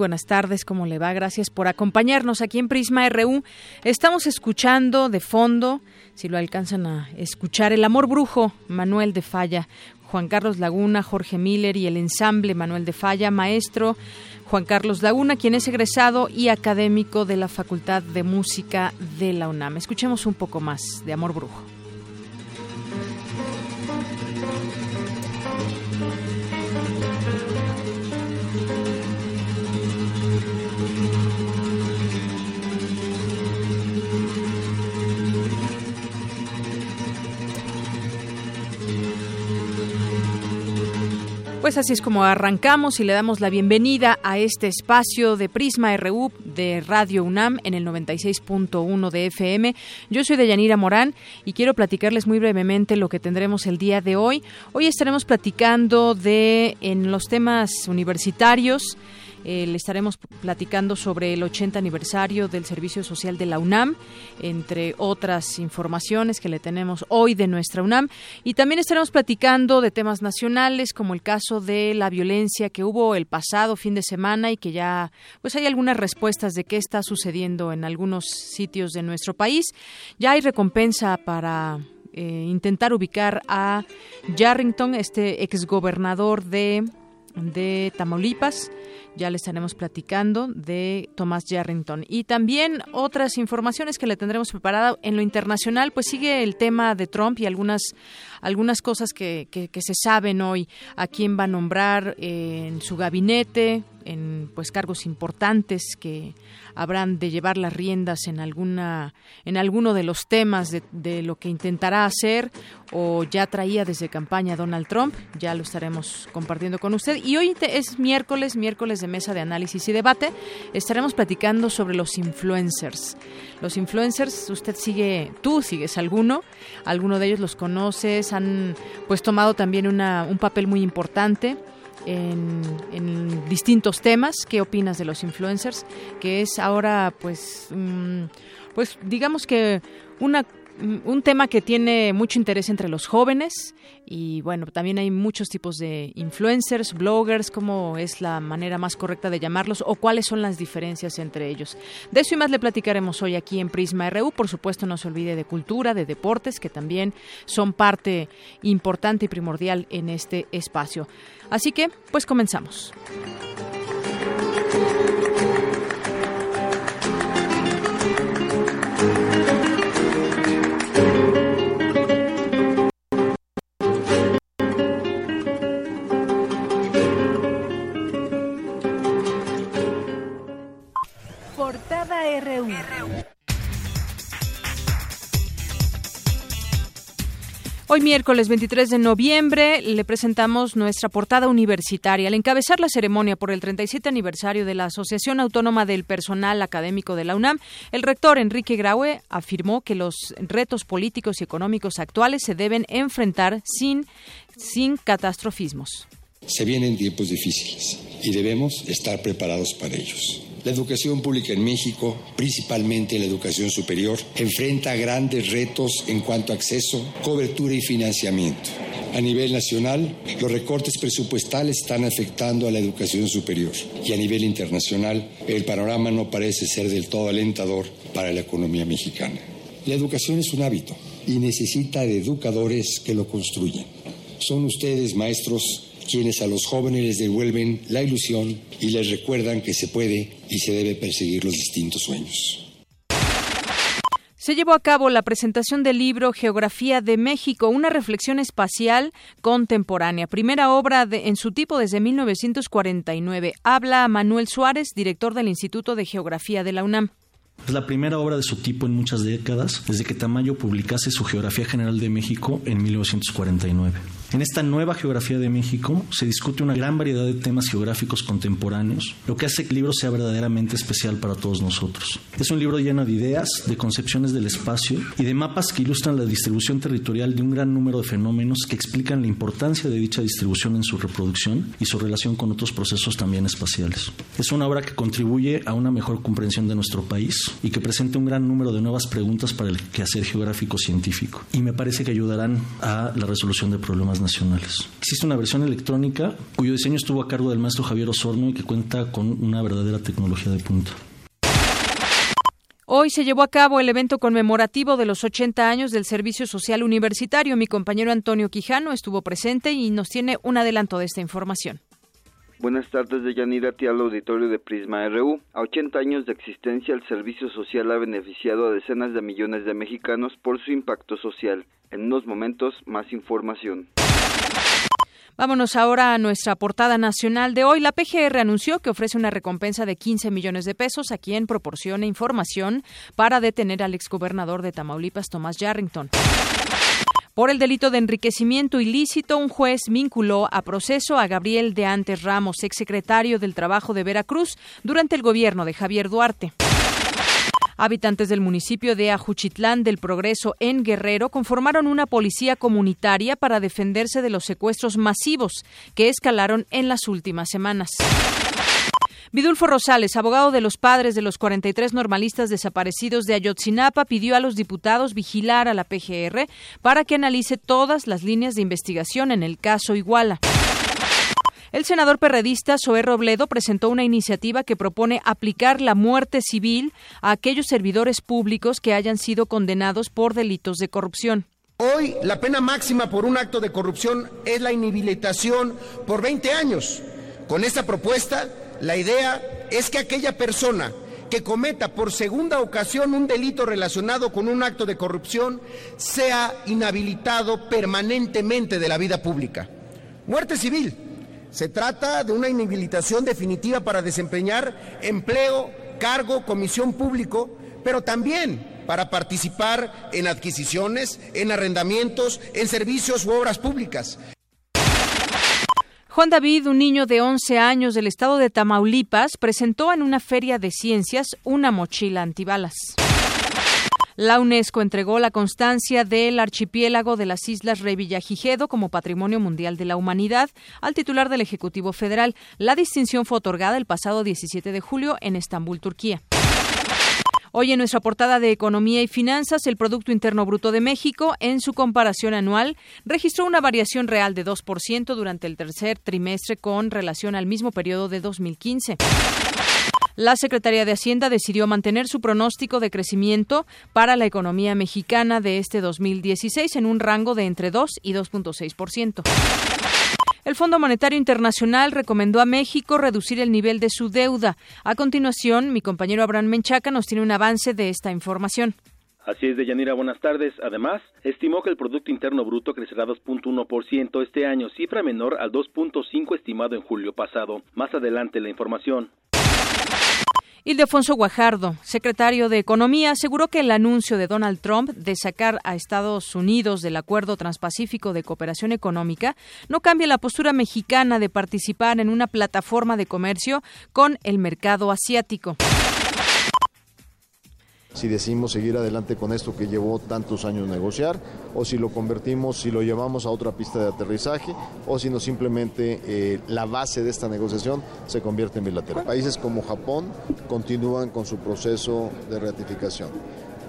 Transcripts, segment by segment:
Buenas tardes, ¿cómo le va? Gracias por acompañarnos aquí en Prisma RU. Estamos escuchando de fondo, si lo alcanzan a escuchar, El Amor Brujo, Manuel de Falla, Juan Carlos Laguna, Jorge Miller y el ensamble Manuel de Falla, maestro Juan Carlos Laguna, quien es egresado y académico de la Facultad de Música de la UNAM. Escuchemos un poco más de Amor Brujo. Pues así es como arrancamos y le damos la bienvenida a este espacio de Prisma RU de Radio UNAM en el 96.1 de FM. Yo soy Deyanira Morán y quiero platicarles muy brevemente lo que tendremos el día de hoy. Hoy estaremos platicando de en los temas universitarios eh, le estaremos platicando sobre el 80 aniversario del Servicio Social de la UNAM, entre otras informaciones que le tenemos hoy de nuestra UNAM. Y también estaremos platicando de temas nacionales, como el caso de la violencia que hubo el pasado fin de semana y que ya pues hay algunas respuestas de qué está sucediendo en algunos sitios de nuestro país. Ya hay recompensa para eh, intentar ubicar a Yarrington, este exgobernador de, de Tamaulipas ya le estaremos platicando de Tomás Yarrington. Y también otras informaciones que le tendremos preparada en lo internacional, pues sigue el tema de Trump y algunas, algunas cosas que, que, se saben hoy, a quién va a nombrar en su gabinete, en pues cargos importantes que habrán de llevar las riendas en alguna en alguno de los temas de, lo que intentará hacer o ya traía desde campaña Donald Trump. Ya lo estaremos compartiendo con usted. Y hoy es miércoles miércoles de mesa de análisis y debate. Estaremos platicando sobre los influencers. Los influencers usted sigue tú sigues alguno alguno de ellos los conoces han pues tomado también una, un papel muy importante en, distintos temas. ¿Qué opinas de los influencers? Que es ahora, pues, mm, pues digamos que una un tema que tiene mucho interés entre los jóvenes y bueno, también hay muchos tipos de influencers, bloggers, cómo es la manera más correcta de llamarlos o cuáles son las diferencias entre ellos. De eso y más le platicaremos hoy aquí en Prisma RU. Por supuesto, no se olvide de cultura, de deportes, que también son parte importante y primordial en este espacio. Así que, pues comenzamos. Hoy miércoles 23 de noviembre le presentamos nuestra portada universitaria. Al encabezar la ceremonia por el 37 aniversario de la Asociación Autónoma del Personal Académico de la UNAM, el rector Enrique Graue afirmó que los retos políticos y económicos actuales se deben enfrentar sin, sin catastrofismos. Se vienen tiempos difíciles y debemos estar preparados para ellos. La educación pública en México, principalmente la educación superior, enfrenta grandes retos en cuanto a acceso, cobertura y financiamiento. A nivel nacional, los recortes presupuestales están afectando a la educación superior y a nivel internacional, el panorama no parece ser del todo alentador para la economía mexicana. La educación es un hábito y necesita de educadores que lo construyan. Son ustedes, maestros, quienes a los jóvenes les devuelven la ilusión y les recuerdan que se puede y se debe perseguir los distintos sueños. Se llevó a cabo la presentación del libro Geografía de México, una reflexión espacial contemporánea, primera obra de, en su tipo desde 1949. Habla Manuel Suárez, director del Instituto de Geografía de la UNAM. Es la primera obra de su tipo en muchas décadas, desde que Tamayo publicase su Geografía General de México en 1949. En esta nueva geografía de México se discute una gran variedad de temas geográficos contemporáneos, lo que hace que el libro sea verdaderamente especial para todos nosotros. Es un libro lleno de ideas, de concepciones del espacio y de mapas que ilustran la distribución territorial de un gran número de fenómenos que explican la importancia de dicha distribución en su reproducción y su relación con otros procesos también espaciales. Es una obra que contribuye a una mejor comprensión de nuestro país y que presenta un gran número de nuevas preguntas para el quehacer geográfico científico y me parece que ayudarán a la resolución de problemas nacionales. Existe una versión electrónica cuyo diseño estuvo a cargo del maestro Javier Osorno y que cuenta con una verdadera tecnología de punta. Hoy se llevó a cabo el evento conmemorativo de los 80 años del Servicio Social Universitario. Mi compañero Antonio Quijano estuvo presente y nos tiene un adelanto de esta información. Buenas tardes de Yanira al auditorio de Prisma RU. A 80 años de existencia, el servicio social ha beneficiado a decenas de millones de mexicanos por su impacto social. En unos momentos, más información. Vámonos ahora a nuestra portada nacional de hoy. La PGR anunció que ofrece una recompensa de 15 millones de pesos a quien proporcione información para detener al exgobernador de Tamaulipas, Tomás Yarrington. Por el delito de enriquecimiento ilícito, un juez vinculó a proceso a Gabriel de Antes Ramos, exsecretario del Trabajo de Veracruz, durante el gobierno de Javier Duarte. Habitantes del municipio de Ajuchitlán del Progreso en Guerrero conformaron una policía comunitaria para defenderse de los secuestros masivos que escalaron en las últimas semanas. Vidulfo Rosales, abogado de los padres de los 43 normalistas desaparecidos de Ayotzinapa, pidió a los diputados vigilar a la PGR para que analice todas las líneas de investigación en el caso Iguala. El senador perredista Zoé Robledo presentó una iniciativa que propone aplicar la muerte civil a aquellos servidores públicos que hayan sido condenados por delitos de corrupción. Hoy la pena máxima por un acto de corrupción es la inhabilitación por 20 años. Con esta propuesta, la idea es que aquella persona que cometa por segunda ocasión un delito relacionado con un acto de corrupción sea inhabilitado permanentemente de la vida pública. Muerte civil se trata de una inhabilitación definitiva para desempeñar empleo, cargo, comisión público, pero también para participar en adquisiciones, en arrendamientos, en servicios u obras públicas. Juan David, un niño de 11 años del estado de Tamaulipas, presentó en una feria de ciencias una mochila antibalas. La UNESCO entregó la constancia del archipiélago de las Islas Revillagigedo como Patrimonio Mundial de la Humanidad al titular del Ejecutivo Federal. La distinción fue otorgada el pasado 17 de julio en Estambul, Turquía. Hoy en nuestra portada de Economía y Finanzas, el Producto Interno Bruto de México, en su comparación anual, registró una variación real de 2% durante el tercer trimestre con relación al mismo periodo de 2015. La Secretaría de Hacienda decidió mantener su pronóstico de crecimiento para la economía mexicana de este 2016 en un rango de entre 2 y 2.6%. El Fondo Monetario Internacional recomendó a México reducir el nivel de su deuda. A continuación, mi compañero Abraham Menchaca nos tiene un avance de esta información. Así es, Deyanira, buenas tardes. Además, estimó que el Producto Interno Bruto crecerá 2.1% este año, cifra menor al 2.5 estimado en julio pasado. Más adelante la información. Ildefonso Guajardo, secretario de Economía, aseguró que el anuncio de Donald Trump de sacar a Estados Unidos del Acuerdo Transpacífico de Cooperación Económica no cambia la postura mexicana de participar en una plataforma de comercio con el mercado asiático. Si decidimos seguir adelante con esto que llevó tantos años negociar, o si lo convertimos, si lo llevamos a otra pista de aterrizaje, o si no simplemente eh, la base de esta negociación se convierte en bilateral. Países como Japón continúan con su proceso de ratificación.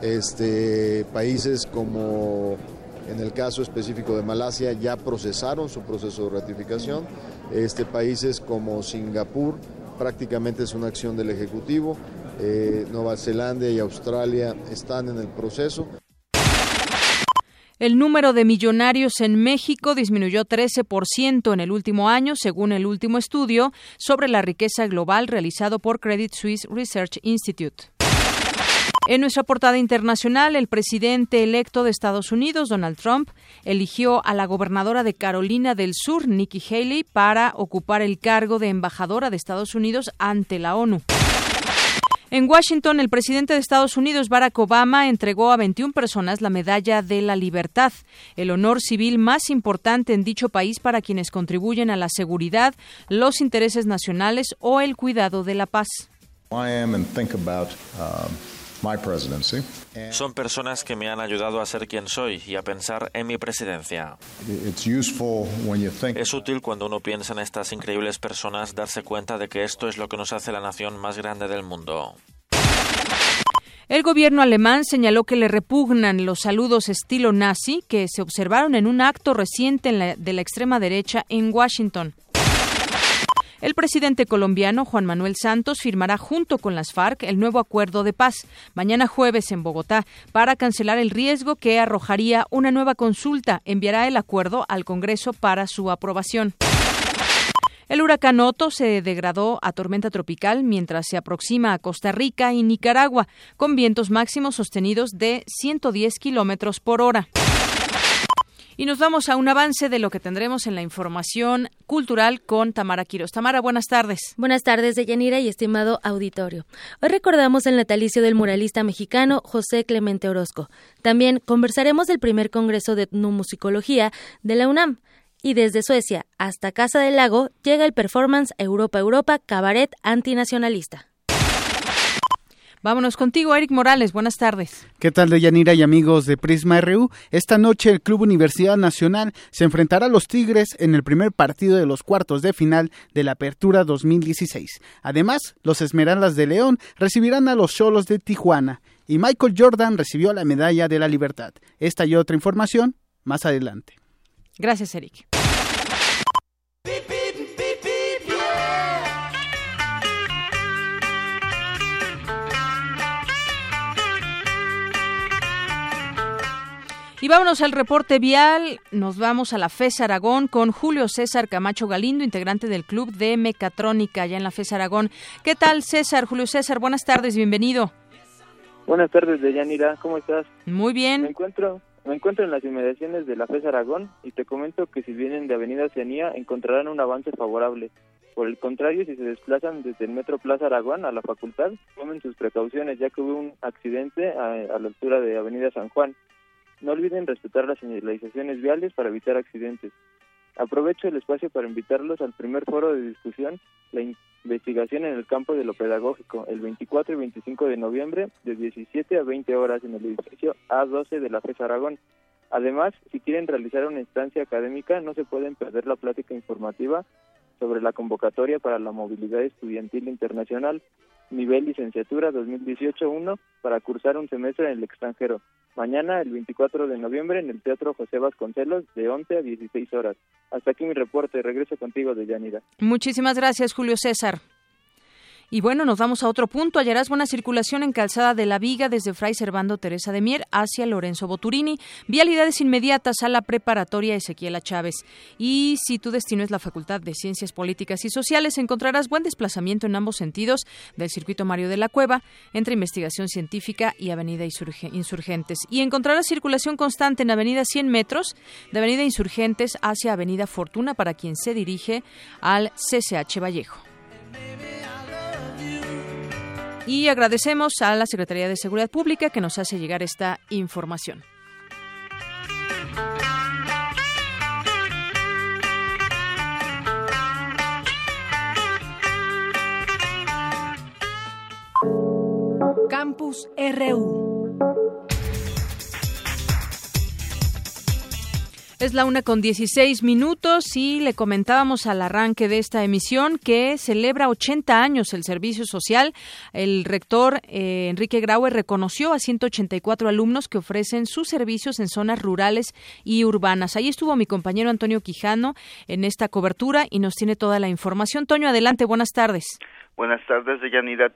Este, países como en el caso específico de Malasia ya procesaron su proceso de ratificación. Este, países como Singapur prácticamente es una acción del Ejecutivo. Eh, Nueva Zelanda y Australia están en el proceso. El número de millonarios en México disminuyó 13% en el último año, según el último estudio sobre la riqueza global realizado por Credit Suisse Research Institute. En nuestra portada internacional, el presidente electo de Estados Unidos, Donald Trump, eligió a la gobernadora de Carolina del Sur, Nikki Haley, para ocupar el cargo de embajadora de Estados Unidos ante la ONU. En Washington, el presidente de Estados Unidos, Barack Obama, entregó a 21 personas la Medalla de la Libertad, el honor civil más importante en dicho país para quienes contribuyen a la seguridad, los intereses nacionales o el cuidado de la paz. Son personas que me han ayudado a ser quien soy y a pensar en mi presidencia. Es útil cuando uno piensa en estas increíbles personas darse cuenta de que esto es lo que nos hace la nación más grande del mundo. El gobierno alemán señaló que le repugnan los saludos estilo nazi que se observaron en un acto reciente de la extrema derecha en Washington. El presidente colombiano Juan Manuel Santos firmará junto con las FARC el nuevo acuerdo de paz mañana jueves en Bogotá para cancelar el riesgo que arrojaría una nueva consulta. Enviará el acuerdo al Congreso para su aprobación. El huracán Otto se degradó a tormenta tropical mientras se aproxima a Costa Rica y Nicaragua, con vientos máximos sostenidos de 110 kilómetros por hora. Y nos vamos a un avance de lo que tendremos en la información cultural con Tamara Quiros. Tamara, buenas tardes. Buenas tardes, Deyanira y estimado auditorio. Hoy recordamos el natalicio del muralista mexicano José Clemente Orozco. También conversaremos del primer congreso de etnomusicología de la UNAM. Y desde Suecia hasta Casa del Lago llega el performance Europa Europa Cabaret Antinacionalista. Vámonos contigo, Eric Morales. Buenas tardes. ¿Qué tal, Deyanira y amigos de Prisma RU? Esta noche el Club Universidad Nacional se enfrentará a los Tigres en el primer partido de los cuartos de final de la Apertura 2016. Además, los Esmeraldas de León recibirán a los Cholos de Tijuana y Michael Jordan recibió la Medalla de la Libertad. Esta y otra información más adelante. Gracias, Eric. Y vámonos al reporte vial. Nos vamos a la FES Aragón con Julio César Camacho Galindo, integrante del Club de Mecatrónica allá en la FES Aragón. ¿Qué tal, César? Julio César, buenas tardes, bienvenido. Buenas tardes, Deyanira, ¿cómo estás? Muy bien. Me encuentro, me encuentro en las inmediaciones de la FES Aragón y te comento que si vienen de Avenida Oceanía encontrarán un avance favorable. Por el contrario, si se desplazan desde el Metro Plaza Aragón a la facultad, tomen sus precauciones ya que hubo un accidente a la altura de Avenida San Juan. No olviden respetar las señalizaciones viales para evitar accidentes. Aprovecho el espacio para invitarlos al primer foro de discusión, la investigación en el campo de lo pedagógico, el 24 y 25 de noviembre, de 17 a 20 horas en el edificio A12 de la FES Aragón. Además, si quieren realizar una instancia académica, no se pueden perder la plática informativa sobre la convocatoria para la movilidad estudiantil internacional, nivel licenciatura 2018-1, para cursar un semestre en el extranjero. Mañana, el 24 de noviembre, en el Teatro José Vasconcelos, de 11 a 16 horas. Hasta aquí mi reporte. Regreso contigo, de Yanira. Muchísimas gracias, Julio César. Y bueno, nos vamos a otro punto. Hallarás buena circulación en Calzada de la Viga desde Fray Servando Teresa de Mier hacia Lorenzo Boturini. Vialidades inmediatas a la preparatoria Ezequiela Chávez. Y si tu destino es la Facultad de Ciencias Políticas y Sociales, encontrarás buen desplazamiento en ambos sentidos del circuito Mario de la Cueva entre Investigación Científica y Avenida Insurgentes. Y encontrarás circulación constante en Avenida 100 metros de Avenida Insurgentes hacia Avenida Fortuna para quien se dirige al CCH Vallejo. Y agradecemos a la Secretaría de Seguridad Pública que nos hace llegar esta información. Campus RU. Es la una con 16 minutos y le comentábamos al arranque de esta emisión que celebra 80 años el servicio social. El rector eh, Enrique Graue reconoció a 184 alumnos que ofrecen sus servicios en zonas rurales y urbanas. Ahí estuvo mi compañero Antonio Quijano en esta cobertura y nos tiene toda la información. Toño, adelante, buenas tardes. Buenas tardes, Deyanira,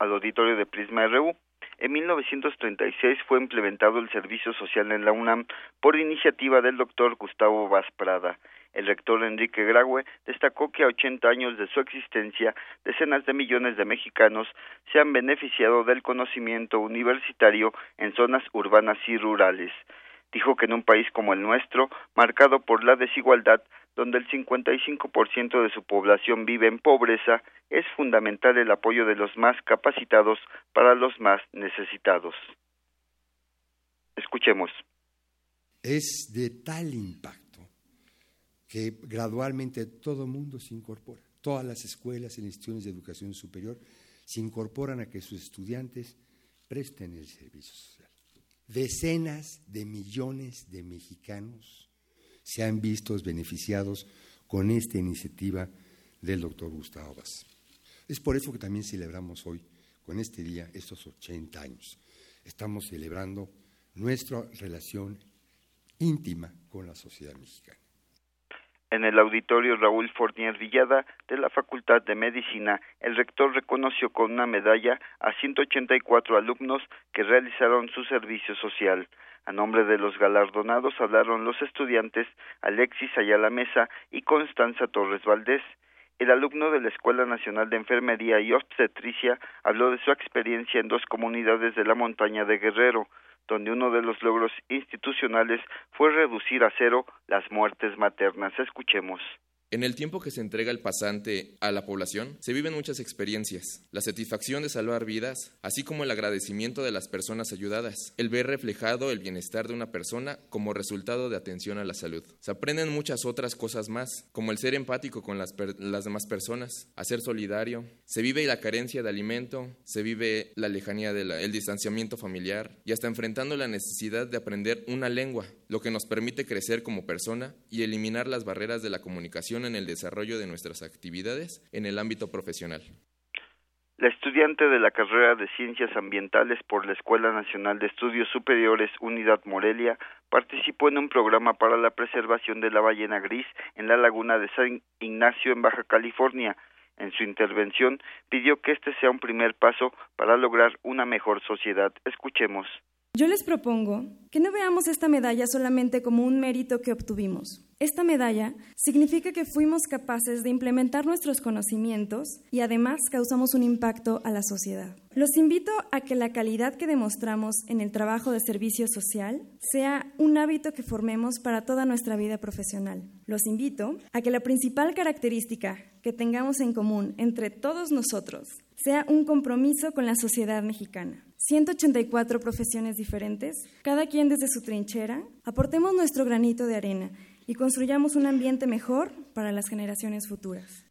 al auditorio de Prisma RU. En 1936 fue implementado el servicio social en la UNAM por iniciativa del doctor Gustavo Vaz Prada. El rector Enrique Graue destacó que a 80 años de su existencia, decenas de millones de mexicanos se han beneficiado del conocimiento universitario en zonas urbanas y rurales. Dijo que en un país como el nuestro, marcado por la desigualdad, donde el 55% de su población vive en pobreza, es fundamental el apoyo de los más capacitados para los más necesitados. Escuchemos. Es de tal impacto que gradualmente todo mundo se incorpora. Todas las escuelas y instituciones de educación superior se incorporan a que sus estudiantes presten el servicio social. Decenas de millones de mexicanos se han visto beneficiados con esta iniciativa del doctor Gustavo Vaz. Es por eso que también celebramos hoy, con este día, estos 80 años. Estamos celebrando nuestra relación íntima con la sociedad mexicana. En el auditorio Raúl Fornier Villada de la Facultad de Medicina, el rector reconoció con una medalla a 184 alumnos que realizaron su servicio social. A nombre de los galardonados hablaron los estudiantes Alexis Ayala Mesa y Constanza Torres Valdés. El alumno de la Escuela Nacional de Enfermería y Obstetricia habló de su experiencia en dos comunidades de la montaña de Guerrero, donde uno de los logros institucionales fue reducir a cero las muertes maternas. Escuchemos. En el tiempo que se entrega el pasante a la población, se viven muchas experiencias. La satisfacción de salvar vidas, así como el agradecimiento de las personas ayudadas, el ver reflejado el bienestar de una persona como resultado de atención a la salud. Se aprenden muchas otras cosas más, como el ser empático con las, demás personas, a ser solidario. Se vive la carencia de alimento, se vive la lejanía del distanciamiento familiar y hasta enfrentando la necesidad de aprender una lengua, lo que nos permite crecer como persona y eliminar las barreras de la comunicación en el desarrollo de nuestras actividades en el ámbito profesional. La estudiante de la carrera de Ciencias Ambientales por la Escuela Nacional de Estudios Superiores Unidad Morelia participó en un programa para la preservación de la ballena gris en la laguna de San Ignacio en Baja California. En su intervención pidió que este sea un primer paso para lograr una mejor sociedad. Escuchemos. Yo les propongo que no veamos esta medalla solamente como un mérito que obtuvimos. Esta medalla significa que fuimos capaces de implementar nuestros conocimientos y además causamos un impacto a la sociedad. Los invito a que la calidad que demostramos en el trabajo de servicio social sea un hábito que formemos para toda nuestra vida profesional. Los invito a que la principal característica que tengamos en común entre todos nosotros sea un compromiso con la sociedad mexicana. 184 profesiones diferentes, cada quien desde su trinchera, aportemos nuestro granito de arena y construyamos un ambiente mejor para las generaciones futuras.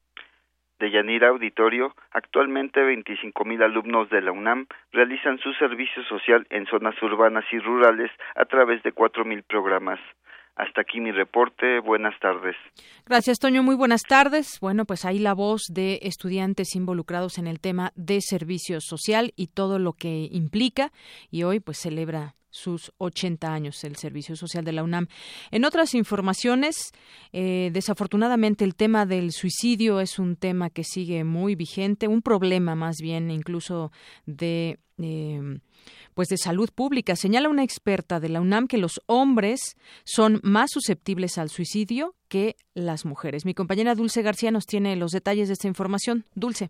De Yanira Auditorio, actualmente 25.000 alumnos de la UNAM realizan su servicio social en zonas urbanas y rurales a través de 4.000 programas. Hasta aquí mi reporte. Buenas tardes. Gracias, Toño. Muy buenas tardes. Bueno, pues ahí la voz de estudiantes involucrados en el tema de servicio social y todo lo que implica. Y hoy, pues, celebra sus 80 años el Servicio Social de la UNAM. En otras informaciones, eh, desafortunadamente el tema del suicidio es un tema que sigue muy vigente, un problema más bien incluso de eh, pues de salud pública. Señala una experta de la UNAM que los hombres son más susceptibles al suicidio que las mujeres. Mi compañera Dulce García nos tiene los detalles de esta información. Dulce.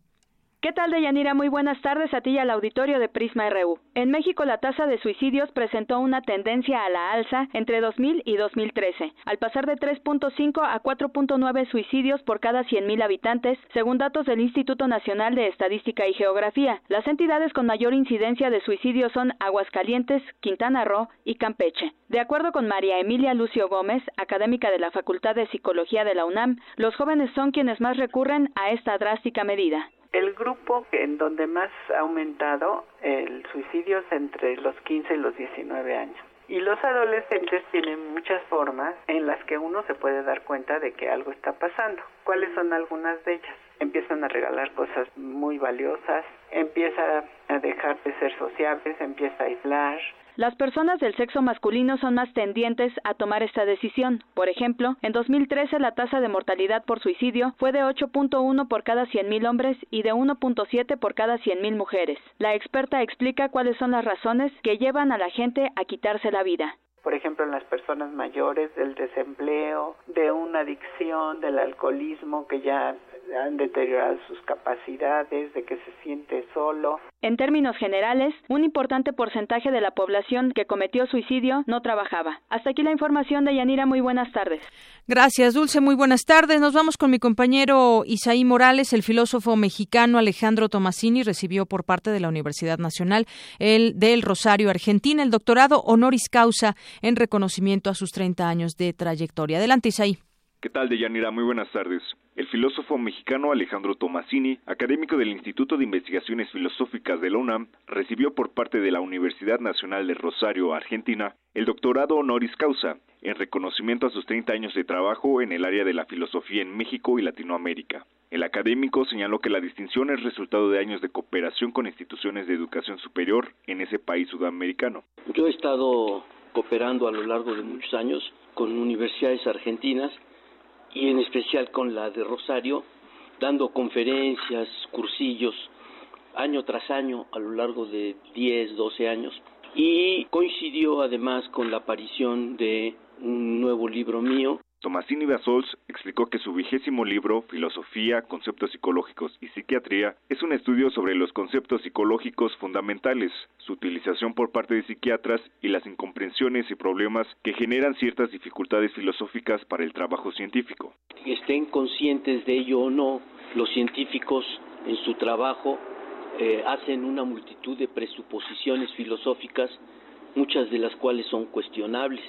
¿Qué tal, Deyanira? Muy buenas tardes a ti y al auditorio de Prisma RU. En México, la tasa de suicidios presentó una tendencia a la alza entre 2000 y 2013, al pasar de 3.5 a 4.9 suicidios por cada 100.000 habitantes, según datos del Instituto Nacional de Estadística y Geografía. Las entidades con mayor incidencia de suicidios son Aguascalientes, Quintana Roo y Campeche. De acuerdo con María Emilia Lucio Gómez, académica de la Facultad de Psicología de la UNAM, los jóvenes son quienes más recurren a esta drástica medida El grupo en donde más ha aumentado el suicidio es entre los 15 y los 19 años. Y los adolescentes tienen muchas formas en las que uno se puede dar cuenta de que algo está pasando. ¿Cuáles son algunas de ellas? Empiezan a regalar cosas muy valiosas, empieza a dejar de ser sociables, empieza a aislar, las personas del sexo masculino son más tendientes a tomar esta decisión. Por ejemplo, en 2013 la tasa de mortalidad por suicidio fue de 8.1 por cada 100.000 hombres y de 1.7 por cada 100.000 mujeres. La experta explica cuáles son las razones que llevan a la gente a quitarse la vida por ejemplo, en las personas mayores, del desempleo, de una adicción, del alcoholismo que ya han deteriorado sus capacidades, de que se siente solo. En términos generales, un importante porcentaje de la población que cometió suicidio no trabajaba. Hasta aquí la información de Yanira. Muy buenas tardes. Gracias, Dulce. Muy buenas tardes. Nos vamos con mi compañero Isaí Morales. El filósofo mexicano Alejandro Tomasini recibió por parte de la Universidad Nacional el del Rosario, Argentina, el doctorado honoris causa en reconocimiento a sus 30 años de trayectoria. Adelante, Isaí. ¿Qué tal, Deyanira? Muy buenas tardes. El filósofo mexicano Alejandro Tomasini, académico del Instituto de Investigaciones Filosóficas de la UNAM, recibió por parte de la Universidad Nacional de Rosario, Argentina, el doctorado honoris causa, en reconocimiento a sus 30 años de trabajo en el área de la filosofía en México y Latinoamérica. El académico señaló que la distinción es resultado de años de cooperación con instituciones de educación superior en ese país sudamericano. Yo he estado cooperando a lo largo de muchos años con universidades argentinas y en especial con la de Rosario, dando conferencias, cursillos, año tras año a lo largo de 10, 12 años. Y coincidió además con la aparición de un nuevo libro mío Tomasini Basols explicó que su vigésimo libro, Filosofía, Conceptos Psicológicos y Psiquiatría, es un estudio sobre los conceptos psicológicos fundamentales, su utilización por parte de psiquiatras y las incomprensiones y problemas que generan ciertas dificultades filosóficas para el trabajo científico. Estén conscientes de ello o no, los científicos en su trabajo eh, hacen una multitud de presuposiciones filosóficas, muchas de las cuales son cuestionables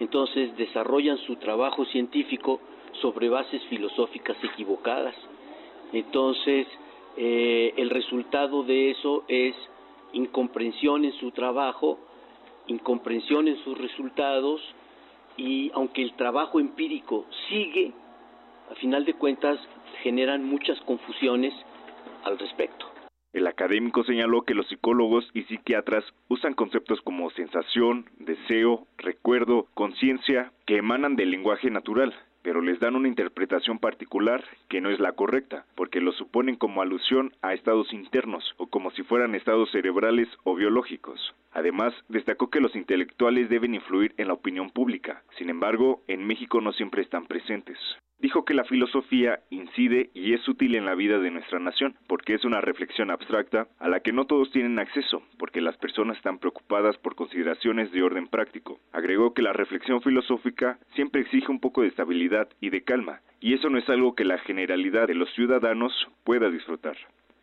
entonces desarrollan su trabajo científico sobre bases filosóficas equivocadas. Entonces, eh, el resultado de eso es incomprensión en su trabajo, incomprensión en sus resultados y aunque el trabajo empírico sigue, a final de cuentas generan muchas confusiones al respecto. El académico señaló que los psicólogos y psiquiatras usan conceptos como sensación, deseo, recuerdo, conciencia, que emanan del lenguaje natural, pero les dan una interpretación particular que no es la correcta, porque lo suponen como alusión a estados internos o como si fueran estados cerebrales o biológicos. Además, destacó que los intelectuales deben influir en la opinión pública, sin embargo, en México no siempre están presentes. Dijo que la filosofía incide y es útil en la vida de nuestra nación, porque es una reflexión abstracta a la que no todos tienen acceso, porque las personas están preocupadas por consideraciones de orden práctico. Agregó que la reflexión filosófica siempre exige un poco de estabilidad y de calma, y eso no es algo que la generalidad de los ciudadanos pueda disfrutar.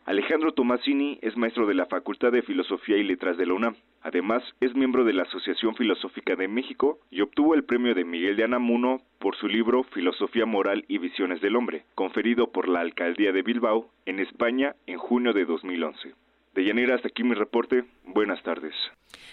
Alejandro Tomasini es maestro de la Facultad de Filosofía y Letras de la UNAM. Además, es miembro de la Asociación Filosófica de México y obtuvo el premio de Miguel de Anamuno por su libro Filosofía Moral y Visiones del Hombre, conferido por la Alcaldía de Bilbao, en España, en junio de 2011. De Llanera, hasta aquí mi reporte. Buenas tardes.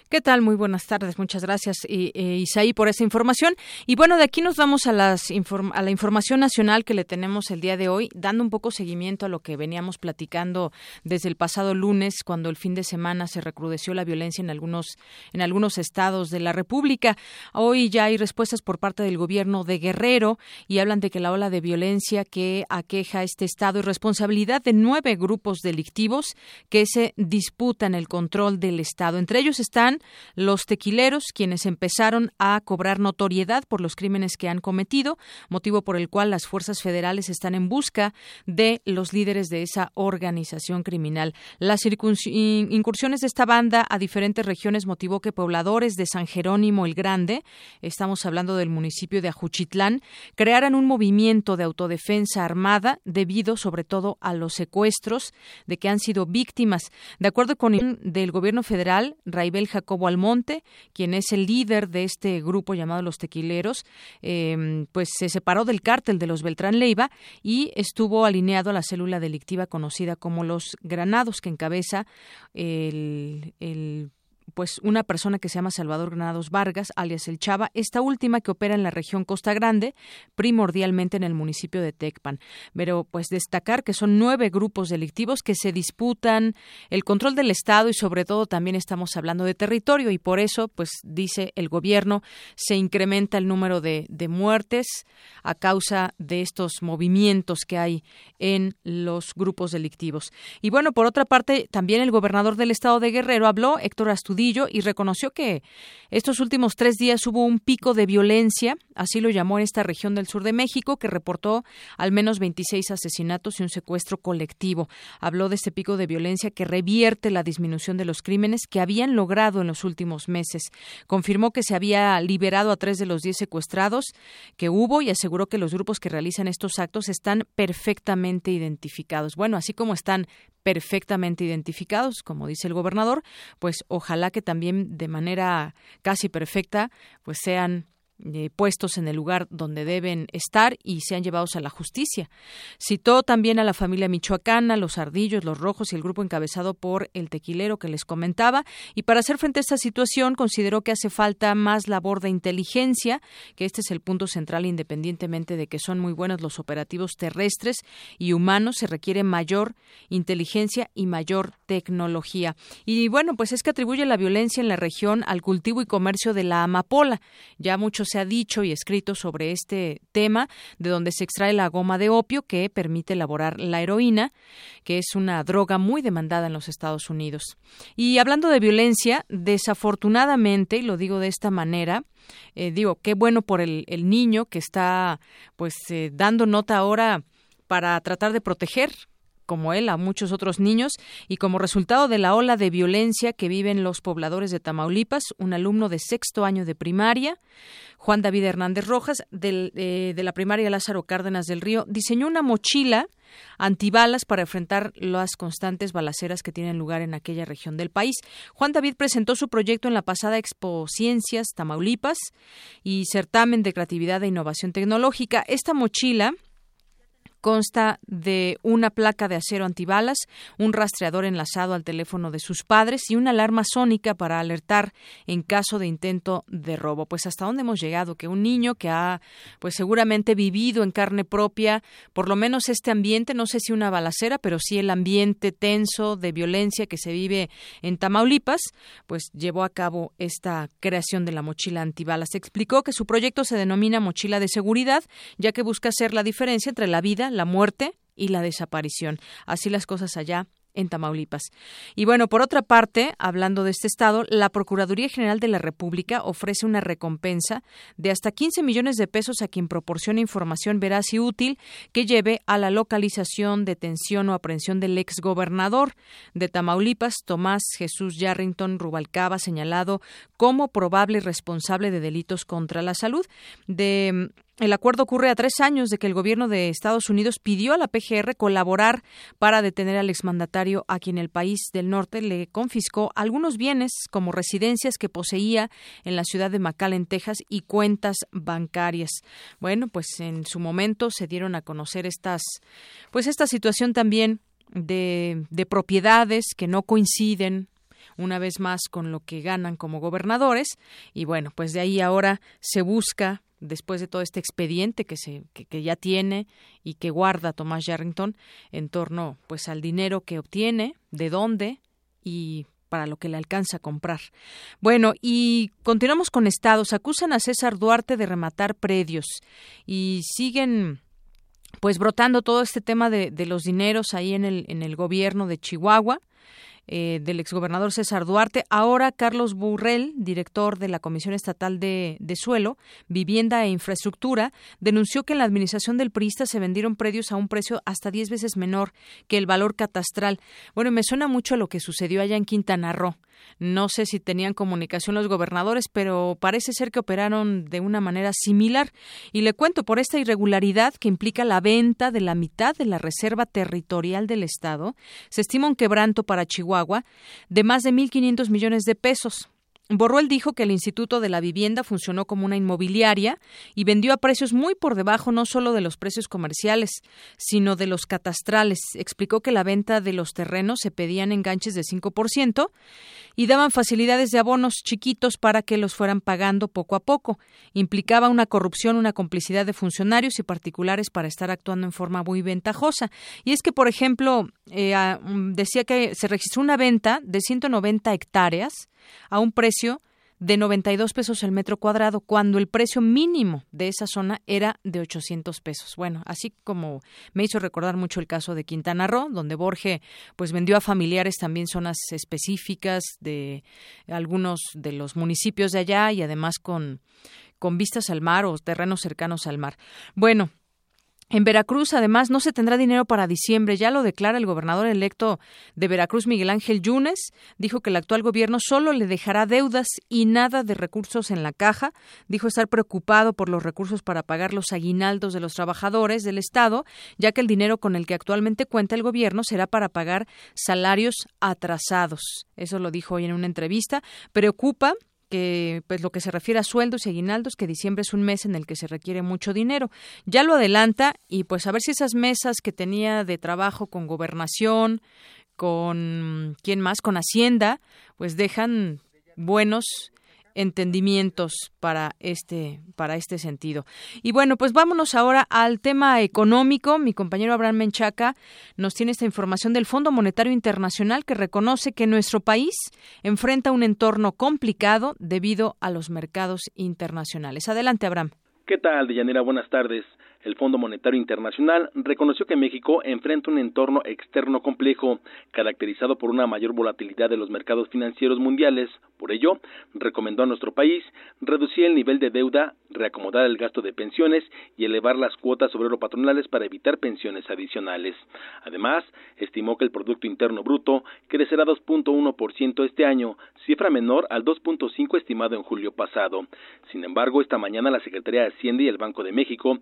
¿Qué tal? Muy buenas tardes. Muchas gracias, Isaí, por esa información. Y bueno, de aquí nos vamos a, las a la información nacional que le tenemos el día de hoy, dando un poco seguimiento a lo que veníamos platicando desde el pasado lunes, cuando el fin de semana se recrudeció la violencia en algunos, en algunos estados de la República. Hoy ya hay respuestas por parte del gobierno de Guerrero y hablan de que la ola de violencia que aqueja este estado es responsabilidad de nueve grupos delictivos que se disputan el control del estado. Entre ellos están los tequileros, quienes empezaron a cobrar notoriedad por los crímenes que han cometido, motivo por el cual las fuerzas federales están en busca de los líderes de esa organización criminal. Las incursiones de esta banda a diferentes regiones motivó que pobladores de San Jerónimo el Grande, estamos hablando del municipio de Ajuchitlán, crearan un movimiento de autodefensa armada debido sobre todo a los secuestros de que han sido víctimas. De acuerdo con el del gobierno gobierno federal, Raibel Jacobo Almonte, quien es el líder de este grupo llamado Los Tequileros, em, pues se separó del cártel de los Beltrán Leiva y estuvo alineado a la célula delictiva conocida como Los Granados, que encabeza el, el pues una persona que se llama Salvador Granados Vargas, alias El Chava, esta última que opera en la región Costa Grande, primordialmente en el municipio de Tecpan. Pero pues destacar que son nueve grupos delictivos que se disputan el control del Estado y sobre todo también estamos hablando de territorio y por eso, pues dice el gobierno, se incrementa el número de, de muertes a causa de estos movimientos que hay en los grupos delictivos. Y bueno, por otra parte, también el gobernador del Estado de Guerrero habló, Héctor Astudillo, y reconoció que estos últimos tres días hubo un pico de violencia, así lo llamó en esta región del sur de México, que reportó al menos 26 asesinatos y un secuestro colectivo. Habló de este pico de violencia que revierte la disminución de los crímenes que habían logrado en los últimos meses. Confirmó que se había liberado a tres de los diez secuestrados que hubo y aseguró que los grupos que realizan estos actos están perfectamente identificados. Bueno, así como están perfectamente identificados, como dice el gobernador, pues ojalá que también de manera casi perfecta pues sean eh, puestos en el lugar donde deben estar y sean llevados a la justicia. Citó también a la familia michoacana, los ardillos, los rojos y el grupo encabezado por el tequilero que les comentaba. Y para hacer frente a esta situación, consideró que hace falta más labor de inteligencia, que este es el punto central, independientemente de que son muy buenos los operativos terrestres y humanos, se requiere mayor inteligencia y mayor tecnología. Y bueno, pues es que atribuye la violencia en la región al cultivo y comercio de la amapola. Ya muchos se ha dicho y escrito sobre este tema, de donde se extrae la goma de opio que permite elaborar la heroína, que es una droga muy demandada en los Estados Unidos. Y hablando de violencia, desafortunadamente, y lo digo de esta manera, eh, digo, qué bueno por el, niño que está pues eh, dando nota ahora para tratar de proteger como él a muchos otros niños y como resultado de la ola de violencia que viven los pobladores de Tamaulipas, un alumno de sexto año de primaria, Juan David Hernández Rojas, eh, de la primaria Lázaro Cárdenas del Río, diseñó una mochila antibalas para enfrentar las constantes balaceras que tienen lugar en aquella región del país. Juan David presentó su proyecto en la pasada Expo Ciencias Tamaulipas y certamen de creatividad e innovación tecnológica. Esta mochila Consta de una placa de acero antibalas, un rastreador enlazado al teléfono de sus padres y una alarma sónica para alertar en caso de intento de robo. Pues hasta dónde hemos llegado que un niño que ha pues seguramente vivido en carne propia por lo menos este ambiente, no sé si una balacera, pero sí el ambiente tenso de violencia que se vive en Tamaulipas, pues llevó a cabo esta creación de la mochila antibalas. Explicó que su proyecto se denomina mochila de seguridad, ya que busca hacer la diferencia entre la vida la muerte y la desaparición. Así las cosas allá en Tamaulipas. Y bueno, por otra parte, hablando de este estado, la Procuraduría General de la República ofrece una recompensa de hasta 15 millones de pesos a quien proporcione información veraz y útil que lleve a la localización, detención o aprehensión del exgobernador de Tamaulipas, Tomás Jesús Yarrington Rubalcaba, señalado como probable responsable de delitos contra la salud. De el acuerdo ocurre a tres años de que el gobierno de Estados Unidos pidió a la PGR colaborar para detener al exmandatario a quien el país del norte le confiscó algunos bienes como residencias que poseía en la ciudad de McAllen, Texas y cuentas bancarias. Bueno, pues en su momento se dieron a conocer estas, pues esta situación también de, de propiedades que no coinciden una vez más con lo que ganan como gobernadores y bueno, pues de ahí ahora se busca después de todo este expediente que se que, ya tiene y que guarda Tomás Yarrington en torno pues al dinero que obtiene, de dónde y para lo que le alcanza a comprar. Bueno, y continuamos con estados. Acusan a César Duarte de rematar predios y siguen pues brotando todo este tema de, de los dineros ahí en el, en el gobierno de Chihuahua eh, del exgobernador César Duarte. Ahora Carlos Burrell, director de la Comisión Estatal de, Suelo, Vivienda e Infraestructura, denunció que en la administración del PRISTA se vendieron predios a un precio hasta 10 veces menor que el valor catastral. Bueno, me suena mucho a lo que sucedió allá en Quintana Roo. No sé si tenían comunicación los gobernadores, pero parece ser que operaron de una manera similar. Y le cuento por esta irregularidad que implica la venta de la mitad de la reserva territorial del Estado. Se estima un quebranto para Chihuahua Chihuahua, de más de 1.500 millones de pesos. Borruel dijo que el Instituto de la Vivienda funcionó como una inmobiliaria y vendió a precios muy por debajo no solo de los precios comerciales, sino de los catastrales. Explicó que la venta de los terrenos se pedían enganches de 5% y daban facilidades de abonos chiquitos para que los fueran pagando poco a poco. Implicaba una corrupción, una complicidad de funcionarios y particulares para estar actuando en forma muy ventajosa. Y es que, por ejemplo, eh, decía que se registró una venta de 190 hectáreas a un precio de 92 pesos el metro cuadrado, cuando el precio mínimo de esa zona era de 800 pesos. Bueno, así como me hizo recordar mucho el caso de Quintana Roo, donde Borge pues vendió a familiares también zonas específicas de algunos de los municipios de allá y además con con vistas al mar o terrenos cercanos al mar. Bueno, en Veracruz, además, no se tendrá dinero para diciembre. Ya lo declara el gobernador electo de Veracruz, Miguel Ángel Yunes. Dijo que el actual gobierno solo le dejará deudas y nada de recursos en la caja. Dijo estar preocupado por los recursos para pagar los aguinaldos de los trabajadores del Estado, ya que el dinero con el que actualmente cuenta el gobierno será para pagar salarios atrasados. Eso lo dijo hoy en una entrevista. Preocupa que pues lo que se refiere a sueldos y aguinaldos, que diciembre es un mes en el que se requiere mucho dinero. Ya lo adelanta y pues a ver si esas mesas que tenía de trabajo con gobernación, con quién más, con Hacienda, pues dejan buenos entendimientos para este para este sentido. Y bueno, pues vámonos ahora al tema económico. Mi compañero Abraham Menchaca nos tiene esta información del Fondo Monetario Internacional que reconoce que nuestro país enfrenta un entorno complicado debido a los mercados internacionales. Adelante, Abraham. ¿Qué tal, Deyanira? Buenas tardes. El Fondo Monetario Internacional reconoció que México enfrenta un entorno externo complejo, caracterizado por una mayor volatilidad de los mercados financieros mundiales. Por ello, recomendó a nuestro país reducir el nivel de deuda, reacomodar el gasto de pensiones y elevar las cuotas obrero patronales para evitar pensiones adicionales. Además, estimó que el Producto Interno Bruto crecerá 2.1% este año, cifra menor al 2.5 estimado en julio pasado. Sin embargo, esta mañana la Secretaría de Hacienda y el Banco de México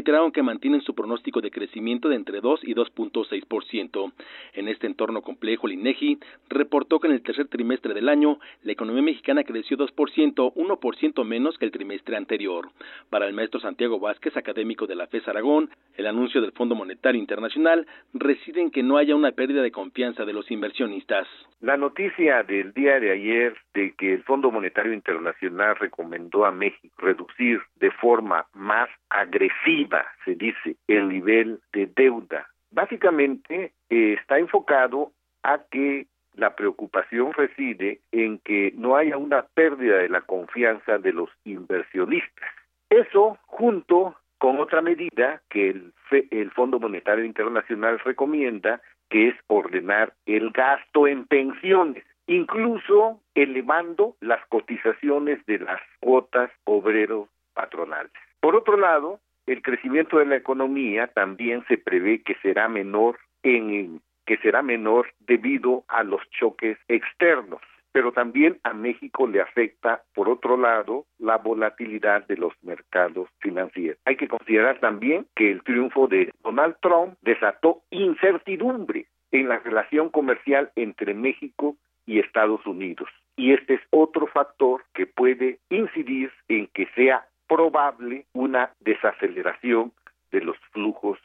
reiteraron que mantienen su pronóstico de crecimiento de entre 2 y 2.6%. En este entorno complejo, el INEGI reportó que en el tercer trimestre del año la economía mexicana creció 2%, 1% menos que el trimestre anterior. Para el maestro Santiago Vázquez, académico de la FES Aragón, el anuncio del Fondo Monetario Internacional reside en que no haya una pérdida de confianza de los inversionistas. La noticia del día de ayer de que el Fondo Monetario Internacional recomendó a México reducir de forma más agresiva, se dice, el nivel de deuda, básicamente eh, está enfocado a que la preocupación reside en que no haya una pérdida de la confianza de los inversionistas. Eso junto con otra medida que el, el Fondo Monetario Internacional recomienda, que es ordenar el gasto en pensiones, incluso elevando las cotizaciones de las cuotas obreros patronales. Por otro lado, el crecimiento de la economía también se prevé que será menor en que será menor debido a los choques externos pero también a México le afecta, por otro lado, la volatilidad de los mercados financieros. Hay que considerar también que el triunfo de Donald Trump desató incertidumbre en la relación comercial entre México y Estados Unidos. Y este es otro factor que puede incidir en que sea probable una desaceleración de los flujos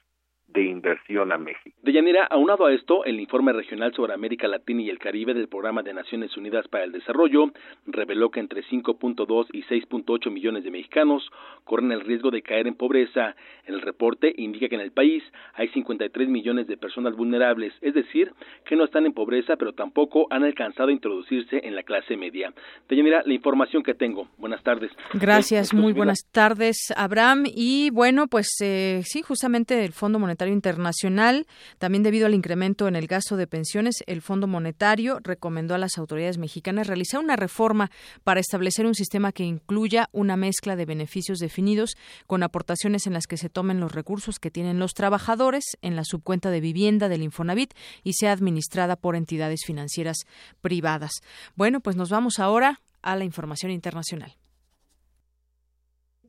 de inversión a México. Deyanira, aunado a esto, el informe regional sobre América Latina y el Caribe del Programa de Naciones Unidas para el Desarrollo reveló que entre 5.2 y 6.8 millones de mexicanos corren el riesgo de caer en pobreza. El reporte indica que en el país hay 53 millones de personas vulnerables, es decir, que no están en pobreza, pero tampoco han alcanzado a introducirse en la clase media. Deyanira, la información que tengo. Buenas tardes. Gracias, muy buenas tardes, Abraham. Y bueno, pues eh, sí, justamente el Fondo Monetario Internacional, también debido al incremento en el gasto de pensiones, el Fondo Monetario recomendó a las autoridades mexicanas realizar una reforma para establecer un sistema que incluya una mezcla de beneficios definidos con aportaciones en las que se tomen los recursos que tienen los trabajadores en la subcuenta de vivienda del Infonavit y sea administrada por entidades financieras privadas. Bueno, pues nos vamos ahora a la información internacional.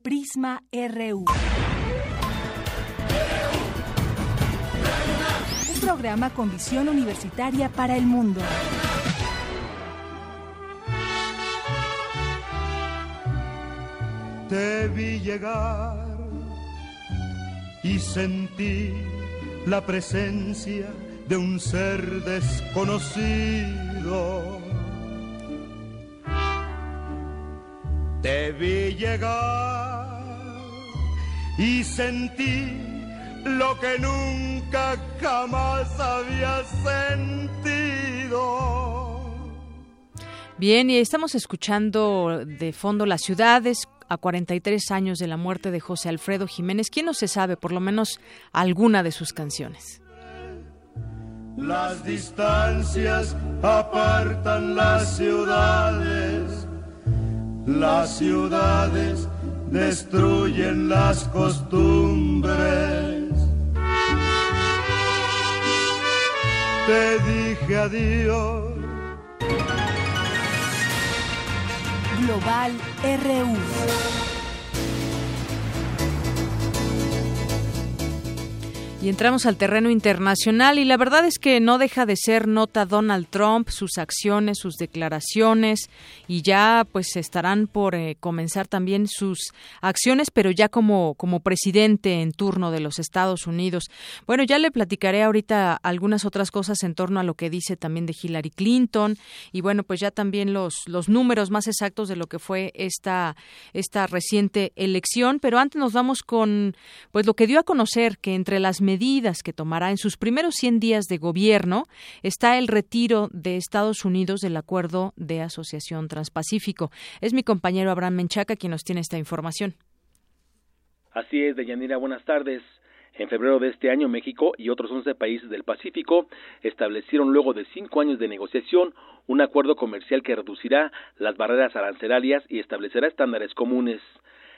Prisma RU. Programa con visión universitaria para el mundo. Te vi llegar y sentí la presencia de un ser desconocido. Te vi llegar y sentí lo que nunca jamás había sentido. Bien, y estamos escuchando de fondo las ciudades a 43 años de la muerte de José Alfredo Jiménez. ¿Quién no se sabe por lo menos alguna de sus canciones? Las distancias apartan las ciudades, las ciudades destruyen las costumbres. Te dije adiós. Global RU. Y entramos al terreno internacional y la verdad es que no deja de ser nota Donald Trump, sus acciones, sus declaraciones y ya pues estarán por eh, comenzar también sus acciones, pero ya como, como presidente en turno de los Estados Unidos. Bueno, ya le platicaré ahorita algunas otras cosas en torno a lo que dice también de Hillary Clinton y bueno, pues ya también los, los números más exactos de lo que fue esta, esta reciente elección, pero antes nos vamos con pues lo que dio a conocer que entre las medidas medidas que tomará en sus primeros 100 días de gobierno está el retiro de Estados Unidos del Acuerdo de Asociación Transpacífico. Es mi compañero Abraham Menchaca quien nos tiene esta información. Así es, Deyanira, buenas tardes. En febrero de este año, México y otros 11 países del Pacífico establecieron luego de cinco años de negociación un acuerdo comercial que reducirá las barreras arancelarias y establecerá estándares comunes.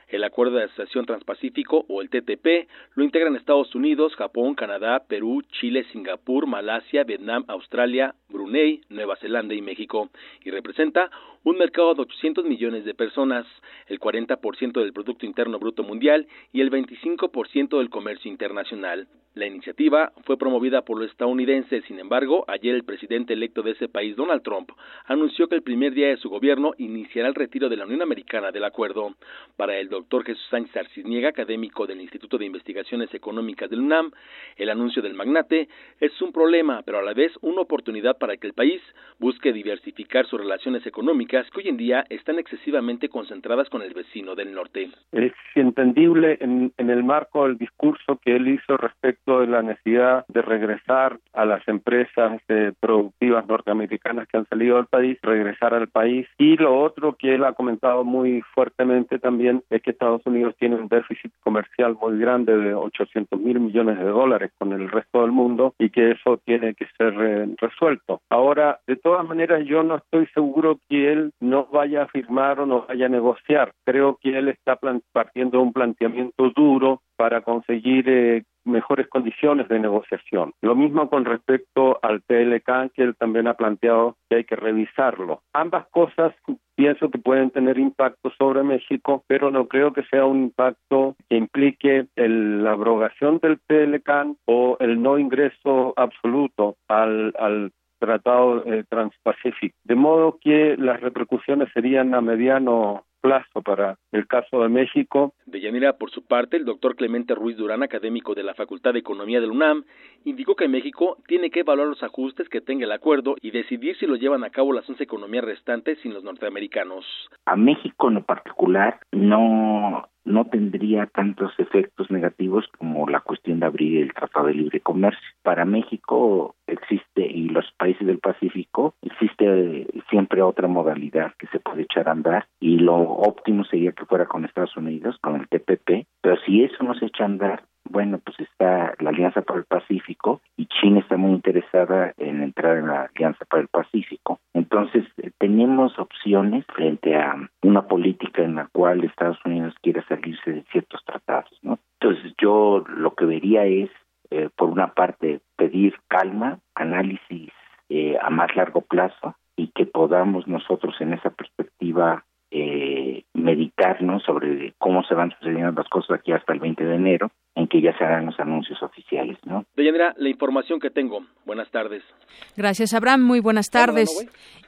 El Acuerdo de Asociación Transpacífico o el TTP lo integran Estados Unidos, Japón, Canadá, Perú, Chile, Singapur, Malasia, Vietnam, Australia, Brunei, Nueva Zelanda y México y representa un mercado de 800 millones de personas, el 40% del Producto Interno Bruto Mundial y el 25% del comercio internacional. La iniciativa fue promovida por los estadounidenses, sin embargo, ayer el presidente electo de ese país, Donald Trump, anunció que el primer día de su gobierno iniciará el retiro de la Unión Americana del acuerdo. Para el doctor Jesús Sánchez Arcisniega, académico del Instituto de Investigaciones Económicas del UNAM, el anuncio del magnate es un problema, pero a la vez una oportunidad para que el país busque diversificar sus relaciones económicas que hoy en día están excesivamente concentradas con el vecino del norte. Es entendible en, en el marco del discurso que él hizo respecto de la necesidad de regresar a las empresas eh, productivas norteamericanas que han salido del país, regresar al país. Y lo otro que él ha comentado muy fuertemente también es que Estados Unidos tiene un déficit comercial muy grande de 800 mil millones de dólares con el resto del mundo y que eso tiene que ser eh, resuelto. Ahora, de todas maneras, yo no estoy seguro que él no vaya a firmar o no vaya a negociar. Creo que él está partiendo de un planteamiento duro para conseguir eh, mejores condiciones de negociación. Lo mismo con respecto al PLK, que él también ha planteado que hay que revisarlo. Ambas cosas pienso que pueden tener impacto sobre México, pero no creo que sea un impacto que implique la abrogación del PLK o el no ingreso absoluto al, al Tratado eh, Transpacífico. De modo que las repercusiones serían a mediano plazo para el caso de México. De Yanira, por su parte, el doctor Clemente Ruiz Durán, académico de la Facultad de Economía del UNAM, indicó que México tiene que evaluar los ajustes que tenga el acuerdo y decidir si lo llevan a cabo las once economías restantes sin los norteamericanos. A México en lo particular no no tendría tantos efectos negativos como la cuestión de abrir el Tratado de Libre Comercio. Para México existe y los países del Pacífico existe siempre otra modalidad que se puede echar a andar y lo óptimo sería que fuera con Estados Unidos, con el TPP, pero si eso no se echa a andar, bueno, pues está la Alianza para el Pacífico y China está muy interesada en entrar en la Alianza para el Pacífico. Entonces, eh, tenemos opciones frente a una política en la cual Estados Unidos quiere salirse de ciertos tratados, ¿no? Entonces, yo lo que vería es, eh, por una parte, pedir calma, análisis eh, a más largo plazo y que podamos nosotros en esa perspectiva meditarnos ¿no? Sobre cómo se van sucediendo las cosas aquí hasta el 20 de enero, en que ya se harán los anuncios oficiales, ¿no? Deyanira, la información que tengo. Buenas tardes. Gracias, Abraham. Muy buenas tardes.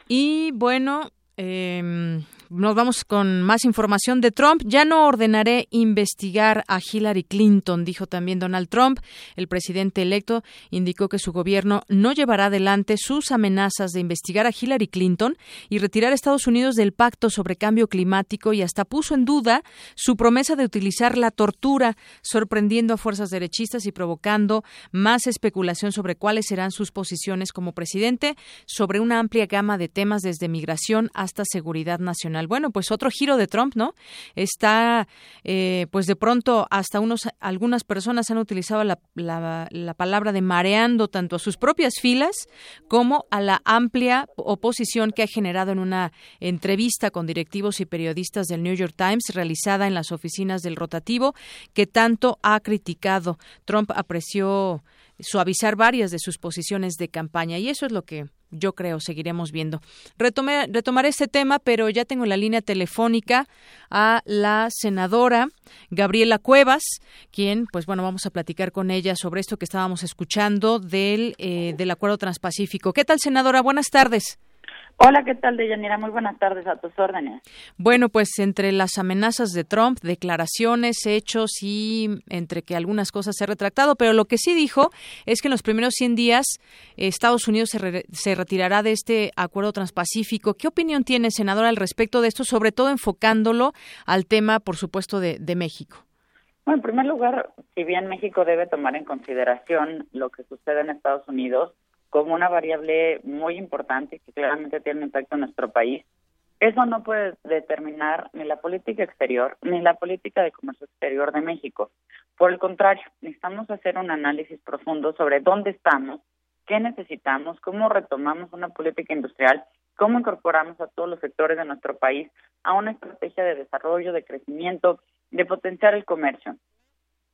y bueno, eh, nos vamos con más información de Trump. Ya no ordenaré investigar a Hillary Clinton, dijo también Donald Trump. El presidente electo indicó que su gobierno no llevará adelante sus amenazas de investigar a Hillary Clinton y retirar a Estados Unidos del pacto sobre cambio climático y hasta puso en duda su promesa de utilizar la tortura, sorprendiendo a fuerzas derechistas y provocando más especulación sobre cuáles serán sus posiciones como presidente sobre una amplia gama de temas desde migración hasta seguridad nacional bueno, pues otro giro de Trump, ¿no? Está, eh, pues de pronto hasta unos, algunas personas han utilizado la, la, palabra de mareando tanto a sus propias filas como a la amplia oposición que ha generado en una entrevista con directivos y periodistas del New York Times realizada en las oficinas del rotativo que tanto ha criticado. Trump apreció suavizar varias de sus posiciones de campaña y eso es lo que yo creo seguiremos viendo. Retomé, retomaré este tema, pero ya tengo en la línea telefónica a la senadora Gabriela Cuevas, quien, pues bueno, vamos a platicar con ella sobre esto que estábamos escuchando del, eh, del Acuerdo Transpacífico. ¿Qué tal, senadora? Buenas tardes. Hola, ¿qué tal, Deyanira? Muy buenas tardes a tus órdenes. Bueno, pues entre las amenazas de Trump, declaraciones, hechos y entre que algunas cosas se ha retractado, pero lo que sí dijo es que en los primeros 100 días Estados Unidos se, se retirará de este acuerdo transpacífico. ¿Qué opinión tiene, senadora, al respecto de esto, sobre todo enfocándolo al tema, por supuesto, de, de México? Bueno, en primer lugar, si bien México debe tomar en consideración lo que sucede en Estados Unidos, como una variable muy importante que claramente tiene un impacto en nuestro país. Eso no puede determinar ni la política exterior ni la política de comercio exterior de México. Por el contrario, necesitamos hacer un análisis profundo sobre dónde estamos, qué necesitamos, cómo retomamos una política industrial, cómo incorporamos a todos los sectores de nuestro país a una estrategia de desarrollo, de crecimiento, de potenciar el comercio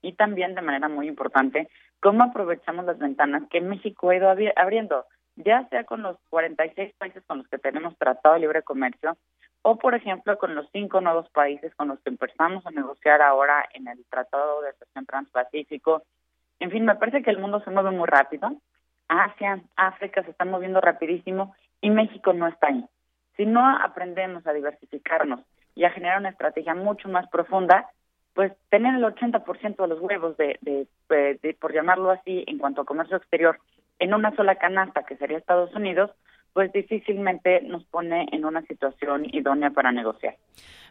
y también de manera muy importante cómo aprovechamos las ventanas que México ha ido abriendo, ya sea con los 46 países con los que tenemos tratado de libre comercio o, por ejemplo, con los cinco nuevos países con los que empezamos a negociar ahora en el Tratado de Asociación Transpacífico. En fin, me parece que el mundo se mueve muy rápido. Asia, África se están moviendo rapidísimo y México no está ahí. Si no aprendemos a diversificarnos y a generar una estrategia mucho más profunda, pues tener el 80% de los huevos de, de, por llamarlo así, en cuanto a comercio exterior, en una sola canasta, que sería Estados Unidos, pues difícilmente nos pone en una situación idónea para negociar.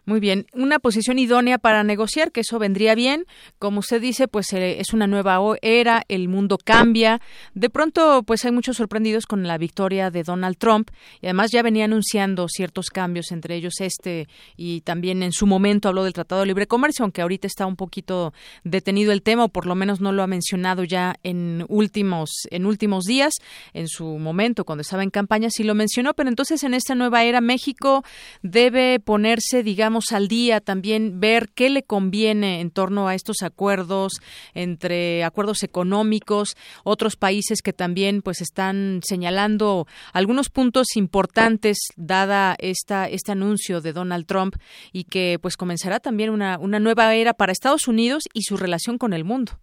Muy bien, una posición idónea para negociar, que eso vendría bien. Como usted dice, pues eh, es una nueva era, el mundo cambia. De pronto, pues hay muchos sorprendidos con la victoria de Donald Trump y además ya venía anunciando ciertos cambios, entre ellos este y también en su momento habló del Tratado de Libre Comercio, aunque ahorita está un poquito detenido el tema o por lo menos no lo ha mencionado ya en últimos en últimos días. En su momento, cuando estaba en campaña, sí lo mencionó, pero entonces en esta nueva era México debe ponerse, digamos, al día, también ver qué le conviene en torno a estos acuerdos entre acuerdos económicos, otros países que también pues están señalando algunos puntos importantes dada esta este anuncio de Donald Trump y que pues comenzará también una, una nueva era para Estados Unidos y su relación con el mundo.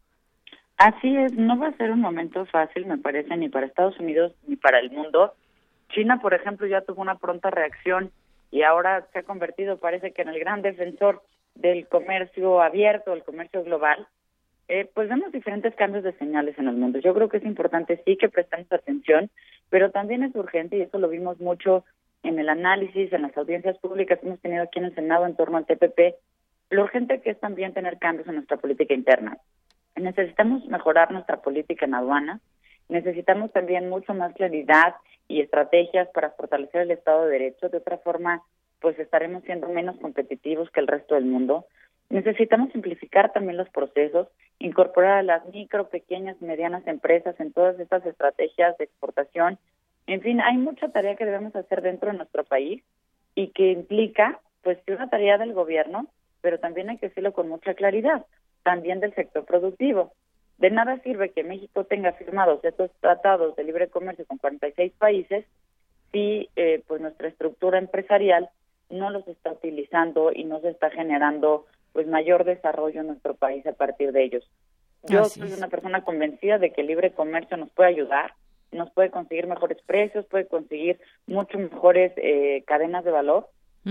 Así es, no va a ser un momento fácil, me parece, ni para Estados Unidos ni para el mundo. China, por ejemplo, ya tuvo una pronta reacción y ahora se ha convertido, parece que en el gran defensor del comercio abierto, del comercio global, eh, pues vemos diferentes cambios de señales en el mundo. Yo creo que es importante sí que prestemos atención, pero también es urgente, y eso lo vimos mucho en el análisis, en las audiencias públicas que hemos tenido aquí en el Senado en torno al TPP, lo urgente que es también tener cambios en nuestra política interna. Necesitamos mejorar nuestra política en aduana, necesitamos también mucho más claridad y estrategias para fortalecer el Estado de Derecho. De otra forma, pues estaremos siendo menos competitivos que el resto del mundo. Necesitamos simplificar también los procesos, incorporar a las micro, pequeñas y medianas empresas en todas estas estrategias de exportación. En fin, hay mucha tarea que debemos hacer dentro de nuestro país y que implica, pues, una tarea del gobierno, pero también hay que decirlo con mucha claridad, también del sector productivo. De nada sirve que México tenga firmados estos tratados de libre comercio con 46 países si eh, pues nuestra estructura empresarial no los está utilizando y no se está generando pues mayor desarrollo en nuestro país a partir de ellos. Yo soy una persona convencida de que el libre comercio nos puede ayudar, nos puede conseguir mejores precios, puede conseguir mucho mejores eh, cadenas de valor,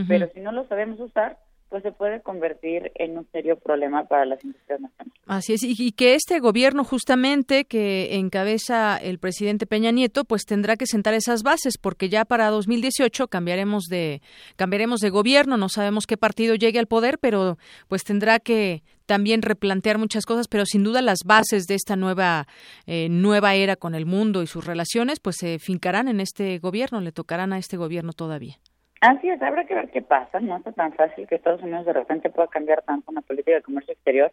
pero si no lo sabemos usar, pues se puede convertir en un serio problema para las industrias nacionales. Así es, y, que este gobierno justamente que encabeza el presidente Peña Nieto, pues tendrá que sentar esas bases, porque ya para 2018 cambiaremos de cambiaremos de gobierno, no sabemos qué partido llegue al poder, pero pues tendrá que también replantear muchas cosas, pero sin duda las bases de esta nueva eh, nueva era con el mundo y sus relaciones, pues se fincarán en este gobierno, le tocarán a este gobierno todavía. Así es, habrá que ver qué pasa. No está tan fácil que Estados Unidos de repente pueda cambiar tanto una política de comercio exterior,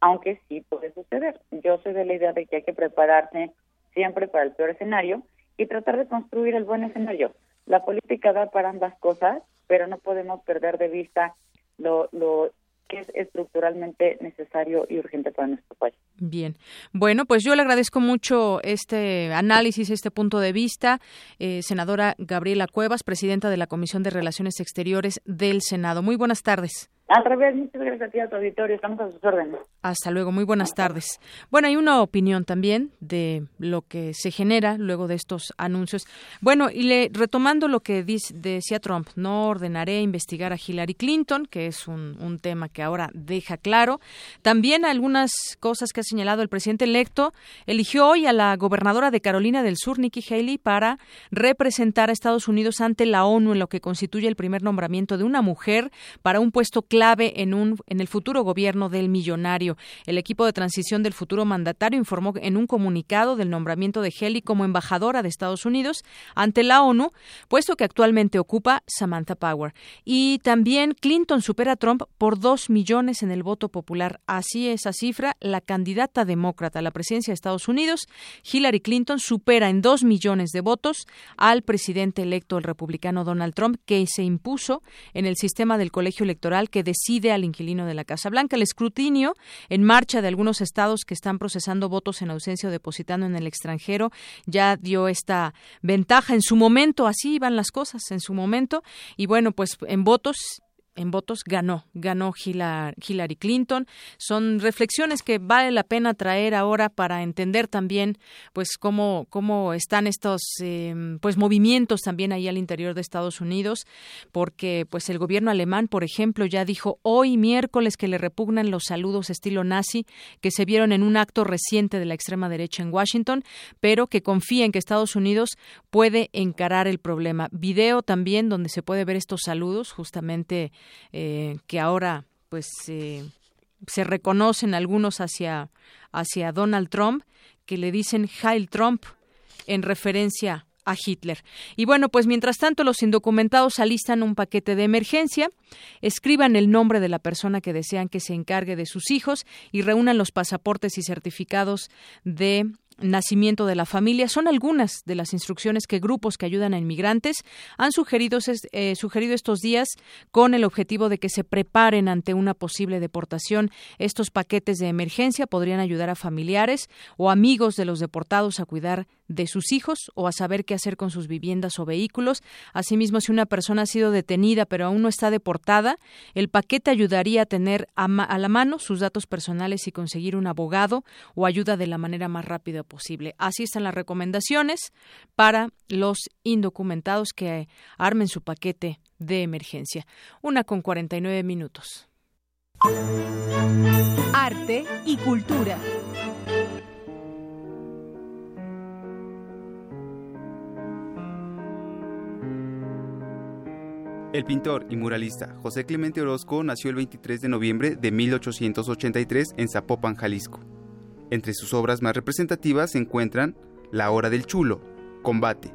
aunque sí puede suceder. Yo soy de la idea de que hay que prepararse siempre para el peor escenario y tratar de construir el buen escenario. La política da para ambas cosas, pero no podemos perder de vista lo, lo que es estructuralmente necesario y urgente para nuestro país. Bien, bueno, pues yo le agradezco mucho este análisis, este punto de vista, eh, senadora Gabriela Cuevas, presidenta de la Comisión de Relaciones Exteriores del Senado. Muy buenas tardes. Al revés, muchas gracias a ti, a tu auditorio. Estamos a sus órdenes. Hasta luego, muy buenas tardes. Bueno, hay una opinión también de lo que se genera luego de estos anuncios. Bueno, y le, retomando lo que decía Trump, no ordenaré investigar a Hillary Clinton, que es un, un tema que ahora deja claro. También algunas cosas que ha señalado el presidente electo. Eligió hoy a la gobernadora de Carolina del Sur, Nikki Haley, para representar a Estados Unidos ante la ONU en lo que constituye el primer nombramiento de una mujer para un puesto clave clave en, un, en el futuro gobierno del millonario. El equipo de transición del futuro mandatario informó en un comunicado del nombramiento de Haley como embajadora de Estados Unidos ante la ONU, puesto que actualmente ocupa Samantha Power. Y también Clinton supera a Trump por dos millones en el voto popular. Así esa cifra, la candidata demócrata a la presidencia de Estados Unidos, Hillary Clinton, supera en dos millones de votos al presidente electo, el republicano Donald Trump, que se impuso en el sistema del colegio electoral que decide al inquilino de la Casa Blanca. El escrutinio en marcha de algunos estados que están procesando votos en ausencia o depositando en el extranjero ya dio esta ventaja en su momento. Así iban las cosas en su momento. Y bueno, pues en votos en votos ganó, ganó Hillary Clinton. Son reflexiones que vale la pena traer ahora para entender también, pues cómo cómo están estos em, pues movimientos también ahí al interior de Estados Unidos, porque pues el gobierno alemán, por ejemplo, ya dijo hoy miércoles que le repugnan los saludos estilo nazi que se vieron en un acto reciente de la extrema derecha en Washington, pero que confía en que Estados Unidos puede encarar el problema. Video también donde se puede ver estos saludos justamente eh, que ahora pues eh, se reconocen algunos hacia, hacia Donald Trump, que le dicen Heil Trump en referencia a Hitler. Y bueno, pues mientras tanto los indocumentados alistan un paquete de emergencia, escriban el nombre de la persona que desean que se encargue de sus hijos y reúnan los pasaportes y certificados de nacimiento de la familia son algunas de las instrucciones que grupos que ayudan a inmigrantes han sugerido, eh, sugerido estos días con el objetivo de que se preparen ante una posible deportación. Estos paquetes de emergencia podrían ayudar a familiares o amigos de los deportados a cuidar de sus hijos o a saber qué hacer con sus viviendas o vehículos. Asimismo, si una persona ha sido detenida pero aún no está deportada, el paquete ayudaría a tener a, la mano sus datos personales y conseguir un abogado o ayuda de la manera más rápida posible. Así están las recomendaciones para los indocumentados que armen su paquete de emergencia. Una con 49 minutos. Arte y cultura. El pintor y muralista José Clemente Orozco nació el 23 de noviembre de 1883 en Zapopan, Jalisco. Entre sus obras más representativas se encuentran La hora del chulo, Combate,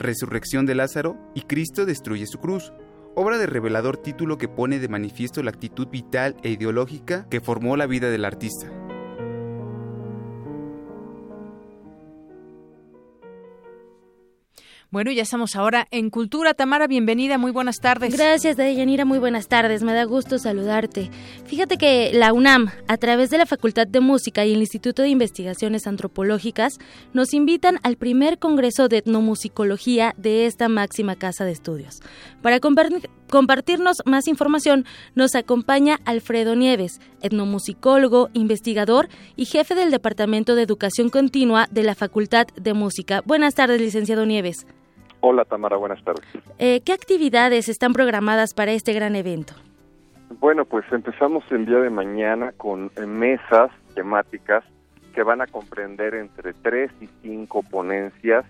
Resurrección de Lázaro y Cristo destruye su cruz, obra de revelador título que pone de manifiesto la actitud vital e ideológica que formó la vida del artista. Bueno, ya estamos ahora en Cultura. Tamara, bienvenida, muy buenas tardes. Gracias, Deyanira, muy buenas tardes. Me da gusto saludarte. Fíjate que la UNAM, a través de la Facultad de Música y el Instituto de Investigaciones Antropológicas, nos invitan al primer Congreso de Etnomusicología de esta máxima casa de estudios. Para compartirnos más información nos acompaña Alfredo Nieves, etnomusicólogo, investigador y jefe del Departamento de Educación Continua de la Facultad de Música. Buenas tardes, licenciado Nieves. Hola Tamara, buenas tardes. Eh, ¿Qué actividades están programadas para este gran evento? Bueno, pues empezamos el día de mañana con eh, mesas temáticas que van a comprender entre tres y cinco ponencias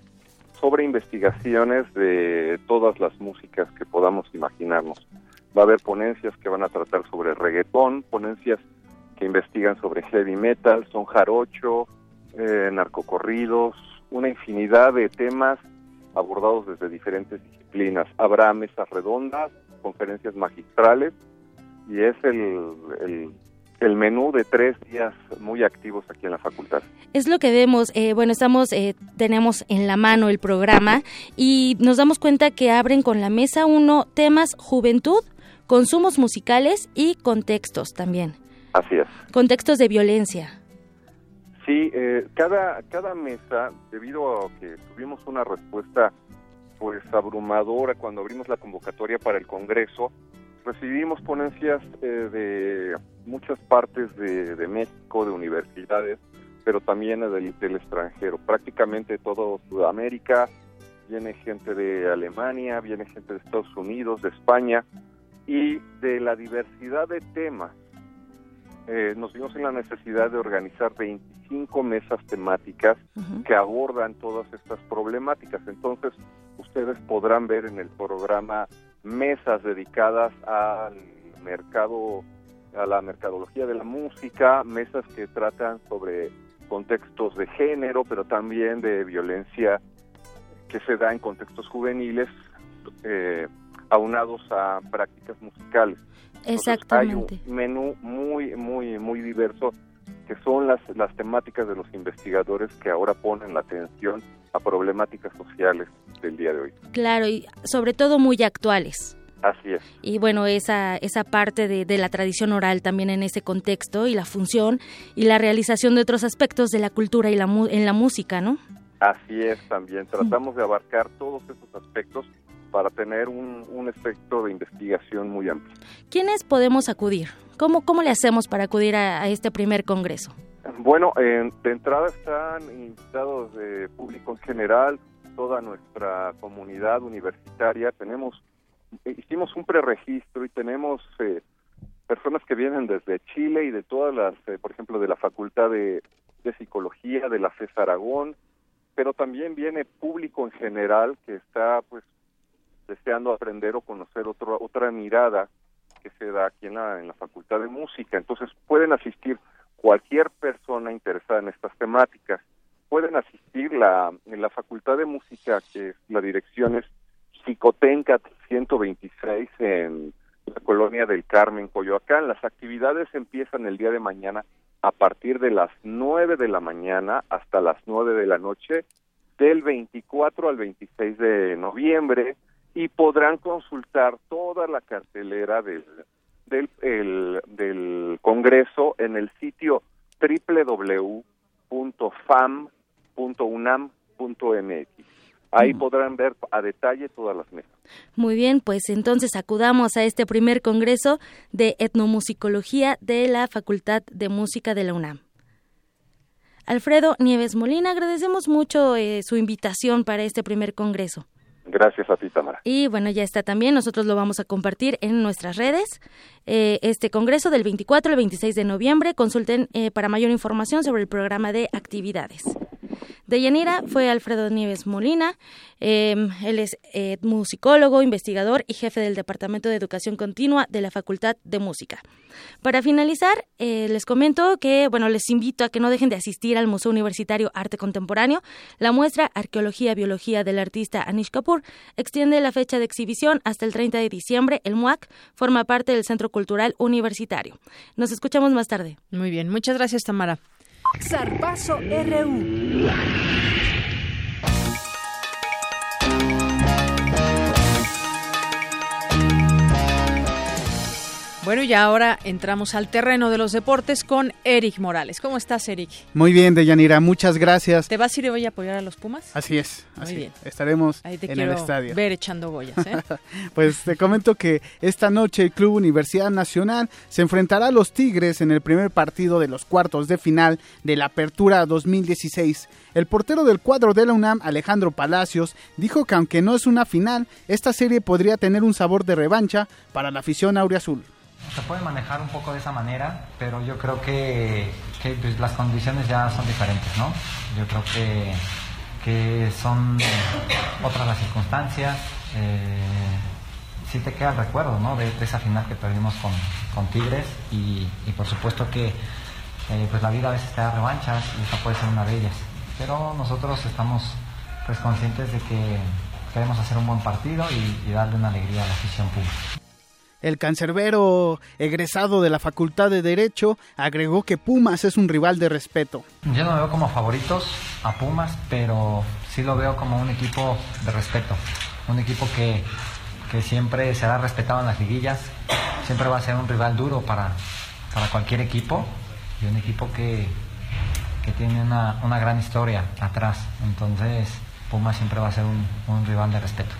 sobre investigaciones de todas las músicas que podamos imaginarnos. Va a haber ponencias que van a tratar sobre reggaetón, ponencias que investigan sobre heavy metal, son jarocho, eh, narcocorridos, una infinidad de temas abordados desde diferentes disciplinas. Habrá mesas redondas, conferencias magistrales y es el el menú de tres días muy activos aquí en la facultad. Es lo que vemos, eh, bueno, estamos, eh, tenemos en la mano el programa y nos damos cuenta que abren con la mesa uno temas juventud, consumos musicales y contextos también. Así es. Contextos de violencia. Sí, eh, cada, cada mesa, debido a que tuvimos una respuesta pues abrumadora cuando abrimos la convocatoria para el Congreso, recibimos ponencias eh, de muchas partes de, México, de universidades, pero también del, del, extranjero. Prácticamente todo Sudamérica, viene gente de Alemania, viene gente de Estados Unidos, de España, y de la diversidad de temas. Eh, nos vimos en la necesidad de organizar 25 mesas temáticas que abordan todas estas problemáticas. Entonces, ustedes podrán ver en el programa mesas dedicadas al mercado, a la mercadología de la música, mesas que tratan sobre contextos de género, pero también de violencia que se da en contextos juveniles, eh, aunados a prácticas musicales. Exactamente. hay un menú muy, muy, muy diverso que son las, las temáticas de los investigadores que ahora ponen la atención a problemáticas sociales del día de hoy. Claro, y sobre todo muy actuales. Así es. Y bueno, esa, esa parte de, de, la tradición oral también en ese contexto y la función y la realización de otros aspectos de la cultura y la en la música, ¿no? Así es también. Tratamos de abarcar todos esos aspectos para tener un, un espectro de investigación muy amplio. ¿Quiénes podemos acudir? ¿Cómo, cómo le hacemos para acudir a, a este primer congreso? Bueno, de entrada están invitados de público en general, toda nuestra comunidad universitaria. Tenemos, hicimos un preregistro y tenemos eh, personas que vienen desde Chile y de todas las, eh, por ejemplo, de la Facultad de, de Psicología, de la FES Aragón, pero también viene público en general que está, pues, deseando aprender o conocer otro, otra mirada que se da aquí en la, en la Facultad de Música. Entonces pueden asistir cualquier persona interesada en estas temáticas. Pueden asistir la, en la Facultad de Música, que la dirección es Psicotencat 126 en la colonia del Carmen, Coyoacán. Las actividades empiezan el día de mañana a partir de las 9 de la mañana hasta las 9 de la noche, del 24 al 26 de noviembre, y podrán consultar toda la cartelera del, del, del Congreso en el sitio www.fam.unam.mx. Ahí podrán ver a detalle todas las mesas. Muy bien, pues entonces acudamos a este primer Congreso de Etnomusicología de la Facultad de Música de la UNAM. Alfredo Nieves Molina, agradecemos mucho eh, su invitación para este primer Congreso. Gracias a ti, Tamara. Y bueno, ya está también, nosotros lo vamos a compartir en nuestras redes. Eh, este congreso del 24 al 26 de noviembre, consulten eh, para mayor información sobre el programa de actividades. De Yanira fue Alfredo Nieves Molina. Em, él es eh, musicólogo, investigador y jefe del Departamento de Educación Continua de la Facultad de Música. Para finalizar, eh, les comento que, bueno, les invito a que no dejen de asistir al Museo Universitario Arte Contemporáneo. La muestra Arqueología Biología del artista Anish Kapoor extiende la fecha de exhibición hasta el 30 de diciembre. El MUAC forma parte del Centro Cultural Universitario. Nos escuchamos más tarde. Muy bien, muchas gracias, Tamara. Zarpazo RU. Bueno, y ahora entramos al terreno de los deportes con Eric Morales. ¿Cómo estás, Eric? Muy bien, Deyanira, muchas gracias. ¿Te vas a ir hoy a apoyar a los Pumas? Así es, Muy así. bien. Estaremos Ahí te en quiero el estadio. ver echando goyas, ¿eh? Pues te comento que esta noche el Club Universidad Nacional se enfrentará a los Tigres en el primer partido de los cuartos de final de la Apertura 2016. El portero del cuadro de la UNAM, Alejandro Palacios, dijo que aunque no es una final, esta serie podría tener un sabor de revancha para la afición auriazul. Se puede manejar un poco de esa manera, pero yo creo que, pues, las condiciones ya son diferentes, ¿no? Yo creo que, que son otras las circunstancias. Eh, sí te queda el recuerdo, ¿no? De, esa final que perdimos con, con Tigres y, y por supuesto que eh, pues la vida a veces te da revanchas y esta puede ser una de ellas. Pero nosotros estamos pues conscientes de que queremos hacer un buen partido y darle una alegría a la afición pública. El cancerbero egresado de la Facultad de Derecho agregó que Pumas es un rival de respeto. Yo no veo como favoritos a Pumas, pero sí lo veo como un equipo de respeto. Un equipo que, que siempre será respetado en las liguillas. Siempre va a ser un rival duro para, para cualquier equipo. Y un equipo que, que tiene una, una gran historia atrás. Entonces, Pumas siempre va a ser un, un rival de respeto.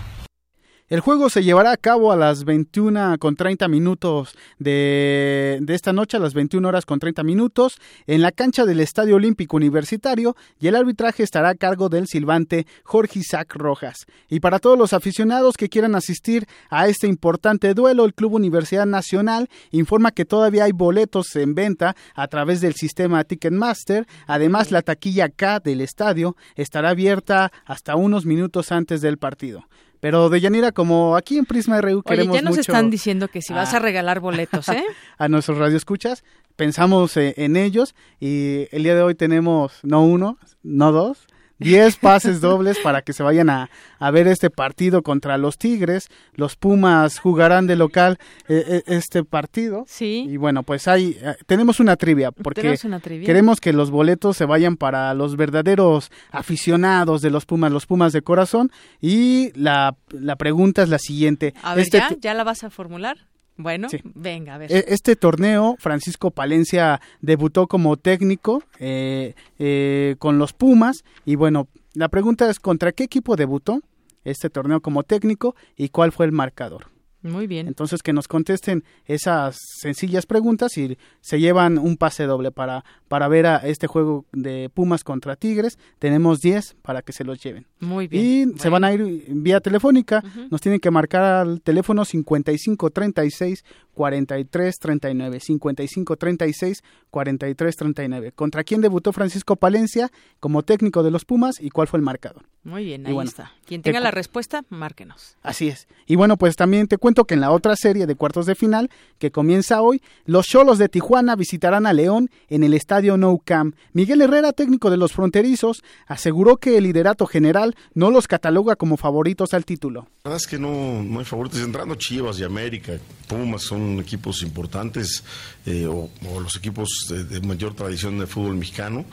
El juego se llevará a cabo a las 21 con 30 minutos de, de, esta noche, a las 21 horas con 30 minutos, en la cancha del Estadio Olímpico Universitario y el arbitraje estará a cargo del silbante Jorge Isaac Rojas. Y para todos los aficionados que quieran asistir a este importante duelo, el Club Universidad Nacional informa que todavía hay boletos en venta a través del sistema Ticketmaster. Además, la taquilla K del estadio estará abierta hasta unos minutos antes del partido. Pero Deyanira, como aquí en Prisma RU Oye, queremos ya nos mucho están diciendo que si vas a regalar boletos, ¿eh? a nuestros radioescuchas, pensamos eh, en ellos y el día de hoy tenemos no uno, no dos, 10 pases dobles para que se vayan a, a, ver este partido contra los Tigres. Los Pumas jugarán de local eh, este partido. Sí. Y bueno, pues hay eh, tenemos una trivia porque una trivia? queremos que los boletos se vayan para los verdaderos aficionados de los Pumas, los Pumas de corazón. Y la, la pregunta es la siguiente. A ver, este ¿ya? ¿ya la vas a formular? Bueno, sí. venga, a ver. Este torneo, Francisco Palencia debutó como técnico eh, eh, con los Pumas y bueno, la pregunta es, ¿contra qué equipo debutó este torneo como técnico y cuál fue el marcador? Muy bien. Entonces que nos contesten esas sencillas preguntas y se llevan un pase doble para, para ver a este juego de Pumas contra Tigres. Tenemos 10 para que se los lleven. Muy bien. Y bueno. se van a ir vía telefónica. Uh -huh. Nos tienen que marcar al teléfono 55 36 43 39. 55 36 43 39. ¿Contra quién debutó Francisco Palencia como técnico de los Pumas y cuál fue el marcador? Muy bien, ahí bueno, está. Quien tenga la respuesta, márquenos. Así es. Y bueno, pues también te cuento que en la otra serie de cuartos de final, que comienza hoy, los Cholos de Tijuana visitarán a León en el estadio Nou Camp. Miguel Herrera, técnico de los fronterizos, aseguró que el liderato general no los cataloga como favoritos al título. La verdad es que no, no hay favoritos. Entrando Chivas y América, Pumas son equipos importantes eh, o, los equipos de, de, mayor tradición de fútbol mexicano.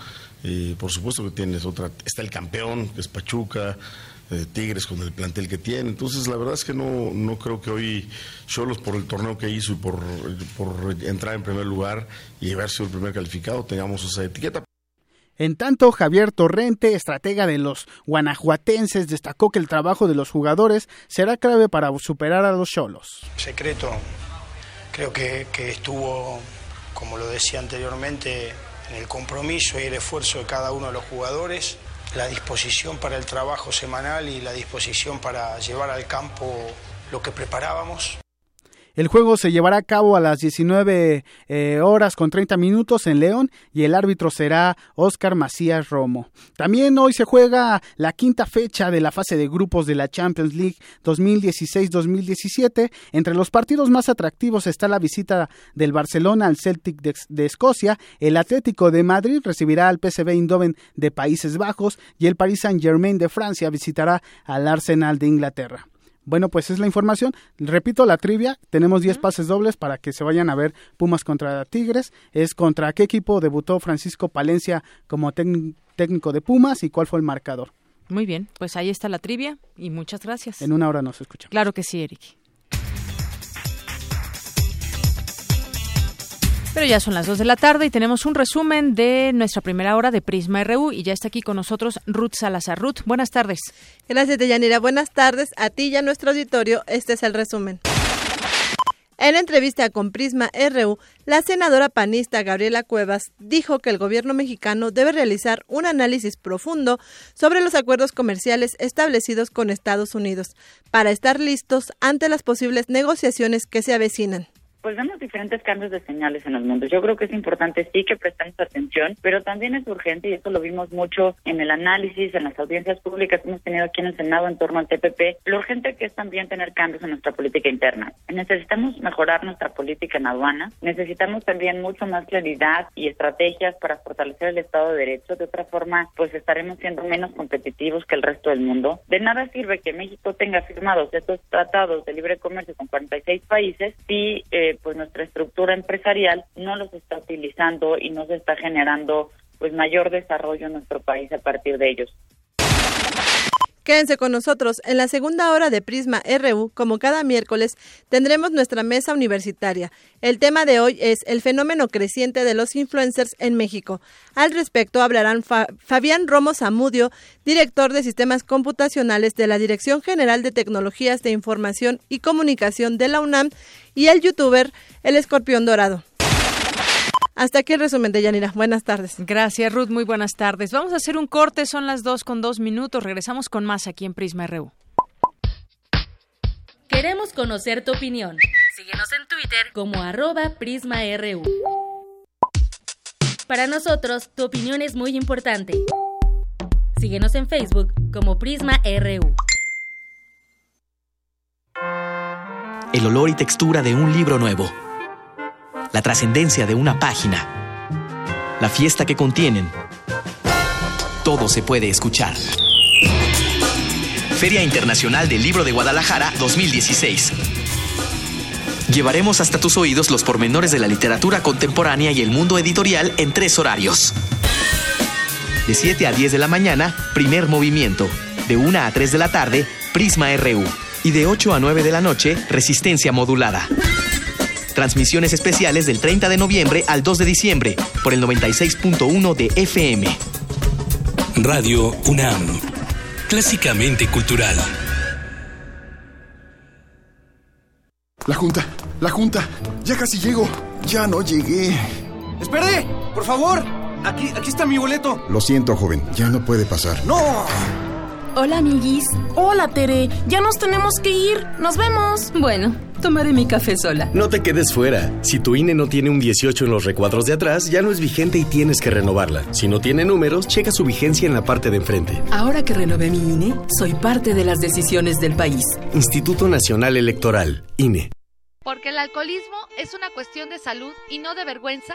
Eh, por supuesto que tienes otra, está el campeón, que es Pachuca, eh, Tigres con el plantel que tiene. Entonces, la verdad es que no, no creo que hoy Cholos, por el torneo que hizo y por, por entrar en primer lugar y haber sido el primer calificado, tengamos esa etiqueta. En tanto, Javier Torrente, estratega de los guanajuatenses, destacó que el trabajo de los jugadores será clave para superar a los Cholos. Secreto, creo que, que estuvo, como lo decía anteriormente, en el compromiso y el esfuerzo de cada uno de los jugadores, la disposición para el trabajo semanal y la disposición para llevar al campo lo que preparábamos. El juego se llevará a cabo a las 19 eh, horas con 30 minutos en León y el árbitro será Oscar Macías Romo. También hoy se juega la quinta fecha de la fase de grupos de la Champions League 2016-2017. Entre los partidos más atractivos está la visita del Barcelona al Celtic de, de, Escocia, el Atlético de Madrid recibirá al PSV Eindhoven de Países Bajos y el Paris Saint-Germain de Francia visitará al Arsenal de Inglaterra. Bueno, pues es la información. Repito la trivia. Tenemos 10 pases dobles para que se vayan a ver Pumas contra Tigres. Es contra qué equipo debutó Francisco Palencia como técnico de Pumas y cuál fue el marcador. Muy bien, pues ahí está la trivia y muchas gracias. En una hora nos escuchamos. Claro que sí, Eric. Pero ya son las 2 de la tarde y tenemos un resumen de nuestra primera hora de Prisma RU y ya está aquí con nosotros Ruth Salazar. Ruth, buenas tardes. Gracias, Deyanira. Buenas tardes a ti y a nuestro auditorio. Este es el resumen. En entrevista con Prisma RU, la senadora panista Gabriela Cuevas dijo que el gobierno mexicano debe realizar un análisis profundo sobre los acuerdos comerciales establecidos con Estados Unidos para estar listos ante las posibles negociaciones que se avecinan pues vemos diferentes cambios de señales en el mundo. Yo creo que es importante sí que prestemos atención, pero también es urgente, y eso lo vimos mucho en el análisis, en las audiencias públicas que hemos tenido aquí en el Senado en torno al TPP, lo urgente que es también tener cambios en nuestra política interna. Necesitamos mejorar nuestra política en aduana, necesitamos también mucho más claridad y estrategias para fortalecer el Estado de Derecho. De otra forma, pues estaremos siendo menos competitivos que el resto del mundo. De nada sirve que México tenga firmados estos tratados de libre comercio con 46 países si eh, pues nuestra estructura empresarial no los está utilizando y no se está generando pues mayor desarrollo en nuestro país a partir de ellos. Quédense con nosotros. En la segunda hora de Prisma RU, como cada miércoles, tendremos nuestra mesa universitaria. El tema de hoy es el fenómeno creciente de los influencers en México. Al respecto hablarán Fabián Romo Zamudio, director de sistemas computacionales de la Dirección General de Tecnologías de Información y Comunicación de la UNAM, y el youtuber El Escorpión Dorado. Hasta aquí el resumen de Yanira. Buenas tardes. Gracias, Ruth. Muy buenas tardes. Vamos a hacer un corte. Son las dos con dos minutos. Regresamos con más aquí en Prisma RU. Queremos conocer tu opinión. Síguenos en Twitter como arroba PrismaRU. Para nosotros, tu opinión es muy importante. Síguenos en Facebook como Prisma RU. El olor y textura de un libro nuevo la trascendencia de una página, la fiesta que contienen. Todo se puede escuchar. Feria Internacional del Libro de Guadalajara 2016. Llevaremos hasta tus oídos los pormenores de la literatura contemporánea y el mundo editorial en tres horarios. De 7 a 10 de la mañana, primer movimiento. De 1 a 3 de la tarde, Prisma RU. Y de 8 a 9 de la noche, resistencia modulada. Transmisiones especiales del 30 de noviembre al 2 de diciembre por el 96.1 de FM. Radio UNAM. Clásicamente cultural. La Junta, la Junta. Ya casi llego. Ya no llegué. ¡Espere! ¡Por favor! Aquí, aquí está mi boleto. Lo siento, joven. Ya no puede pasar. ¡No! Hola, amiguis. Hola, Tere. Ya nos tenemos que ir. Nos vemos. Bueno, tomaré mi café sola. No te quedes fuera. Si tu INE no tiene un 18 en los recuadros de atrás, ya no es vigente y tienes que renovarla. Si no tiene números, checa su vigencia en la parte de enfrente. Ahora que renové mi INE, soy parte de las decisiones del país. Instituto Nacional Electoral, INE. Porque el alcoholismo es una cuestión de salud y no de vergüenza.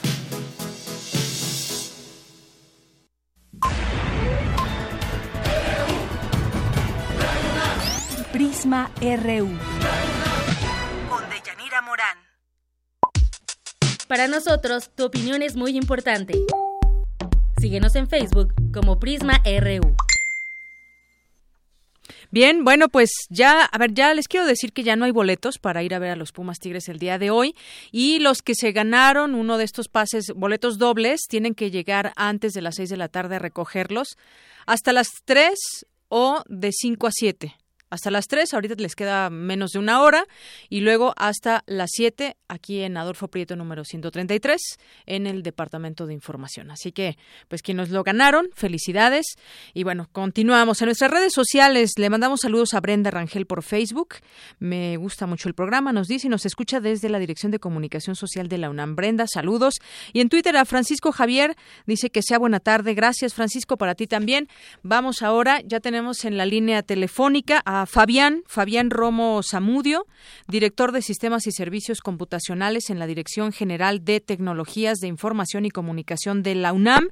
Prisma RU. Con Deyanira Morán. Para nosotros, tu opinión es muy importante. Síguenos en Facebook como Prisma RU. Bien, bueno, pues ya, a ver, ya les quiero decir que ya no hay boletos para ir a ver a los Pumas Tigres el día de hoy y los que se ganaron uno de estos pases, boletos dobles, tienen que llegar antes de las seis de la tarde a recogerlos hasta las tres o de cinco a siete hasta las 3, ahorita les queda menos de una hora, y luego hasta las 7 aquí en Adolfo Prieto número 133 en el Departamento de Información. Así que, pues quienes lo ganaron, felicidades. Y bueno, continuamos. En nuestras redes sociales le mandamos saludos a Brenda Rangel por Facebook. Me gusta mucho el programa, nos dice y nos escucha desde la Dirección de Comunicación Social de la UNAM. Brenda, saludos. Y en Twitter a Francisco Javier dice que sea buena tarde. Gracias, Francisco, para ti también. Vamos ahora, ya tenemos en la línea telefónica a Fabián, Fabián Romo Zamudio, director de Sistemas y Servicios Computacionales en la Dirección General de Tecnologías de Información y Comunicación de la UNAM,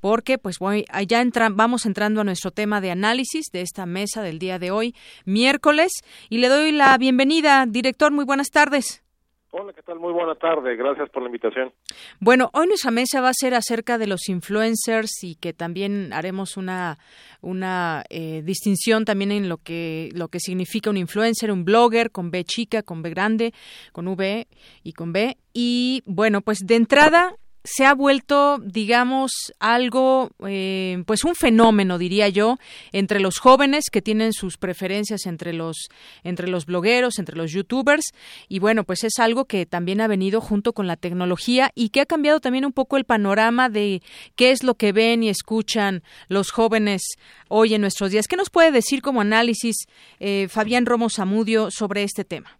porque pues voy, ya vamos entrando a nuestro tema de análisis de esta mesa del día de hoy, miércoles, y le doy la bienvenida, director, muy buenas tardes. Hola, ¿qué tal? Muy buena tarde. Gracias por la invitación. Bueno, hoy nuestra mesa va a ser acerca de los influencers y que también haremos una una eh, distinción también en lo que lo que significa un influencer, un blogger con B chica, con B grande, con V y con B. Y bueno, pues de entrada se ha vuelto, digamos, algo, eh, pues un fenómeno, diría yo, entre los jóvenes que tienen sus preferencias entre los, entre los blogueros, entre los youtubers, y bueno, pues es algo que también ha venido junto con la tecnología y que ha cambiado también un poco el panorama de qué es lo que ven y escuchan los jóvenes hoy en nuestros días. ¿Qué nos puede decir como análisis eh, Fabián Romo Zamudio sobre este tema?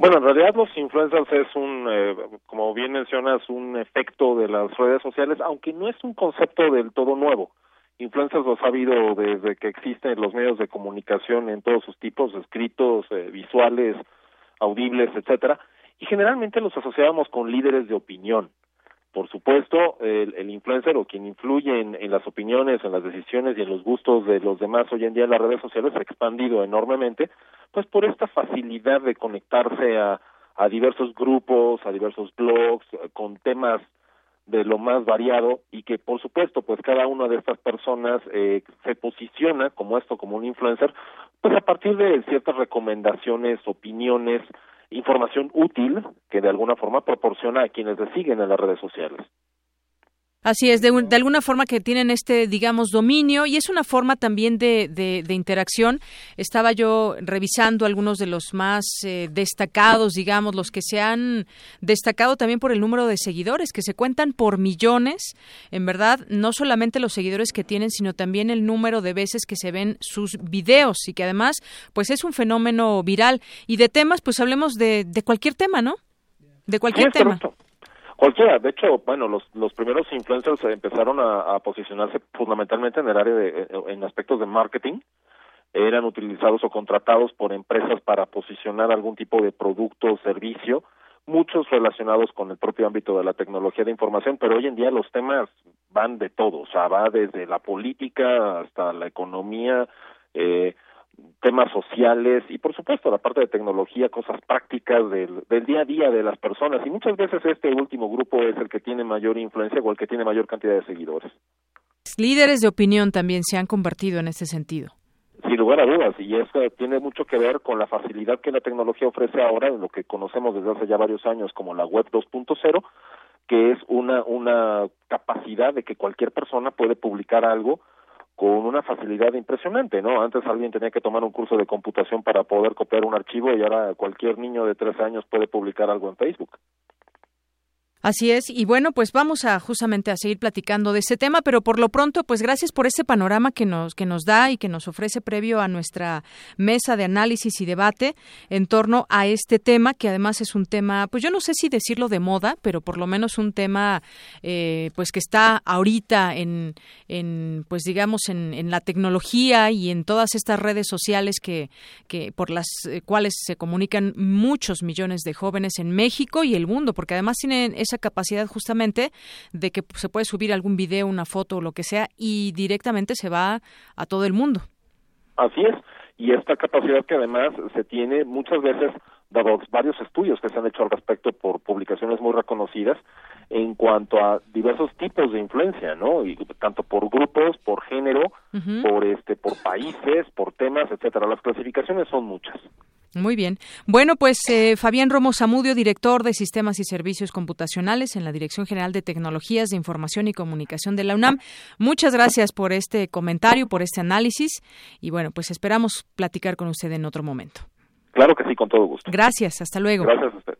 Bueno, en realidad los influencers es un, eh, como bien mencionas, un efecto de las redes sociales, aunque no es un concepto del todo nuevo. Influencers los ha habido desde que existen los medios de comunicación en todos sus tipos, escritos, eh, visuales, audibles, etcétera, y generalmente los asociábamos con líderes de opinión. Por supuesto, el, el influencer o quien influye en, las opiniones, en las decisiones y en los gustos de los demás hoy en día en las redes sociales ha expandido enormemente, pues por esta facilidad de conectarse a, a diversos grupos, a diversos blogs, con temas de lo más variado y que por supuesto pues cada una de estas personas eh, se posiciona como esto como un influencer pues a partir de ciertas recomendaciones opiniones información útil que de alguna forma proporciona a quienes le siguen en las redes sociales. Así es, de, de, alguna forma que tienen este, digamos, dominio y es una forma también de, de, interacción. Estaba yo revisando algunos de los más eh, destacados, digamos, los que se han destacado también por el número de seguidores, que se cuentan por millones, en verdad, no solamente los seguidores que tienen, sino también el número de veces que se ven sus videos y que además, pues es un fenómeno viral. Y de temas, pues hablemos de, de cualquier tema, ¿no? De cualquier tema. Cualquiera, de hecho, bueno, los, los primeros influencers empezaron a, posicionarse fundamentalmente en el área de, eh, en aspectos de marketing, eran utilizados o contratados por empresas para posicionar algún tipo de producto o servicio, muchos relacionados con el propio ámbito de la tecnología de información, pero hoy en día los temas van de todo, o sea, va desde la política hasta la economía, eh, temas sociales y por supuesto la parte de tecnología, cosas prácticas del, del día a día de las personas y muchas veces este último grupo es el que tiene mayor influencia o el que tiene mayor cantidad de seguidores. Líderes de opinión también se han convertido en este sentido. Sin lugar a dudas, y eso tiene mucho que ver con la facilidad que la tecnología ofrece ahora en lo que conocemos desde hace ya varios años como la web 2.0, que es una, una capacidad de que cualquier persona puede publicar algo con una facilidad impresionante, ¿no? Antes alguien tenía que tomar un curso de computación para poder copiar un archivo y ahora cualquier niño de tres años puede publicar algo en Facebook. Así es, y bueno, pues vamos a justamente a seguir platicando de ese tema, pero por lo pronto, pues gracias por ese panorama que nos que nos da y que nos ofrece previo a nuestra mesa de análisis y debate en torno a este tema, que además es un tema, pues yo no sé si decirlo de moda, pero por lo menos un tema, eh, pues que está ahorita en, en pues digamos en, en, la tecnología y en todas estas redes sociales que que por las eh, cuales se comunican muchos millones de jóvenes en México y el mundo, porque además tienen esa capacidad justamente de que se puede subir algún video, una foto o lo que sea y directamente se va a todo el mundo. Así es. y esta capacidad que además se tiene muchas veces dado varios estudios que se han hecho al respecto por publicaciones muy reconocidas en cuanto a diversos tipos de influencia, ¿no? Y tanto por grupos, por género, por este, por países, por temas, etcétera. Las clasificaciones son muchas. Muy bien. Bueno, pues eh, Fabián Romo Zamudio, director de Sistemas y Servicios Computacionales en la Dirección General de Tecnologías de Información y Comunicación de la UNAM. Muchas gracias por este comentario, por este análisis y bueno, pues esperamos platicar con usted en otro momento. Claro que sí, con todo gusto. Gracias, hasta luego. Gracias a usted.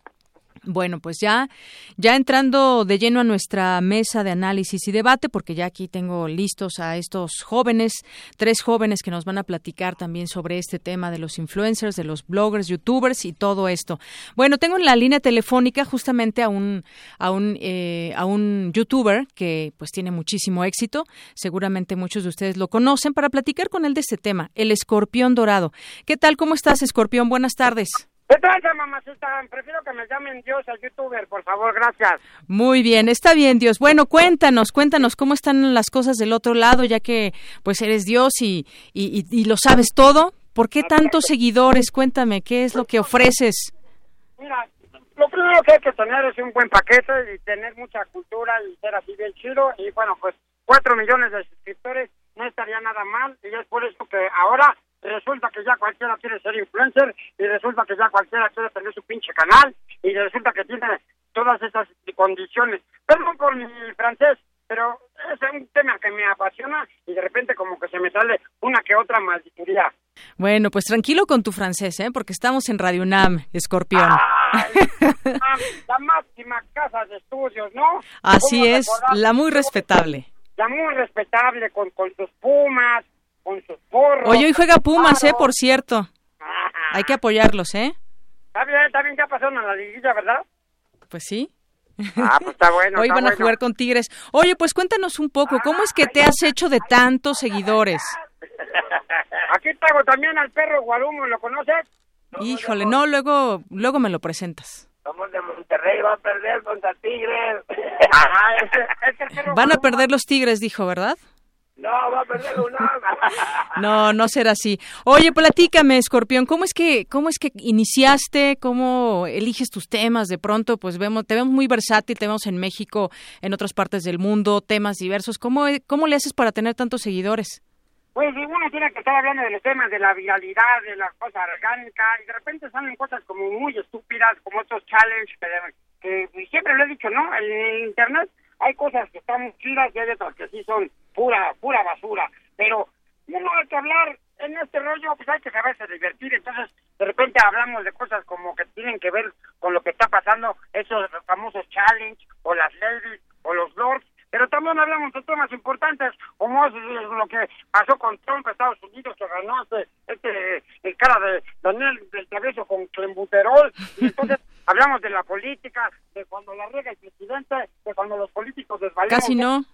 Bueno, pues ya, ya entrando de lleno a nuestra mesa de análisis y debate, porque ya aquí tengo listos a estos jóvenes, tres jóvenes que nos van a platicar también sobre este tema de los influencers, de los bloggers, youtubers y todo esto. Bueno, tengo en la línea telefónica justamente a un a un eh, a un youtuber que pues tiene muchísimo éxito. Seguramente muchos de ustedes lo conocen para platicar con él de este tema, el Escorpión Dorado. ¿Qué tal? ¿Cómo estás, Escorpión? Buenas tardes. ¿Qué tal, mamacita? Prefiero que me llamen Dios al youtuber, por favor, gracias. Muy bien, está bien, Dios. Bueno, cuéntanos, cuéntanos cómo están las cosas del otro lado, ya que pues eres Dios y, y, y lo sabes todo. ¿Por qué tantos seguidores? Cuéntame, ¿qué es lo que ofreces? Mira, lo primero que hay que tener es un buen paquete y tener mucha cultura y ser así bien chido. Y bueno, pues cuatro millones de suscriptores no estaría nada mal. Y es por eso que ahora resulta que ya cualquiera quiere ser influencer y resulta que ya cualquiera quiere tener su pinche canal y resulta que tiene todas esas condiciones. Perdón por mi francés, pero es un tema que me apasiona y de repente como que se me sale una que otra maldituría. Bueno, pues tranquilo con tu francés, ¿eh? Porque estamos en Radio UNAM, Escorpión. la máxima casa de estudios, ¿no? Así es, la muy respetable. La muy respetable con, con sus pumas, con sus porros. Oye, hoy juega Pumas, ¿eh? Por cierto. Hay que apoyarlos, ¿eh? Está bien, está bien, ya pasaron a la liguilla, ¿verdad? Pues sí. Ah, pues está bueno. Hoy está van a bueno. jugar con Tigres. Oye, pues cuéntanos un poco, ¿cómo es que te has hecho de tantos seguidores? Aquí traigo también al perro Guarumo, ¿lo conoces? Híjole, no, luego, luego me lo presentas. Somos de Monterrey, va a perder contra Tigres. Ajá, es, es el perro Van a perder los Tigres, dijo, ¿verdad? No, va a perder una. No, no será así. Oye, platícame, Escorpión, ¿cómo es que cómo es que iniciaste? ¿Cómo eliges tus temas? De pronto, pues vemos te vemos muy versátil, te vemos en México, en otras partes del mundo, temas diversos. ¿Cómo cómo le haces para tener tantos seguidores? Pues uno tiene que estar hablando de los temas de la viralidad, de las cosas orgánicas, y de repente salen cosas como muy estúpidas, como estos challenges, que, que siempre lo he dicho, ¿no? En Internet hay cosas que están chidas y hay otras que sí son pura, pura basura. Pero uno hay que hablar en este rollo, pues hay que saberse divertir. Entonces, de repente hablamos de cosas como que tienen que ver con lo que está pasando, esos famosos challenge, o las ladies, o los lords. Pero también hablamos de temas importantes, como es lo que pasó con Trump, Estados Unidos, que ganó este, este el cara de Daniel del Travieso con clenbuterol. Y entonces hablamos de la política, de cuando la riega el presidente, de cuando los políticos desvalemos. Casi no,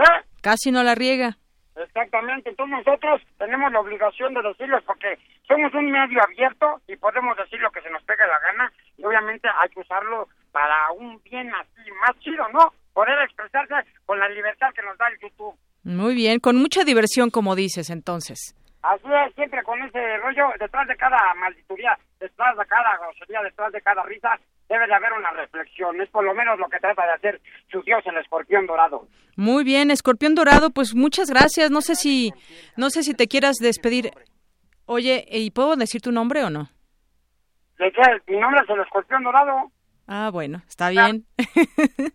¿Eh? casi no la riega. Exactamente, entonces nosotros tenemos la obligación de decirles porque somos un medio abierto y podemos decir lo que se nos pegue la gana y obviamente hay que usarlo para un bien así más chido, ¿no? Poder expresarse con la libertad que nos da el YouTube. Muy bien, con mucha diversión, como dices, entonces. Así es, siempre con ese rollo, detrás de cada maldituría, detrás de cada grosería, detrás de cada risa, debe de haber una reflexión. Es por lo menos lo que trata de hacer su Dios, el escorpión dorado. Muy bien, Escorpión Dorado, pues muchas gracias. No sé si no sé si te quieras despedir. Oye, ¿y puedo decir tu nombre o no? ¿De qué? Mi nombre es el escorpión dorado. Ah, bueno, está bien.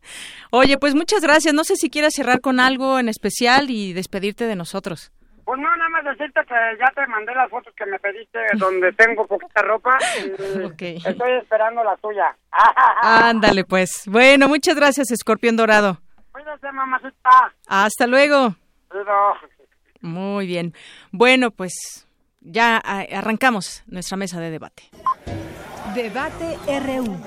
Oye, pues muchas gracias. No sé si quieras cerrar con algo en especial y despedirte de nosotros. Pues no, nada más decirte que ya te mandé las fotos que me pediste donde tengo poquita ropa y Ok. estoy esperando la tuya. Ándale, pues. Bueno, muchas gracias, Escorpión Dorado. Cuídate, mamacita. Hasta luego. Cuido. Muy bien. Bueno, pues ya ah, arrancamos nuestra mesa de debate. Debate RU.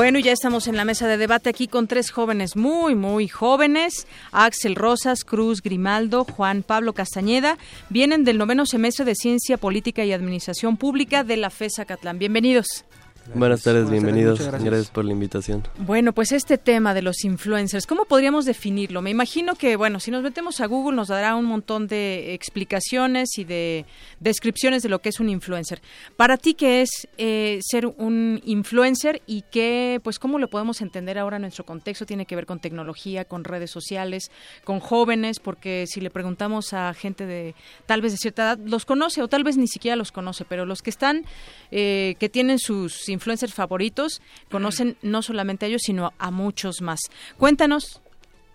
Bueno, ya estamos en la mesa de debate aquí con tres jóvenes muy, muy jóvenes. Axel Rosas, Cruz Grimaldo, Juan Pablo Castañeda. Vienen del noveno semestre de Ciencia Política y Administración Pública de la FESA Catlán. Bienvenidos. Buenas tardes, bienvenidos. gracias. por la invitación. Bueno, pues este tema de los influencers, ¿cómo podríamos definirlo? Me imagino que, bueno, si nos metemos a Google nos dará un montón de explicaciones y de descripciones de lo que es un influencer. Para ti, ¿qué es eh, ser un influencer y qué, pues, cómo lo podemos entender ahora en nuestro contexto? Tiene que ver con tecnología, con redes sociales, con jóvenes, porque si le preguntamos a gente de tal vez de cierta edad, los conoce o tal vez ni siquiera los conoce, pero los que están, eh, que tienen sus influencers favoritos conocen no solamente a ellos, sino a muchos más. Cuéntanos,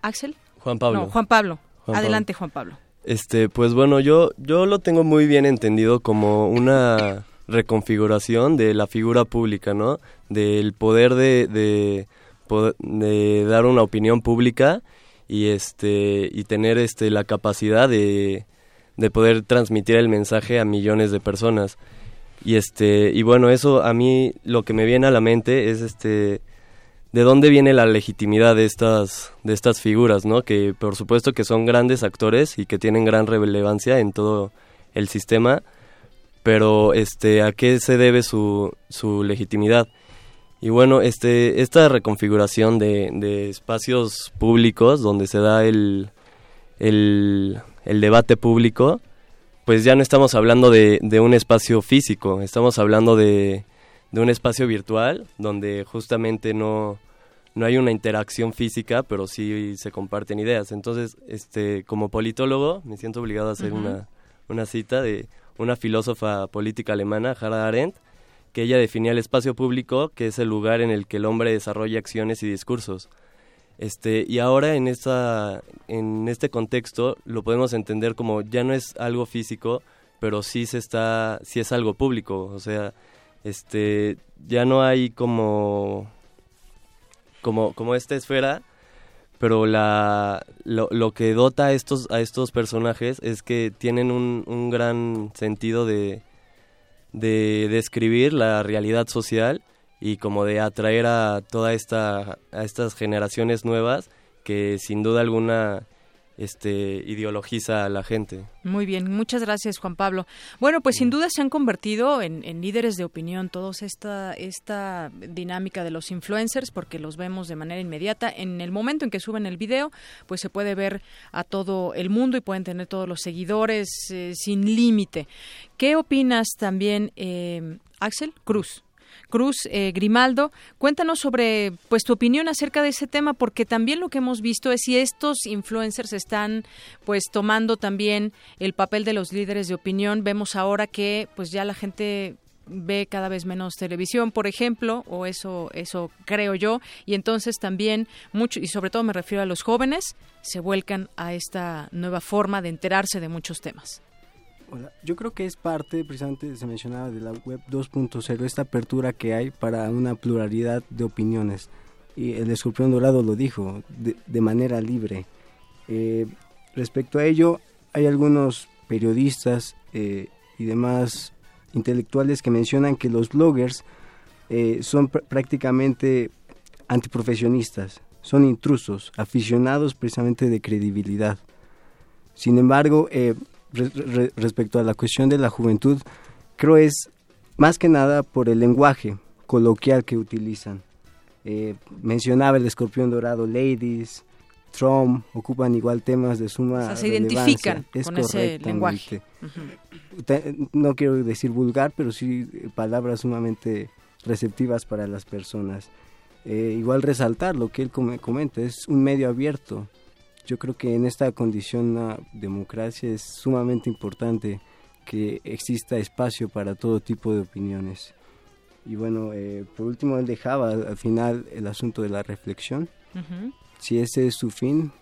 Axel. Juan Pablo. No, Juan Pablo. Adelante, Juan Pablo. Este, pues bueno, yo, yo lo tengo muy bien entendido como una reconfiguración de la figura pública, ¿no? Del poder de, de, de dar una opinión pública y este y tener este la capacidad de, de poder transmitir el mensaje a millones de personas. Y este y bueno, eso a mí lo que me viene a la mente es este de dónde viene la legitimidad de estas de estas figuras, ¿no? Que por supuesto que son grandes actores y que tienen gran relevancia en todo el sistema, pero este a qué se debe su su legitimidad. Y bueno, este esta reconfiguración de, de espacios públicos donde se da el, el, el debate público, pues ya no estamos hablando de, un espacio físico, estamos hablando de, un espacio virtual donde justamente no, no hay una interacción física, pero sí se comparten ideas. Entonces, este, como politólogo, me siento obligado a hacer una, una cita de una filósofa política alemana, Hannah Arendt, que ella definía el espacio público, que es el lugar en el que el hombre desarrolla acciones y discursos. Este, y ahora en, esta, en este contexto lo podemos entender como ya no es algo físico, pero sí, se está, sí es algo público. O sea, este, ya no hay como, como, como esta esfera, pero la, lo, lo, que dota a estos, a estos personajes es que tienen un, un gran sentido de, de describir la realidad social y como de atraer a toda esta a estas generaciones nuevas que sin duda alguna este ideologiza a la gente. Muy bien, muchas gracias Juan Pablo. Bueno, pues sin duda se han convertido en, líderes de opinión todos esta esta dinámica de los influencers porque los vemos de manera inmediata. En el momento en que suben el video, pues se puede ver a todo el mundo y pueden tener todos los seguidores eh, sin límite. ¿Qué opinas también, eh, Axel Cruz? Cruz eh, Grimaldo. Cuéntanos sobre pues tu opinión acerca de ese tema, porque también lo que hemos visto es si estos influencers están pues tomando también el papel de los líderes de opinión. Vemos ahora que pues ya la gente ve cada vez menos televisión, por ejemplo, o eso eso creo yo, y entonces también mucho y sobre todo me refiero a los jóvenes se vuelcan a esta nueva forma de enterarse de muchos temas. Yo creo que es parte, precisamente se mencionaba, de la web 2.0, esta apertura que hay para una pluralidad de opiniones. Y el escorpión dorado lo dijo, de, manera libre. Eh, respecto a ello, hay algunos periodistas eh, y demás intelectuales que mencionan que los bloggers eh, son prácticamente antiprofesionistas, son intrusos, aficionados precisamente de credibilidad. Sin embargo, respecto a la cuestión de la juventud, creo es más que nada por el lenguaje coloquial que utilizan. Eh, mencionaba el escorpión dorado, ladies, Trump, ocupan igual temas de suma. O sea, se identifican con ese lenguaje. No quiero decir vulgar, pero sí palabras sumamente receptivas para las personas. Eh, igual resaltar lo que él comenta, es un medio abierto, yo creo que en esta condición una democracia es sumamente importante que exista espacio para todo tipo de opiniones. Y bueno, eh, por último, él dejaba al final el asunto de la reflexión. Si ese es su fin,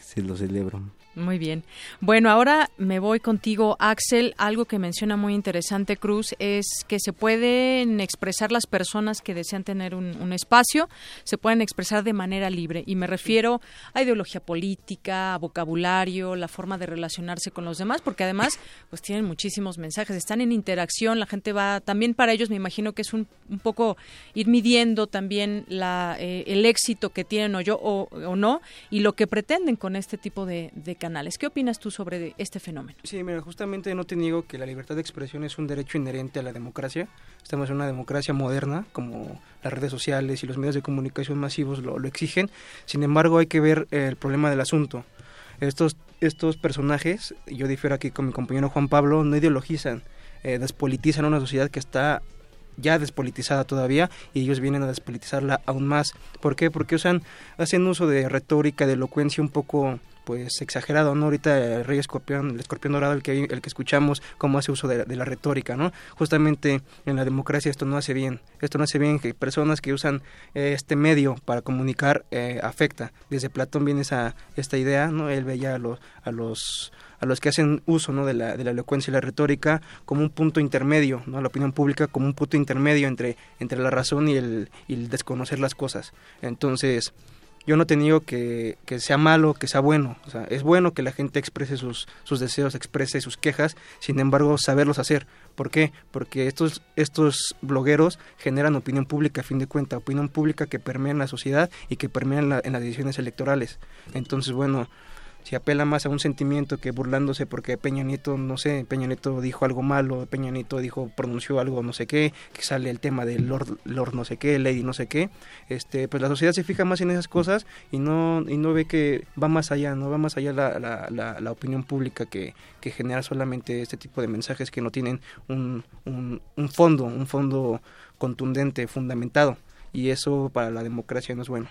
se lo celebro. Muy bien. Bueno, ahora me voy contigo, Axel. Algo que menciona muy interesante Cruz es que se pueden expresar las personas que desean tener un, espacio, se pueden expresar de manera libre. Y me refiero a ideología política, a vocabulario, la forma de relacionarse con los demás, porque además pues tienen muchísimos mensajes, están en interacción, la gente va, también para ellos me imagino que es un, un poco ir midiendo también la, eh, el éxito que tienen o yo o, no y lo que pretenden con este tipo de, de canales. ¿Qué opinas tú sobre este fenómeno? Sí, mira, justamente no te niego que la libertad de expresión es un derecho inherente a la democracia. Estamos en una democracia moderna, como las redes sociales y los medios de comunicación masivos lo, lo exigen. Sin embargo, hay que ver el problema del asunto. Estos, estos personajes, yo difiero aquí con mi compañero Juan Pablo, no ideologizan, eh, despolitizan una sociedad que está ya despolitizada todavía y ellos vienen a despolitizarla aún más. ¿Por qué? Porque usan, hacen uso de retórica, de elocuencia un poco pues exagerado, ¿no? Ahorita el rey escorpión, el escorpión dorado, el que, el que escuchamos, cómo hace uso de, la retórica, ¿no? Justamente en la democracia esto no hace bien, esto no hace bien que personas que usan eh, este medio para comunicar eh, afecta. Desde Platón viene esa, esta idea, ¿no? Él veía a los, a los a los que hacen uso ¿no? de, la, de la elocuencia y la retórica como un punto intermedio, ¿no? la opinión pública como un punto intermedio entre, entre la razón y el desconocer las cosas. Entonces, yo no he tenido que, que sea malo, que sea bueno. O sea, es bueno que la gente exprese sus, sus deseos, exprese sus quejas, sin embargo, saberlos hacer. ¿Por qué? Porque estos, estos blogueros generan opinión pública, a fin de cuentas, opinión pública que permea en la sociedad y que permea en, en las decisiones electorales. Entonces, bueno, si apela más a un sentimiento que burlándose porque Peña Nieto, no sé, Peña Nieto dijo algo malo, Peña Nieto dijo, pronunció algo no sé qué, que sale el tema del Lord, Lord no sé qué, Lady no sé qué, este, pues la sociedad se fija más en esas cosas y no, y no ve que va más allá, no va más allá la, la, la, opinión pública que, que, genera solamente este tipo de mensajes que no tienen un, un, un fondo, un fondo contundente, fundamentado y eso para la democracia no es bueno.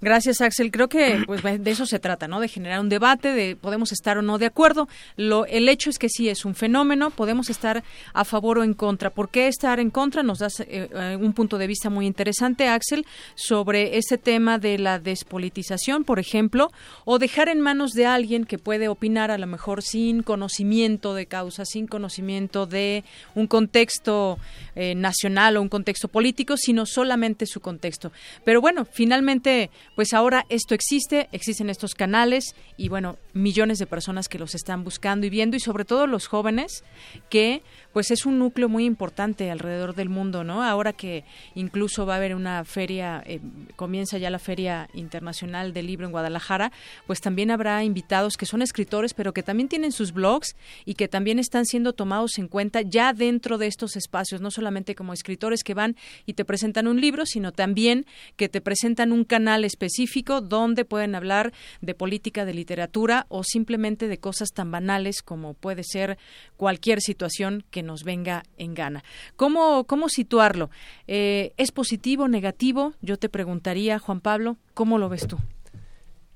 Gracias, Axel. Creo que pues de eso se trata, ¿no? De generar un debate, de podemos estar o no de acuerdo. Lo, el hecho es que sí es un fenómeno, podemos estar a favor o en contra. ¿Por qué estar en contra? Nos das eh, eh, un punto de vista muy interesante, Axel, sobre ese tema de la despolitización, por ejemplo, o dejar en manos de alguien que puede opinar a lo mejor sin conocimiento de causa, sin conocimiento de un contexto eh, nacional o un contexto político, sino solamente su contexto. Pero bueno, finalmente pues ahora esto existe, existen estos canales y bueno, millones de personas que los están buscando y viendo y sobre todo los jóvenes que pues es un núcleo muy importante alrededor del mundo, ¿no? Ahora que incluso va a haber una feria, eh, comienza ya la Feria Internacional del Libro en Guadalajara, pues también habrá invitados que son escritores, pero que también tienen sus blogs y que también están siendo tomados en cuenta ya dentro de estos espacios, no solamente como escritores que van y te presentan un libro, sino también que te presentan un canal específico donde pueden hablar de política, de literatura o simplemente de cosas tan banales como puede ser cualquier situación que nos venga en gana. ¿Cómo, cómo situarlo? Eh, ¿Es positivo, negativo? Yo te preguntaría, Juan Pablo, ¿cómo lo ves tú?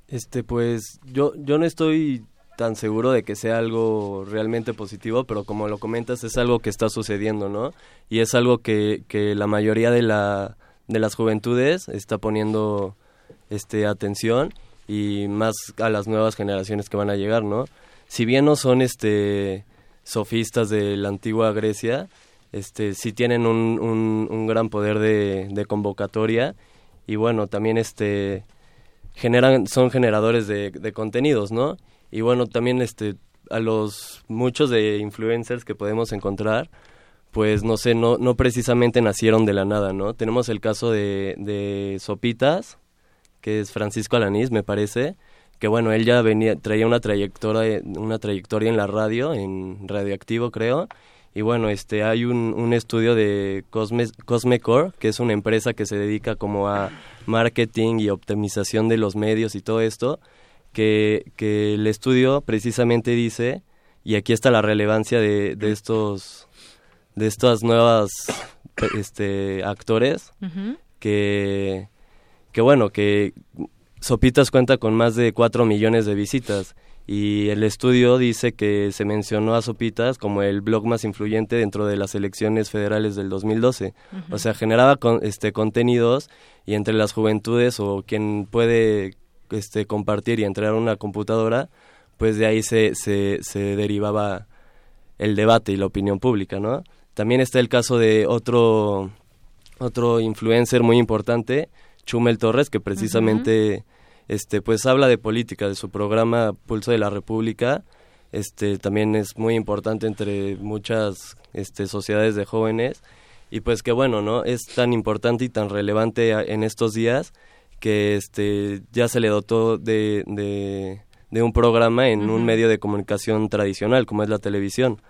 Este, pues yo, yo no estoy tan seguro de que sea algo realmente positivo, pero como lo comentas, es algo que está sucediendo, ¿no? Y es algo que, que la mayoría de, la, de las juventudes está poniendo este, atención y más a las nuevas generaciones que van a llegar, ¿no? Si bien no son este sofistas de la antigua Grecia, este, sí tienen un, un, gran poder de, convocatoria y bueno, también este, generan, son generadores de, contenidos, ¿no? Y bueno, también este, a los muchos de influencers que podemos encontrar, pues no sé, no, no precisamente nacieron de la nada, ¿no? Tenemos el caso de, de Sopitas, que es Francisco Alanís, me parece, que bueno, él ya venía, traía una trayectoria, una trayectoria en la radio, en Radioactivo creo, y bueno, este, hay un, un estudio de Cosme, Cosmecore, que es una empresa que se dedica como a marketing y optimización de los medios y todo esto, que, que el estudio precisamente dice, y aquí está la relevancia de, de estos, de estas nuevas este, actores, que, que bueno, que Sopitas cuenta con más de 4 millones de visitas y el estudio dice que se mencionó a Sopitas como el blog más influyente dentro de las elecciones federales del 2012. O sea, generaba este contenidos y entre las juventudes o quien puede este compartir y entrar a una computadora, pues de ahí se, se, se derivaba el debate y la opinión pública, ¿no? También está el caso de otro otro influencer muy importante, Chumel Torres, que precisamente este pues habla de política de su programa Pulso de la República. Este también es muy importante entre muchas este sociedades de jóvenes. Y pues que bueno no es tan importante y tan relevante en estos días que este ya se le dotó de, de, de un programa en un medio de comunicación tradicional como es la televisión.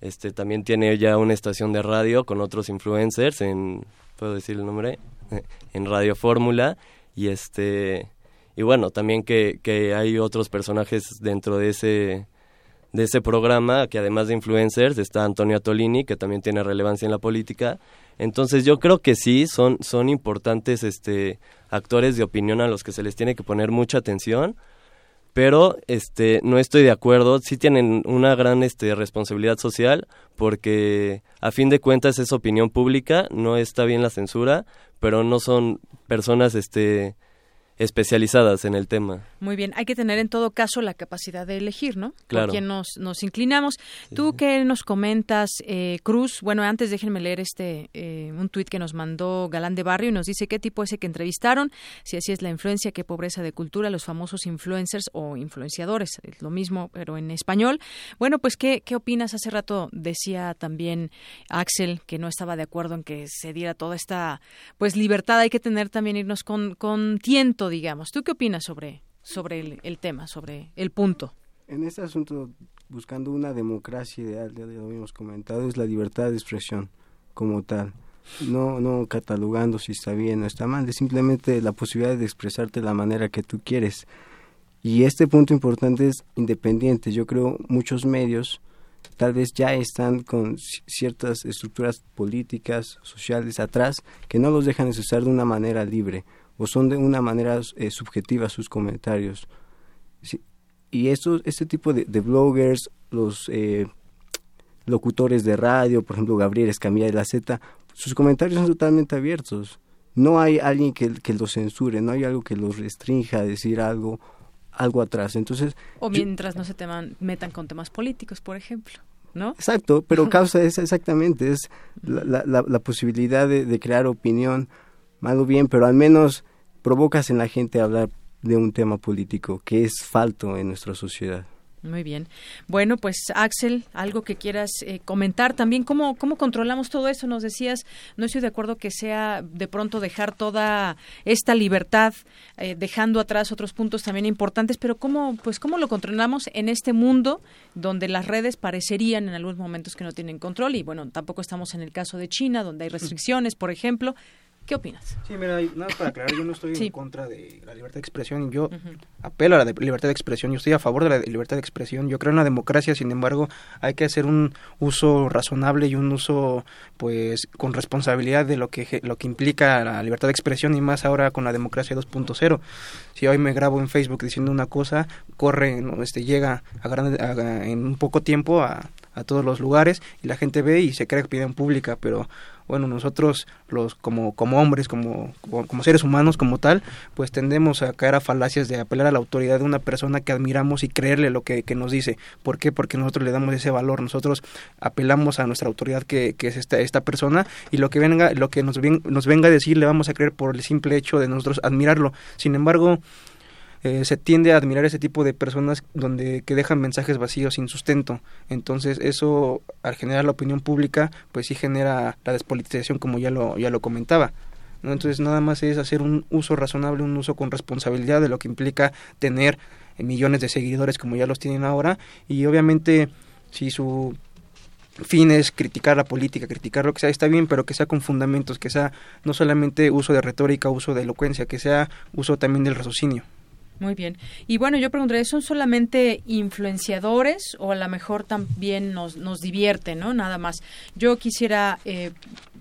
Este también tiene ya una estación de radio con otros influencers en puedo decir el nombre en Radio Fórmula. Y este y bueno, también que, que hay otros personajes dentro de ese de ese programa, que además de influencers está Antonio Atolini, que también tiene relevancia en la política. Entonces yo creo que sí, son, son importantes este, actores de opinión a los que se les tiene que poner mucha atención, pero este, no estoy de acuerdo, sí tienen una gran este, responsabilidad social, porque a fin de cuentas es opinión pública, no está bien la censura, pero no son personas este, especializadas en el tema. Muy bien, hay que tener en todo caso la capacidad de elegir, ¿no? Claro. Por quien nos, nos inclinamos. ¿Tú qué nos comentas, eh, Cruz? Bueno, antes déjenme leer este eh, un tuit que nos mandó Galán de Barrio y nos dice qué tipo ese que entrevistaron, si así es la influencia, qué pobreza de cultura, los famosos influencers o influenciadores, es lo mismo, pero en español. Bueno, pues, ¿qué, qué opinas? Hace rato decía también Axel que no estaba de acuerdo en que se diera toda esta pues libertad, hay que tener también irnos con, con tiento, digamos. ¿Tú qué opinas sobre, sobre el, tema, sobre el punto? En este asunto, buscando una democracia ideal, ya lo habíamos comentado, es la libertad de expresión como tal. No, no catalogando si está bien o está mal, es simplemente la posibilidad de expresarte de la manera que tú quieres. Y este punto importante es independiente. Yo creo muchos medios tal vez ya están con ciertas estructuras políticas, sociales atrás, que no los dejan expresar de una manera libre o son de una manera eh, subjetiva sus comentarios. Sí, y estos, este tipo de, de bloggers, los eh, locutores de radio, por ejemplo Gabriel Escamilla de la Z, sus comentarios son totalmente abiertos. No hay alguien que, que los censure, no hay algo que los restrinja a decir algo algo atrás. Entonces, o mientras no se teman, metan con temas políticos, por ejemplo. ¿No? Exacto, pero causa esa exactamente, es la, la, la posibilidad de, de, crear opinión, mal o bien, pero al menos provocas en la gente hablar de un tema político que es falto en nuestra sociedad. Muy bien. Bueno, pues Axel, algo que quieras eh, comentar también, ¿cómo, ¿cómo controlamos todo eso? Nos decías, no estoy de acuerdo que sea de pronto dejar toda esta libertad, eh, dejando atrás otros puntos también importantes, pero ¿cómo, pues, ¿cómo lo controlamos en este mundo donde las redes parecerían en algunos momentos que no tienen control? Y bueno, tampoco estamos en el caso de China, donde hay restricciones, por ejemplo. ¿Qué opinas? Sí, mira, nada para aclarar, yo no estoy sí. en contra de la libertad de expresión, yo uh -huh. apelo a la de libertad de expresión, yo estoy a favor de la de libertad de expresión, yo creo en la democracia, sin embargo, hay que hacer un uso razonable y un uso pues con responsabilidad de lo que lo que implica la libertad de expresión y más ahora con la democracia 2.0. Si hoy me grabo en Facebook diciendo una cosa, corre, ¿no? este llega a, gran, a, en un poco tiempo a, a todos los lugares y la gente ve y se crea opinión pública, pero bueno, nosotros los como como hombres, como, como, seres humanos como tal, pues tendemos a caer a falacias de apelar a la autoridad de una persona que admiramos y creerle lo que, que nos dice. ¿Por qué? Porque nosotros le damos ese valor, nosotros apelamos a nuestra autoridad que, que es esta, esta persona y lo que venga, lo que nos, ven, nos venga a decir le vamos a creer por el simple hecho de nosotros admirarlo. Sin embargo, eh, se tiende a admirar ese tipo de personas donde que dejan mensajes vacíos sin sustento. Entonces eso al generar la opinión pública pues sí genera la despolitización como ya lo ya lo comentaba entonces nada más es hacer un uso razonable un uso con responsabilidad de lo que implica tener millones de seguidores como ya los tienen ahora. Y obviamente si su fin es criticar la política, criticar lo que sea, está bien, pero que sea con fundamentos, que sea no solamente uso de retórica, uso de elocuencia, que sea uso también del raciocinio. Muy bien. Y bueno, yo preguntaré, ¿son solamente influenciadores o a lo mejor también nos, nos divierten, ¿no? Nada más. Yo quisiera eh,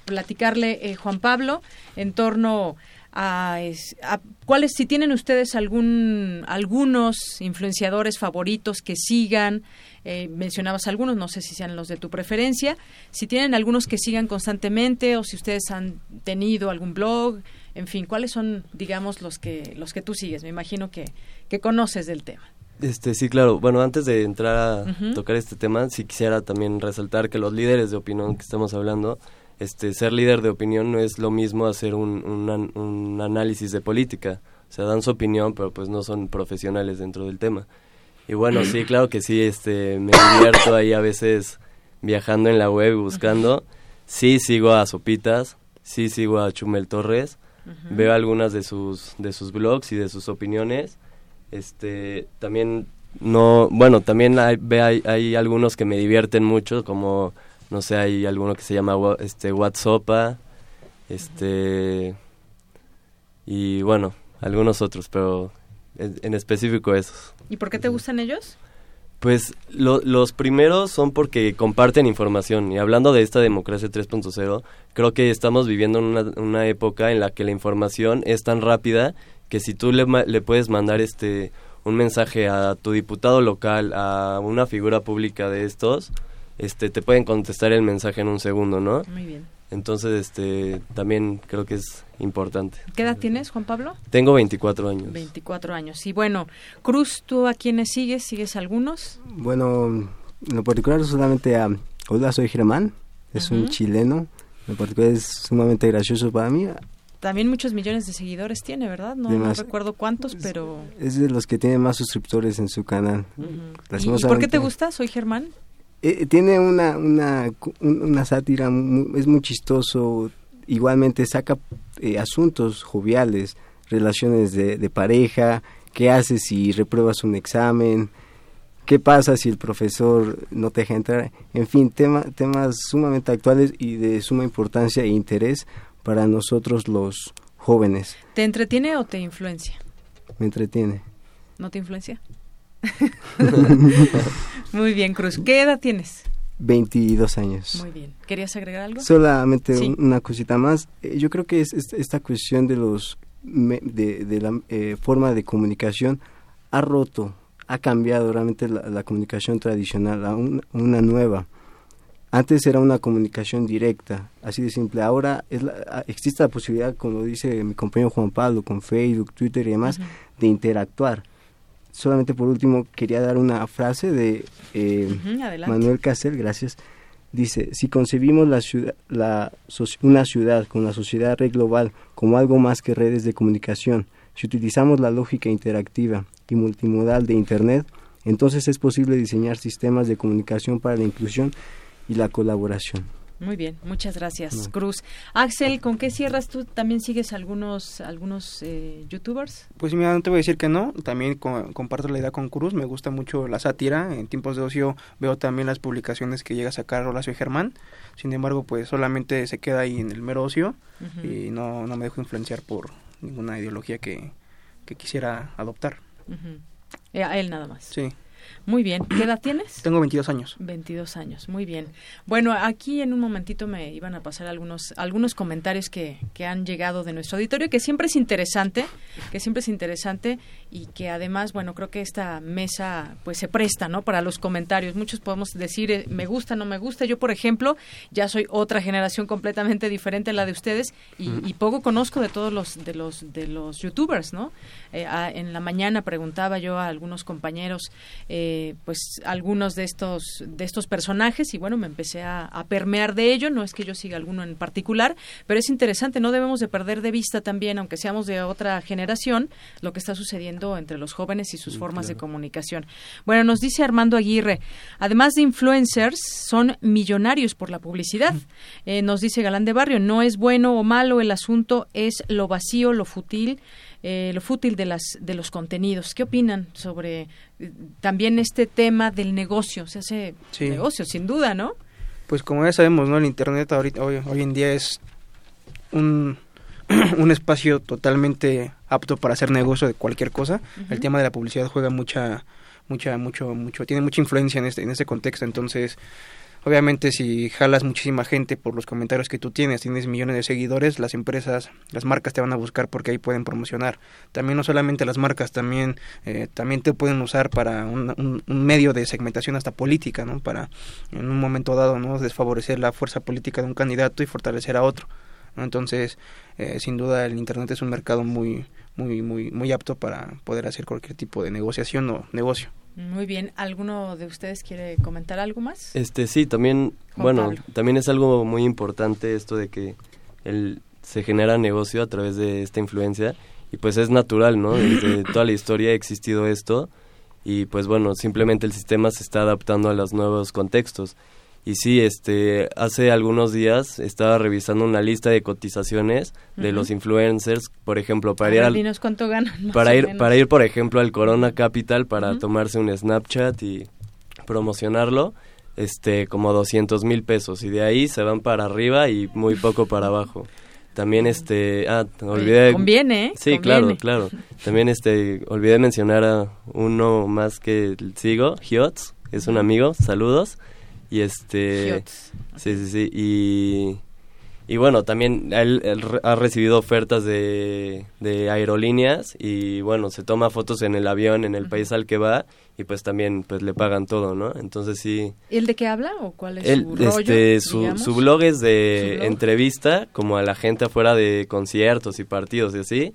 platicarle, eh, Juan Pablo, en torno a, a, cuáles, si tienen ustedes algún, algunos influenciadores favoritos que sigan, eh, mencionabas algunos, no sé si sean los de tu preferencia, si tienen algunos que sigan constantemente o si ustedes han tenido algún blog, en fin, ¿cuáles son, digamos, los que los que tú sigues? Me imagino que, que conoces del tema. Este, sí, claro. Bueno, antes de entrar a uh -huh. tocar este tema, sí quisiera también resaltar que los líderes de opinión que estamos hablando, este, ser líder de opinión no es lo mismo hacer un, un, un análisis de política. O sea, dan su opinión, pero pues no son profesionales dentro del tema. Y bueno, sí, claro que sí, este, me divierto ahí a veces viajando en la web buscando. Sí sigo a Sopitas, sí sigo a Chumel Torres, Uh -huh. Veo algunas de sus de sus blogs y de sus opiniones. Este, también no, bueno, también hay, hay, hay algunos que me divierten mucho, como, no sé, hay alguno que se llama este WhatsApp, este, y bueno, algunos otros, pero en específico esos. ¿Y por qué te gustan ellos? Pues los primeros son porque comparten información y hablando de esta democracia 3.0, creo que estamos viviendo una, una época en la que la información es tan rápida que si tú le, le puedes mandar este un mensaje a tu diputado local, a una figura pública de estos, este te pueden contestar el mensaje en un segundo, ¿no? Muy bien. Entonces, este, también creo que es importante. ¿Qué edad tienes, Juan Pablo? Tengo 24 años. 24 años. Y bueno, Cruz, ¿tú a quiénes sigues? ¿Sigues algunos? Bueno, en lo particular solamente a... Hola, soy Germán, es un chileno. En lo particular es sumamente gracioso para mí. También muchos millones de seguidores tiene, ¿verdad? No, recuerdo cuántos, pero... Es de los que tiene más suscriptores en su canal. ¿Y, por qué te gusta? Soy Germán. Eh, tiene una, una, una sátira, es muy chistoso, igualmente saca eh, asuntos joviales, relaciones de, de, pareja, qué haces si repruebas un examen, qué pasa si el profesor no te deja entrar, en fin, tema, temas sumamente actuales y de suma importancia e interés para nosotros los jóvenes. ¿Te entretiene o te influencia? Me entretiene. ¿No te influencia? Muy bien, Cruz. ¿Qué edad tienes? 22 años. Muy bien. ¿Querías agregar algo? Solamente una cosita más. Eh, yo creo que es, esta cuestión de los de, la eh, forma de comunicación ha roto, ha cambiado realmente la, comunicación tradicional a una nueva. Antes era una comunicación directa, así de simple. Ahora es existe la posibilidad, como dice mi compañero Juan Pablo, con Facebook, Twitter y demás, de interactuar solamente por último quería dar una frase de eh, Manuel Casel, gracias. Dice, si concebimos la ciudad, la, una ciudad con la sociedad red global como algo más que redes de comunicación, si utilizamos la lógica interactiva y multimodal de Internet, entonces es posible diseñar sistemas de comunicación para la inclusión y la colaboración. Muy bien, muchas gracias, Cruz. Axel, ¿con qué cierras tú? ¿También sigues algunos algunos eh, youtubers? Pues mira, no te voy a decir que no, también comparto la idea con Cruz, me gusta mucho la sátira, en tiempos de ocio veo también las publicaciones que llega a sacar Horacio Germán, sin embargo, pues solamente se queda ahí en el mero ocio y no, no me dejo influenciar por ninguna ideología que, que quisiera adoptar. Eh, a él nada más. Sí. Muy bien. ¿Qué edad tienes? Tengo 22 años. 22 años, muy bien. Bueno, aquí en un momentito me iban a pasar algunos algunos comentarios que, que han llegado de nuestro auditorio, que siempre es interesante, que siempre es interesante y que además, bueno, creo que esta mesa pues se presta, ¿no? Para los comentarios. Muchos podemos decir eh, me gusta, no me gusta. Yo, por ejemplo, ya soy otra generación completamente diferente a la de ustedes y, poco conozco de todos los de los de los youtubers, ¿no? Eh, en la mañana preguntaba yo a algunos compañeros eh, pues algunos de estos de estos personajes y bueno me empecé a, permear de ello. No es que yo siga alguno en particular pero es interesante. No debemos de perder de vista también aunque seamos de otra generación lo que está sucediendo entre los jóvenes y sus formas de comunicación. Bueno nos dice Armando Aguirre además de influencers son millonarios por la publicidad eh, nos dice Galán de Barrio no es bueno o malo el asunto es lo vacío lo fútil eh, lo fútil de las de los contenidos. ¿Qué opinan sobre eh, también este tema del negocio? Se hace negocio, sin duda, ¿no? Pues como ya sabemos, ¿no? El internet ahorita hoy, hoy en día es un un espacio totalmente apto para hacer negocio de cualquier cosa. El tema de la publicidad juega mucha mucha mucho mucho tiene mucha influencia en este en ese contexto, entonces Obviamente si jalas muchísima gente por los comentarios que tú tienes, tienes millones de seguidores, las empresas, las marcas te van a buscar porque ahí pueden promocionar. También no solamente las marcas, también, eh, también te pueden usar para un, medio de segmentación hasta política, ¿no? Para en un momento dado, ¿no? Desfavorecer la fuerza política de un candidato y fortalecer a otro. Entonces, eh, sin duda el Internet es un mercado muy, muy, muy, muy apto para poder hacer cualquier tipo de negociación o negocio. Muy bien, ¿alguno de ustedes quiere comentar algo más? Este sí, también, bueno, también es algo muy importante esto de que el, se genera negocio a través de esta influencia y pues es natural, ¿no? Desde toda la historia ha existido esto y pues bueno, simplemente el sistema se está adaptando a los nuevos contextos Y sí, este, hace algunos días estaba revisando una lista de cotizaciones de los influencers, por ejemplo, para ir al, cuánto ganan. Para ir, para ir, por ejemplo, al Corona Capital para tomarse un Snapchat y promocionarlo, este, como 200 mil pesos. Y de ahí se van para arriba y muy poco para abajo. También este, ah, olvidé. Conviene, ¿eh? Sí, claro, claro. También este, olvidé mencionar a uno más que sigo, Hiots, es un amigo, saludos. Y este, sí, sí, sí, y y bueno, también él, ha recibido ofertas de, de, aerolíneas y bueno, se toma fotos en el avión, en el país al que va y pues también pues le pagan todo, ¿no? Entonces sí. ¿Y el de qué habla o cuál es su rollo, este, su, blog es de entrevista como a la gente afuera de conciertos y partidos y así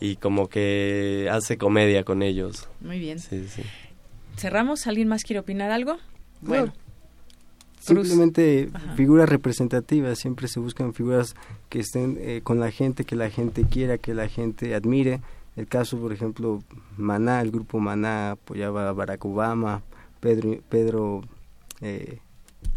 y como que hace comedia con ellos. Muy bien. Sí, sí. ¿Cerramos? ¿Alguien más quiere opinar algo? Bueno. Simplemente figuras representativas, siempre se buscan figuras que estén eh, con la gente, que la gente quiera, que la gente admire. El caso, por ejemplo, Maná, el grupo Maná apoyaba a Barack Obama, Pedro, Pedro eh,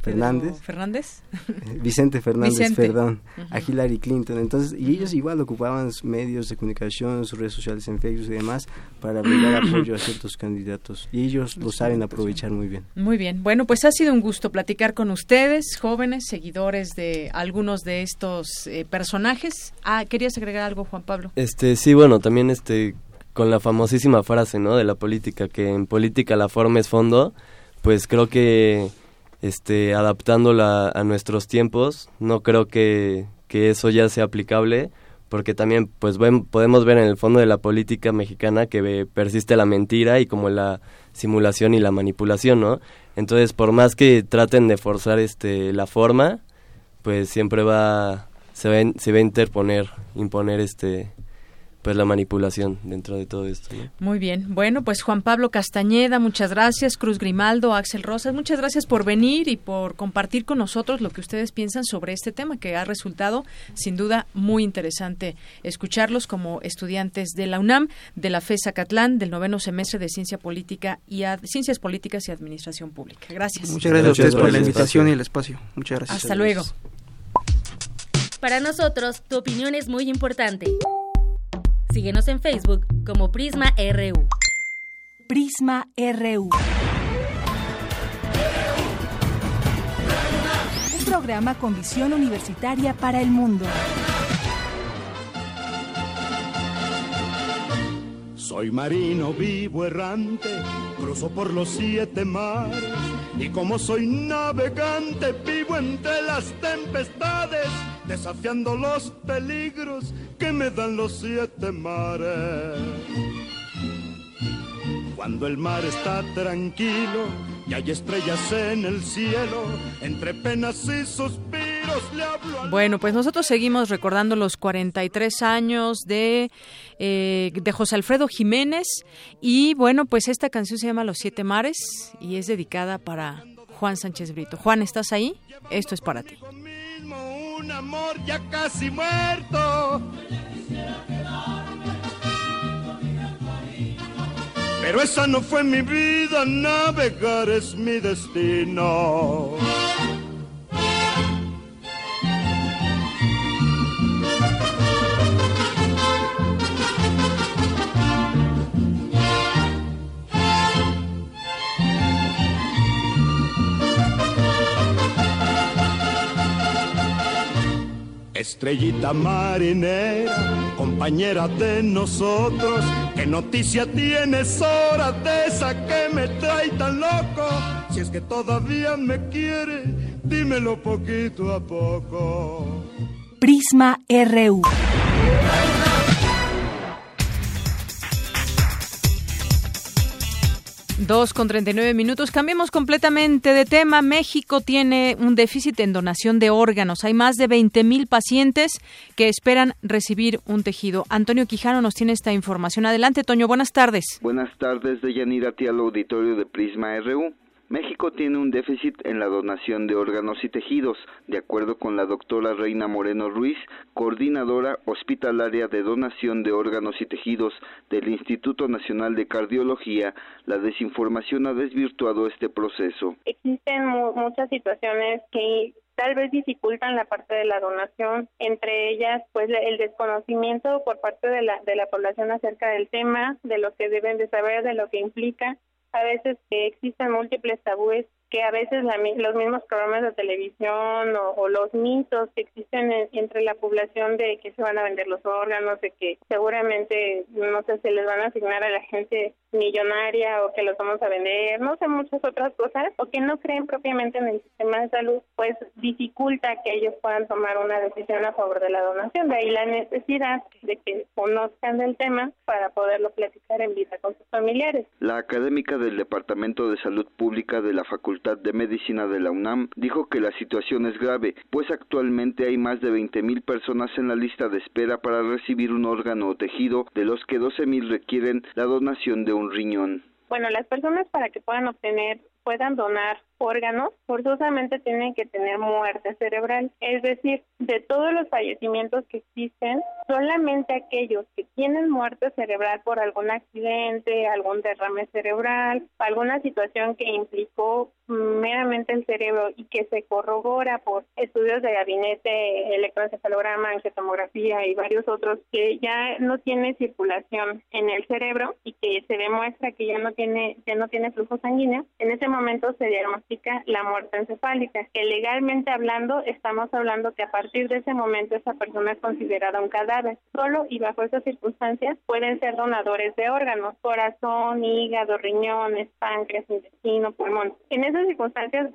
Fernández. Fernández. Eh, Vicente Fernández, perdón, a Hillary Clinton. Entonces, y ellos igual ocupaban medios de comunicación, sus redes sociales en Facebook y demás para brindar apoyo a ciertos candidatos. Y ellos lo saben aprovechar muy bien. Muy bien. Bueno, pues ha sido un gusto platicar con ustedes, jóvenes, seguidores de algunos de estos eh, personajes. Ah, ¿querías agregar algo, Juan Pablo? Este, sí, bueno, también este con la famosísima frase, ¿no? De la política, que en política la forma es fondo, pues creo que este, adaptándola a nuestros tiempos. No creo que, que eso ya sea aplicable, porque también pues podemos ver en el fondo de la política mexicana que persiste la mentira y como la simulación y la manipulación, ¿no? Entonces, por más que traten de forzar este la forma, pues siempre va se va, se va a interponer, imponer este pues la manipulación dentro de todo esto. Muy bien. Bueno, pues Juan Pablo Castañeda, muchas gracias. Cruz Grimaldo, Axel Rosas, muchas gracias por venir y por compartir con nosotros lo que ustedes piensan sobre este tema que ha resultado sin duda muy interesante escucharlos como estudiantes de la UNAM, de la FESA Catlán, del noveno semestre de Ciencia Política y Ciencias Políticas y Administración Pública. Gracias. Muchas gracias a ustedes por la invitación y el espacio. Muchas gracias. Hasta luego. Para nosotros, tu opinión es muy importante. Síguenos en Facebook como Prisma RU. Prisma RU. Un programa con visión universitaria para el mundo. Soy marino vivo errante, cruzo por los siete mares y como soy navegante vivo entre las tempestades desafiando los peligros que me dan los siete mares. Cuando el mar está tranquilo y hay estrellas en el cielo, entre penas y suspiros Bueno, pues nosotros seguimos recordando los 43 años de, eh, de José Alfredo Jiménez y bueno, pues esta canción se llama Los Siete Mares y es dedicada para Juan Sánchez Brito. Juan, ¿estás ahí? Esto es para ti un amor ya casi muerto. Pero esa no fue mi vida, navegar es mi destino. Estrellita marinera, compañera de nosotros, ¿qué noticia tienes hora de esa que me trae tan loco? Si es que todavía me quiere, dímelo poquito a poco. Prisma RU. Dos con treinta y nueve minutos. Cambiemos completamente de tema. México tiene un déficit en donación de órganos. Hay más de veinte mil pacientes que esperan recibir un tejido. Antonio Quijano nos tiene esta información. Adelante, Toño. Buenas tardes. Buenas tardes, de Yanira, al auditorio de Prisma RU. México tiene un déficit en la donación de órganos y tejidos, de acuerdo con la doctora Reina Moreno Ruiz, coordinadora hospitalaria de donación de órganos y tejidos del Instituto Nacional de Cardiología. La desinformación ha desvirtuado este proceso. Existen muchas situaciones que tal vez dificultan la parte de la donación, entre ellas pues el desconocimiento por parte de la, de la población acerca del tema, de lo que deben de saber, de lo que implica. A veces existen múltiples tabúes que a veces los mismos programas de televisión o, los mitos que existen entre la población de que se van a vender los órganos, de que seguramente, no sé, se les van a asignar a la gente millonaria o que los vamos a vender, no sé, muchas otras cosas, o que no creen propiamente en el sistema de salud, pues dificulta que ellos puedan tomar una decisión a favor de la donación. De ahí la necesidad de que conozcan del tema para poderlo platicar en vida con sus familiares. La académica del Departamento de Salud Pública de la Facultad de Medicina de la UNAM dijo que la situación es grave, pues actualmente hay más de 20.000 personas en la lista de espera para recibir un órgano o tejido, de los que 12.000 requieren la donación de un riñón. Bueno, las personas para que puedan obtener puedan donar órganos, forzosamente tienen que tener muerte cerebral. Es decir, de todos los fallecimientos que existen, solamente aquellos que tienen muerte cerebral por algún accidente, algún derrame cerebral, alguna situación que implicó meramente el cerebro y que se corrobora por estudios de gabinete, electroencefalograma, angiotomografía y varios otros que ya no tiene circulación en el cerebro y que se demuestra que ya no tiene ya no tiene flujo sanguíneo, en ese momento se diagnostica la muerte encefálica, que legalmente hablando estamos hablando que a partir de ese momento esa persona es considerada un cadáver. Solo y bajo esas circunstancias pueden ser donadores de órganos, corazón, hígado, riñones, páncreas, intestino, pulmón. En esas circunstancias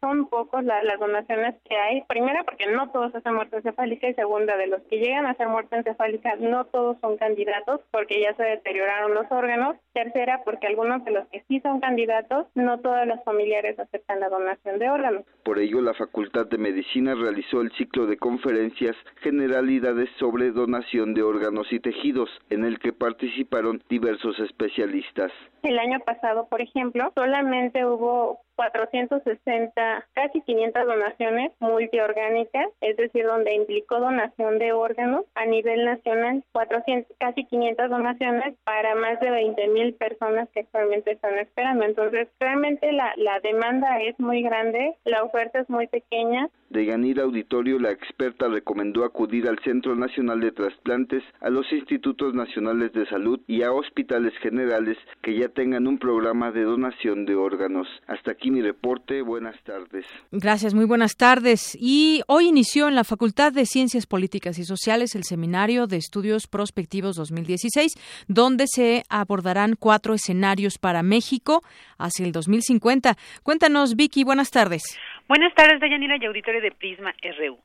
son pocos las donaciones que hay. Primera, porque no todos hacen muerte encefálica y segunda, de los que llegan a hacer muerte encefálica, no todos son candidatos porque ya se deterioraron los órganos. Tercera, porque algunos de los que sí son candidatos, no todos los familiares aceptan la donación de órganos. Por ello, la Facultad de Medicina realizó el ciclo de conferencias Generalidades sobre donación de órganos y tejidos, en el que participaron diversos especialistas. El año pasado, por ejemplo, solamente hubo 460, casi 500 donaciones multiorgánicas, es decir, donde implicó donación de órganos a nivel nacional, 400, casi 500 donaciones para más de 20 mil personas que actualmente están esperando. Entonces, realmente la, la demanda es muy grande, la oferta es muy pequeña. De Yanira Auditorio, la experta recomendó acudir al Centro Nacional de Trasplantes, a los Institutos Nacionales de Salud y a hospitales generales que ya tengan un programa de donación de órganos. Hasta aquí mi reporte. Buenas tardes. Gracias, muy buenas tardes. Y hoy inició en la Facultad de Ciencias Políticas y Sociales el Seminario de Estudios Prospectivos 2016, donde se abordarán cuatro escenarios para México hacia el 2050. Cuéntanos, Vicky, buenas tardes. Buenas tardes, Dayanira y auditorio de Prisma RU.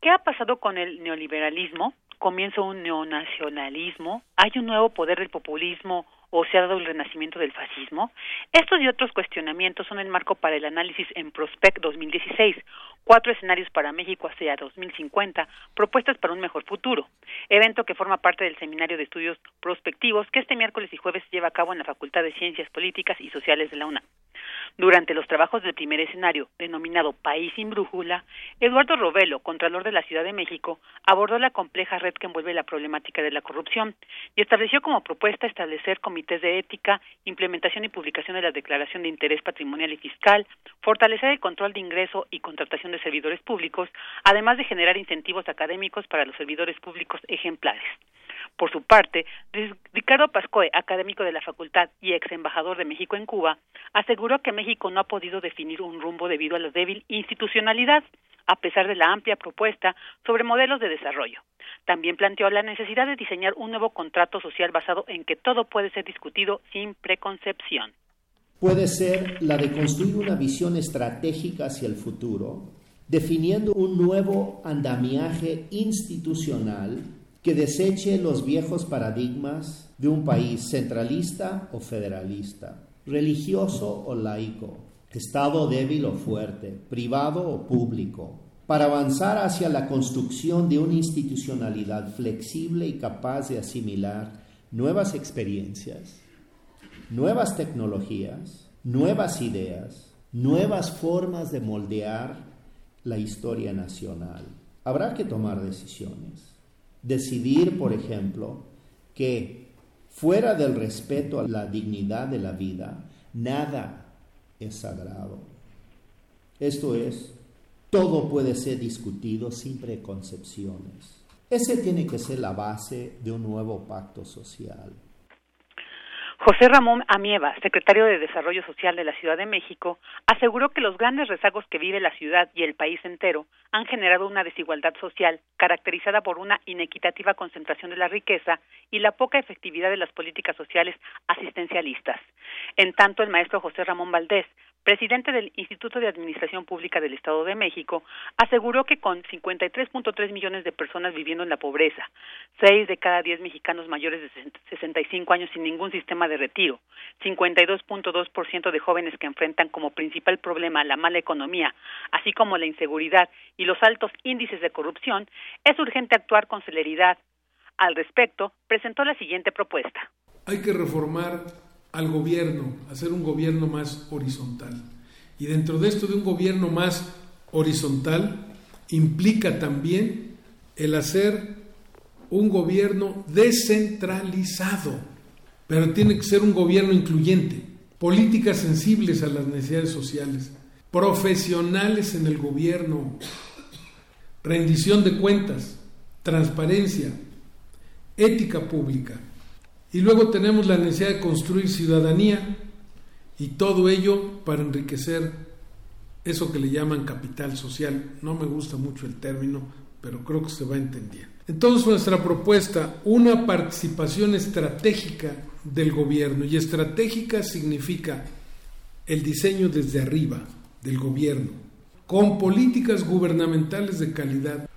¿Qué ha pasado con el neoliberalismo? Comienza un neonacionalismo, hay un nuevo poder del populismo o se ha dado el renacimiento del fascismo? Estos y otros cuestionamientos son el marco para el análisis en Prospect 2016, cuatro escenarios para México hacia 2050, propuestas para un mejor futuro, evento que forma parte del Seminario de Estudios Prospectivos que este miércoles y jueves lleva a cabo en la Facultad de Ciencias Políticas y Sociales de la UNAM. Durante los trabajos del primer escenario, denominado País sin Brújula, Eduardo Robelo, Contralor de la Ciudad de México, abordó la compleja red que envuelve la problemática de la corrupción y estableció como propuesta establecer comités de ética, implementación y publicación de la Declaración de Interés Patrimonial y Fiscal, fortalecer el control de ingreso y contratación de servidores públicos, además de generar incentivos académicos para los servidores públicos ejemplares. Por su parte, Ricardo Pascoe, académico de la facultad y ex embajador de México en Cuba, aseguró que México no ha podido definir un rumbo debido a la débil institucionalidad, a pesar de la amplia propuesta sobre modelos de desarrollo. También planteó la necesidad de diseñar un nuevo contrato social basado en que todo puede ser discutido sin preconcepción. Puede ser la de construir una visión estratégica hacia el futuro, definiendo un nuevo andamiaje institucional que deseche los viejos paradigmas de un país centralista o federalista, religioso o laico, Estado débil o fuerte, privado o público, para avanzar hacia la construcción de una institucionalidad flexible y capaz de asimilar nuevas experiencias, nuevas tecnologías, nuevas ideas, nuevas formas de moldear la historia nacional. Habrá que tomar decisiones. Decidir, por ejemplo, que fuera del respeto a la dignidad de la vida, nada es sagrado. Esto es, todo puede ser discutido sin preconcepciones. Ese tiene que ser la base de un nuevo pacto social. José Ramón Amieva, secretario de Desarrollo Social de la Ciudad de México, aseguró que los grandes rezagos que vive la ciudad y el país entero han generado una desigualdad social caracterizada por una inequitativa concentración de la riqueza y la poca efectividad de las políticas sociales asistencialistas. En tanto, el maestro José Ramón Valdés presidente del Instituto de Administración Pública del Estado de México, aseguró que con 53.3 millones de personas viviendo en la pobreza, 6 de cada 10 mexicanos mayores de 65 años sin ningún sistema de retiro, 52.2% de jóvenes que enfrentan como principal problema la mala economía, así como la inseguridad y los altos índices de corrupción, es urgente actuar con celeridad. Al respecto, presentó la siguiente propuesta. Hay que reformar al gobierno, hacer un gobierno más horizontal. Y dentro de esto de un gobierno más horizontal implica también el hacer un gobierno descentralizado, pero tiene que ser un gobierno incluyente, políticas sensibles a las necesidades sociales, profesionales en el gobierno, rendición de cuentas, transparencia, ética pública. Y luego tenemos la necesidad de construir ciudadanía y todo ello para enriquecer eso que le llaman capital social. No me gusta mucho el término, pero creo que se va entendiendo. Entonces nuestra propuesta, una participación estratégica del gobierno, y estratégica significa el diseño desde arriba del gobierno, con políticas gubernamentales de calidad,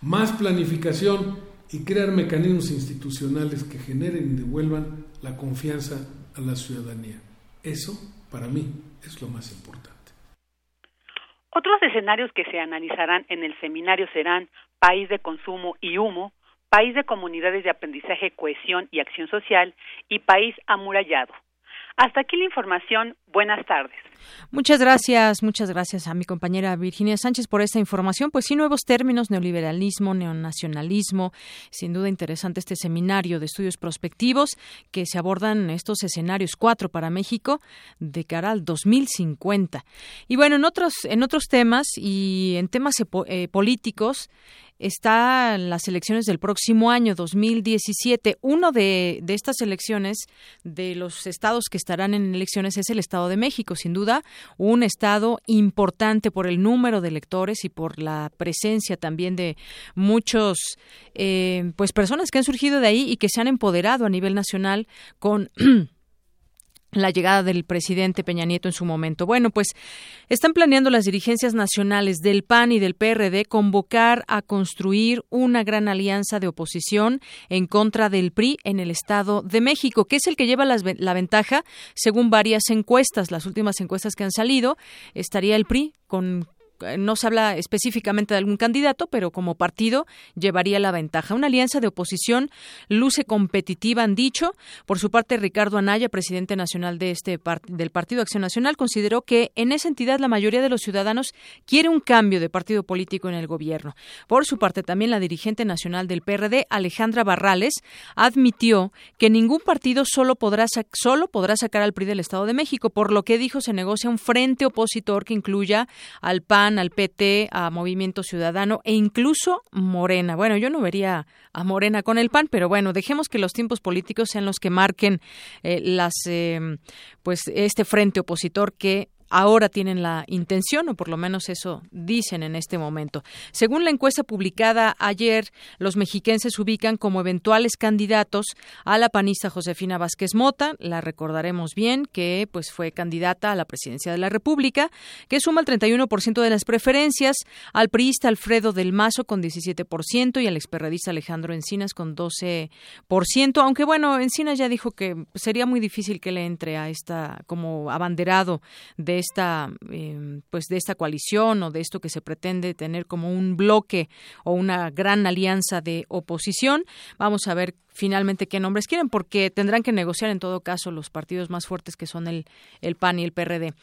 más planificación y crear mecanismos institucionales que generen y devuelvan la confianza a la ciudadanía. Eso, para mí, es lo más importante. Otros escenarios que se analizarán en el seminario serán país de consumo y humo, país de comunidades de aprendizaje, cohesión y acción social y país amurallado. Hasta aquí la información. Buenas tardes. Muchas gracias, muchas gracias a mi compañera Virginia Sánchez por esta información. Pues sí, nuevos términos, neoliberalismo, neonacionalismo. Sin duda interesante este seminario de estudios prospectivos que se abordan estos escenarios cuatro para México de cara al 2050. Y bueno, en otros, en otros temas y en temas eh, políticos, están las elecciones del próximo año, 2017. Uno de, de estas elecciones, de los estados que estarán en elecciones, es el Estado de México, sin duda, un estado importante por el número de electores y por la presencia también de muchos, eh, pues personas que han surgido de ahí y que se han empoderado a nivel nacional con la llegada del presidente Peña Nieto en su momento. Bueno, pues están planeando las dirigencias nacionales del PAN y del PRD convocar a construir una gran alianza de oposición en contra del PRI en el Estado de México, que es el que lleva la ventaja según varias encuestas, las últimas encuestas que han salido, estaría el PRI con no se habla específicamente de algún candidato, pero como partido llevaría la ventaja. Una alianza de oposición luce competitiva, han dicho. Por su parte, Ricardo Anaya, presidente nacional de este del Partido Acción Nacional, consideró que en esa entidad la mayoría de los ciudadanos quiere un cambio de partido político en el gobierno. Por su parte, también la dirigente nacional del PRD, Alejandra Barrales, admitió que ningún partido solo podrá, solo podrá sacar al PRI del Estado de México, por lo que dijo se negocia un frente opositor que incluya al PAN, al PT, a Movimiento Ciudadano e incluso Morena. Bueno, yo no vería a Morena con el PAN, pero bueno, dejemos que los tiempos políticos sean los que marquen eh, las, eh, pues este frente opositor que ahora tienen la intención, o por lo menos eso dicen en este momento. Según la encuesta publicada ayer, los mexiquenses ubican como eventuales candidatos a la panista Josefina Vázquez Mota, la recordaremos bien, que pues fue candidata a la presidencia de la República, que suma el 31% de las preferencias, al priista Alfredo del Mazo con 17% y al experredista Alejandro Encinas con 12%, aunque bueno, Encinas ya dijo que sería muy difícil que le entre a esta como abanderado de esta em, pues de esta coalición o de esto que se pretende tener como un bloque o una gran alianza de oposición. Vamos a ver finalmente qué nombres quieren, porque tendrán que negociar en todo caso los partidos más fuertes que son el, el PAN y el PRD.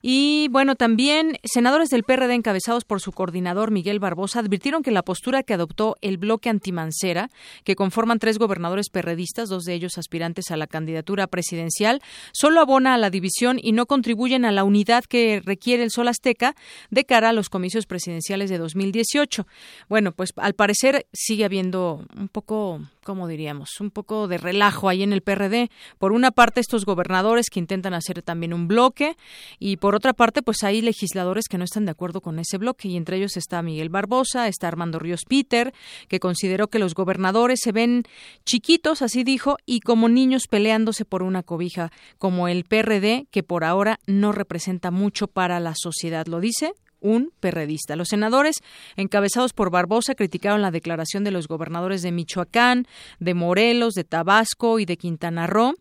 Y bueno, también senadores del PRD encabezados por su coordinador Miguel Barbosa advirtieron que la postura que adoptó el bloque antimancera, que conforman tres gobernadores perredistas, dos de ellos aspirantes a la candidatura presidencial, solo abona a la división y no contribuyen a la unidad que requiere el Sol Azteca de cara a los comicios presidenciales de 2018. Bueno, pues al parecer sigue habiendo un poco como diríamos, un poco de relajo ahí en el PRD. Por una parte, estos gobernadores que intentan hacer también un bloque y por otra parte, pues hay legisladores que no están de acuerdo con ese bloque y entre ellos está Miguel Barbosa, está Armando Ríos Peter, que consideró que los gobernadores se ven chiquitos, así dijo, y como niños peleándose por una cobija, como el PRD, que por ahora no representa mucho para la sociedad. Lo dice un perredista. Los senadores, encabezados por Barbosa, criticaron la declaración de los gobernadores de Michoacán, de Morelos, de Tabasco y de Quintana Roo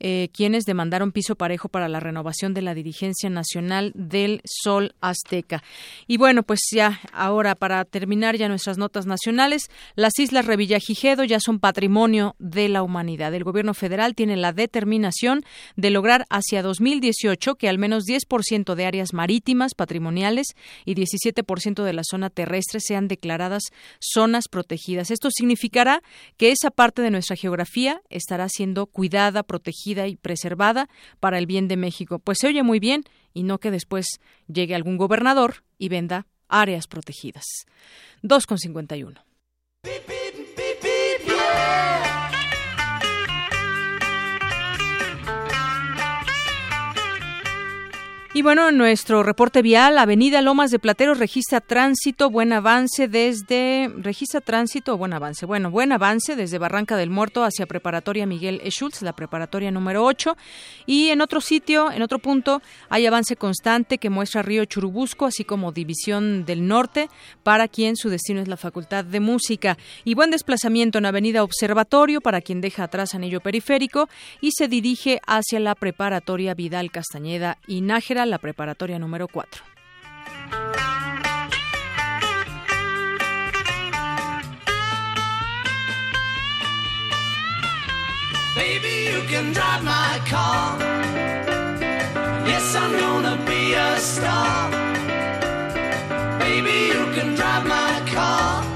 eh, quienes demandaron piso parejo para la renovación de la dirigencia nacional del Sol Azteca. Y bueno, pues ya ahora para terminar ya nuestras notas nacionales, las islas Revillagigedo ya son patrimonio de la humanidad. El gobierno federal tiene la determinación de lograr hacia 2018 que al menos 10% de áreas marítimas patrimoniales y 17% de la zona terrestre sean declaradas zonas protegidas. Esto significará que esa parte de nuestra geografía estará siendo cuidada, protegida y preservada para el bien de México. Pues se oye muy bien y no que después llegue algún gobernador y venda áreas protegidas. 2,51. Y bueno, nuestro reporte vial, Avenida Lomas de Plateros registra tránsito, buen avance desde registra tránsito, buen avance. Bueno, buen avance desde Barranca del Muerto hacia Preparatoria Miguel E. Schultz, la preparatoria número 8, y en otro sitio, en otro punto, hay avance constante que muestra Río Churubusco, así como División del Norte, para quien su destino es la Facultad de Música, y buen desplazamiento en Avenida Observatorio para quien deja atrás Anillo Periférico y se dirige hacia la Preparatoria Vidal Castañeda y Nájera la preparatoria número 4. Baby, you can drive my car. Yes, I'm gonna be a star. Baby, you can drive my car.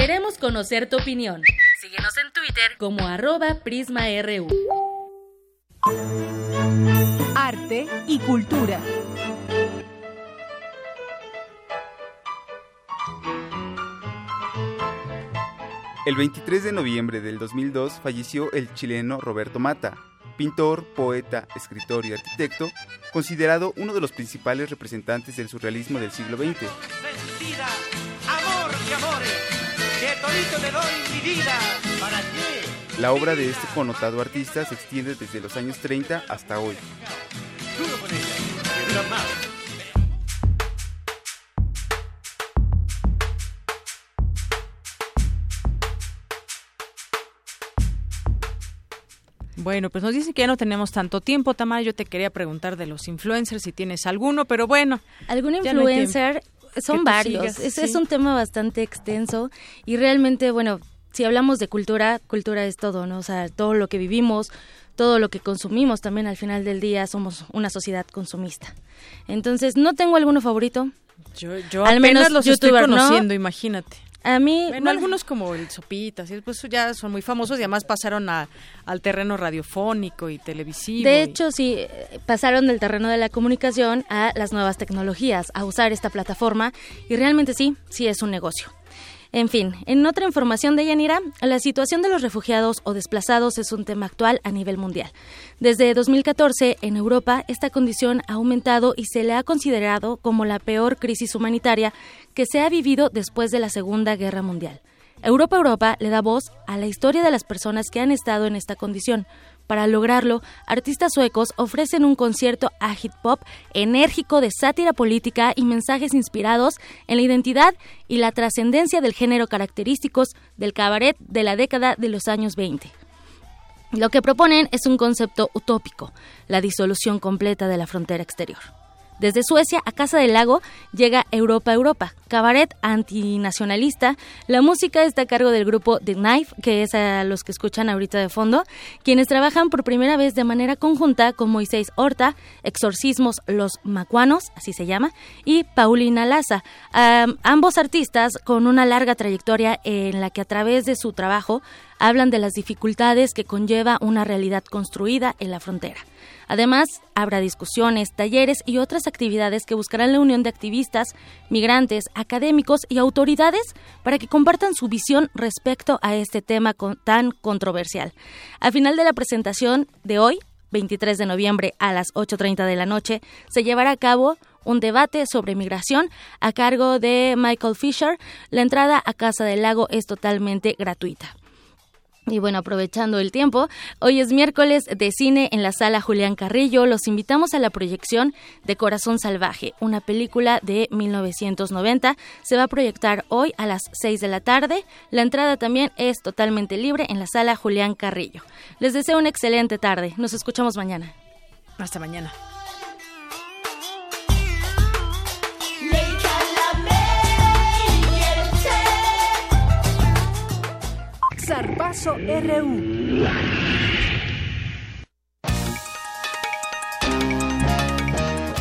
Queremos conocer tu opinión. Síguenos en Twitter como arroba PrismaRU. Arte y cultura. El 23 de noviembre del 2002 falleció el chileno Roberto Mata, pintor, poeta, escritor y arquitecto, considerado uno de los principales representantes del surrealismo del siglo XX. La obra de este connotado artista se extiende desde los años 30 hasta hoy. Bueno, pues nos dice que ya no tenemos tanto tiempo, Tamara. Yo te quería preguntar de los influencers si tienes alguno, pero bueno. ¿Algún influencer? Son varios. es, un tema bastante extenso y realmente, bueno, si hablamos de cultura, cultura es todo, ¿no? O sea, todo lo que vivimos, todo lo que consumimos también al final del día somos una sociedad consumista. Entonces, no tengo alguno favorito. Yo, yo al menos los estoy conociendo, imagínate. A mí, bueno, algunos como el Sopitas, y pues ya son muy famosos y además pasaron a, al terreno radiofónico y televisivo. De hecho, sí, pasaron del terreno de la comunicación a las nuevas tecnologías, a usar esta plataforma y realmente sí, sí es un negocio. En fin, en otra información de Yanira, la situación de los refugiados o desplazados es un tema actual a nivel mundial. Desde 2014, en Europa, esta condición ha aumentado y se le ha considerado como la peor crisis humanitaria que se ha vivido después de la Segunda Guerra Mundial. Europa Europa le da voz a la historia de las personas que han estado en esta condición, para lograrlo, artistas suecos ofrecen un concierto a hip hop enérgico de sátira política y mensajes inspirados en la identidad y la trascendencia del género característicos del cabaret de la década de los años 20. Lo que proponen es un concepto utópico, la disolución completa de la frontera exterior. Desde Suecia a Casa del Lago llega Europa Europa, cabaret antinacionalista. La música está a cargo del grupo The Knife, que es a los que escuchan ahorita de fondo, quienes trabajan por primera vez de manera conjunta con Moisés Horta, Exorcismos Los Macuanos, así se llama, y Paulina Laza. ambos artistas con una larga trayectoria en la que a través de su trabajo hablan de las dificultades que conlleva una realidad construida en la frontera. Además, habrá discusiones, talleres y otras actividades que buscarán la unión de activistas, migrantes, académicos y autoridades para que compartan su visión respecto a este tema tan controversial. Al final de la presentación de hoy, 23 de noviembre a las 8.30 de la noche, se llevará a cabo un debate sobre migración a cargo de Michael Fisher. La entrada a Casa del Lago es totalmente gratuita. Y bueno, aprovechando el tiempo, hoy es miércoles de cine en la sala Julián Carrillo. Los invitamos a la proyección de Corazón Salvaje, una película de 1990. Se va a proyectar hoy a las 6 de la tarde. La entrada también es totalmente libre en la sala Julián Carrillo. Les deseo una excelente tarde. Nos escuchamos mañana. Hasta mañana. Zarpazo RU.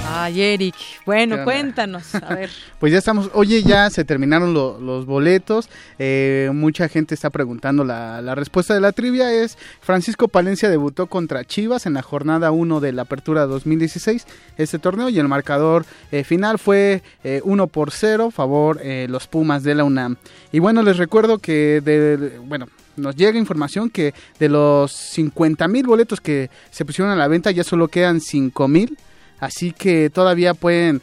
Ay, Eric. Bueno, cuéntanos. A ver. pues ya estamos. Oye, ya se terminaron los boletos. Eh, mucha gente está preguntando. La, la, respuesta de la trivia es: Francisco Palencia debutó contra Chivas en la jornada 1 de la Apertura 2016. Este torneo y el marcador eh, final fue 1 eh, por 0, favor los Pumas de la UNAM. Y bueno, les recuerdo que de, bueno, nos llega información que de los 50 mil boletos que se pusieron a la venta ya solo quedan 5 mil. Así que todavía pueden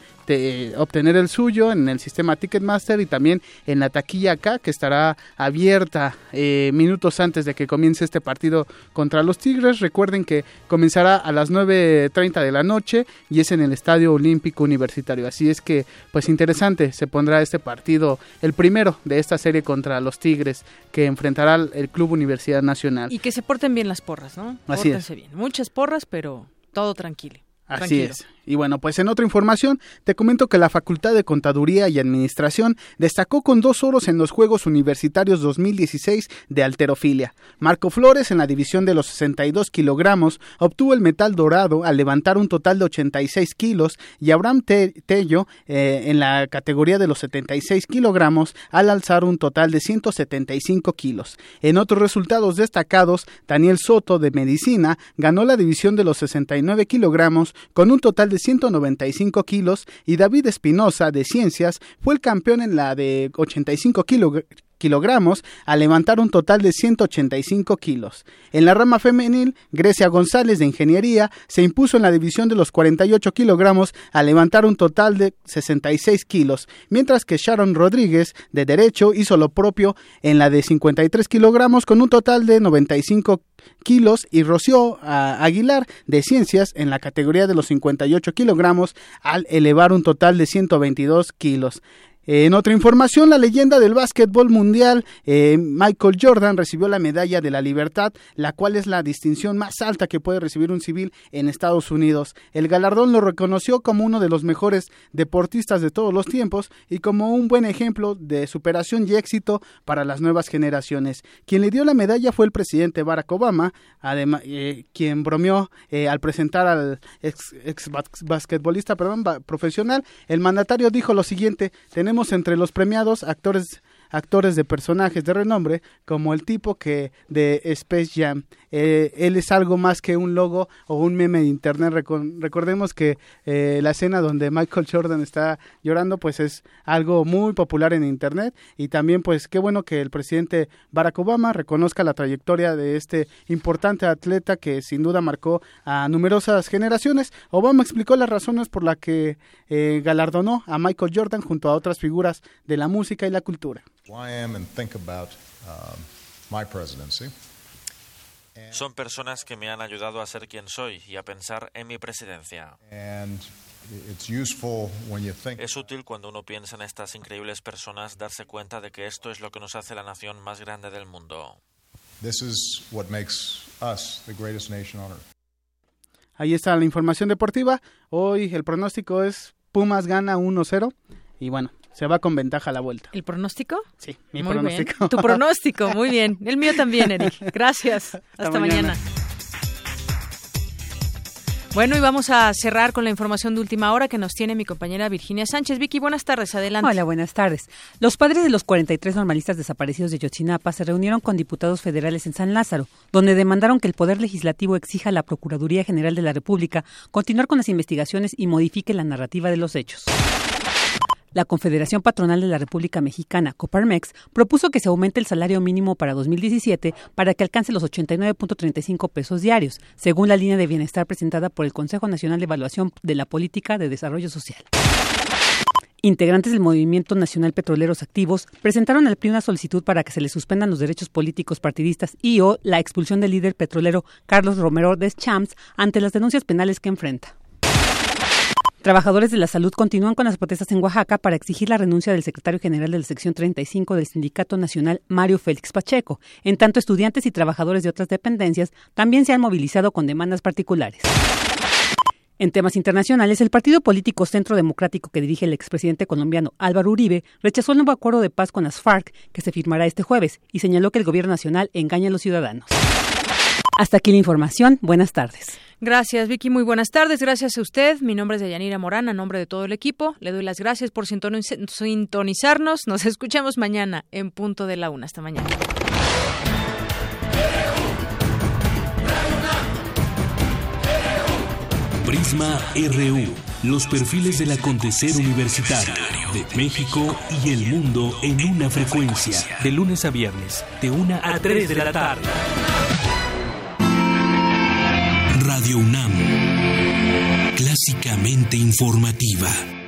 obtener el suyo en el sistema Ticketmaster y también en la taquilla acá que estará abierta eh, minutos antes de que comience este partido contra los Tigres. Recuerden que comenzará a las 9.30 de la noche y es en el Estadio Olímpico Universitario. Así es que pues interesante se pondrá este partido, el primero de esta serie contra los Tigres que enfrentará el Club Universidad Nacional. Y que se porten bien las porras, ¿no? Así es. bien. Muchas porras, pero todo tranquilo. Así es. Y bueno, pues en otra información, te comento que la Facultad de Contaduría y Administración destacó con dos oros en los Juegos Universitarios 2016 de alterofilia. Marco Flores, en la división de los 62 kilogramos, obtuvo el metal dorado al levantar un total de 86 kilos y Abraham Tello, eh, en la categoría de los 76 kilogramos, al alzar un total de 175 kilos. En otros resultados destacados, Daniel Soto, de Medicina, ganó la división de los 69 kilogramos con un total de 195 kilos y David Espinosa de Ciencias fue el campeón en la de 85 kilogramos al levantar un total de 185 kilos. En la rama femenil, Grecia González de Ingeniería se impuso en la división de los 48 kilogramos al levantar un total de 66 kilos, mientras que Sharon Rodríguez de Derecho hizo lo propio en la de 53 kilogramos con un total de 95 kilos y Rocío ah, Aguilar de Ciencias en la categoría de los 58 kilogramos al elevar un total de 122 kilos. En otra información, la leyenda del básquetbol mundial, eh, Michael Jordan, recibió la Medalla de la Libertad, la cual es la distinción más alta que puede recibir un civil en Estados Unidos. El galardón lo reconoció como uno de los mejores deportistas de todos los tiempos y como un buen ejemplo de superación y éxito para las nuevas generaciones. Quien le dio la medalla fue el presidente Barack Obama, además, eh, quien bromeó eh, al presentar al ex, basquetbolista profesional. El mandatario dijo lo siguiente, tenemos entre los premiados actores actores de personajes de renombre como el tipo que de Space Jam. Eh, él es algo más que un logo o un meme de internet. recordemos que eh, la escena donde Michael Jordan está llorando pues es algo muy popular en internet y también pues qué bueno que el presidente Barack Obama reconozca la trayectoria de este importante atleta que sin duda marcó a numerosas generaciones. Obama explicó las razones por las que eh, galardonó a Michael Jordan junto a otras figuras de la música y la cultura. Son personas que me han ayudado a ser quien soy y a pensar en mi presidencia. Es útil cuando uno piensa en estas increíbles personas darse cuenta de que esto es lo que nos hace la nación más grande del mundo. Ahí está la información deportiva. Hoy el pronóstico es Pumas gana 1-0 y bueno, se va con ventaja a la vuelta. ¿El pronóstico? Sí, mi muy pronóstico. Bien. Tu pronóstico, muy bien. El mío también, Eric. Gracias. Hasta, Hasta mañana. mañana. Bueno, y vamos a cerrar con la información de última hora que nos tiene mi compañera Virginia Sánchez. Vicky, buenas tardes, adelante. Hola, buenas tardes. Los padres de los 43 normalistas desaparecidos de Yotzinapa se reunieron con diputados federales en San Lázaro, donde demandaron que el Poder Legislativo exija a la Procuraduría General de la República continuar con las investigaciones y modifique la narrativa de los hechos. La Confederación Patronal de la República Mexicana, Coparmex, propuso que se aumente el salario mínimo para 2017 para que alcance los 89.35 pesos diarios, según la línea de bienestar presentada por el Consejo Nacional de Evaluación de la Política de Desarrollo Social. Integrantes del Movimiento Nacional Petroleros Activos presentaron al PRI una solicitud para que se le suspendan los derechos políticos partidistas y o la expulsión del líder petrolero Carlos Romero Deschamps ante las denuncias penales que enfrenta. Trabajadores de la salud continúan con las protestas en Oaxaca para exigir la renuncia del secretario general de la sección 35 del Sindicato Nacional, Mario Félix Pacheco. En tanto, estudiantes y trabajadores de otras dependencias también se han movilizado con demandas particulares. En temas internacionales, el partido político Centro Democrático que dirige el expresidente colombiano Álvaro Uribe rechazó el nuevo acuerdo de paz con las FARC que se firmará este jueves y señaló que el gobierno nacional engaña a los ciudadanos. Hasta aquí la información. Buenas tardes. Gracias, Vicky. Muy buenas tardes. Gracias a usted. Mi nombre es Deyanira Morán, a nombre de todo el equipo. Le doy las gracias por sintonizarnos. Nos escuchamos mañana en punto de la una. Hasta mañana. Prisma RU. Los perfiles del acontecer universitario de México y el mundo en una frecuencia. De lunes a viernes, de una a tres de la tarde. Radio UNAM, clásicamente informativa.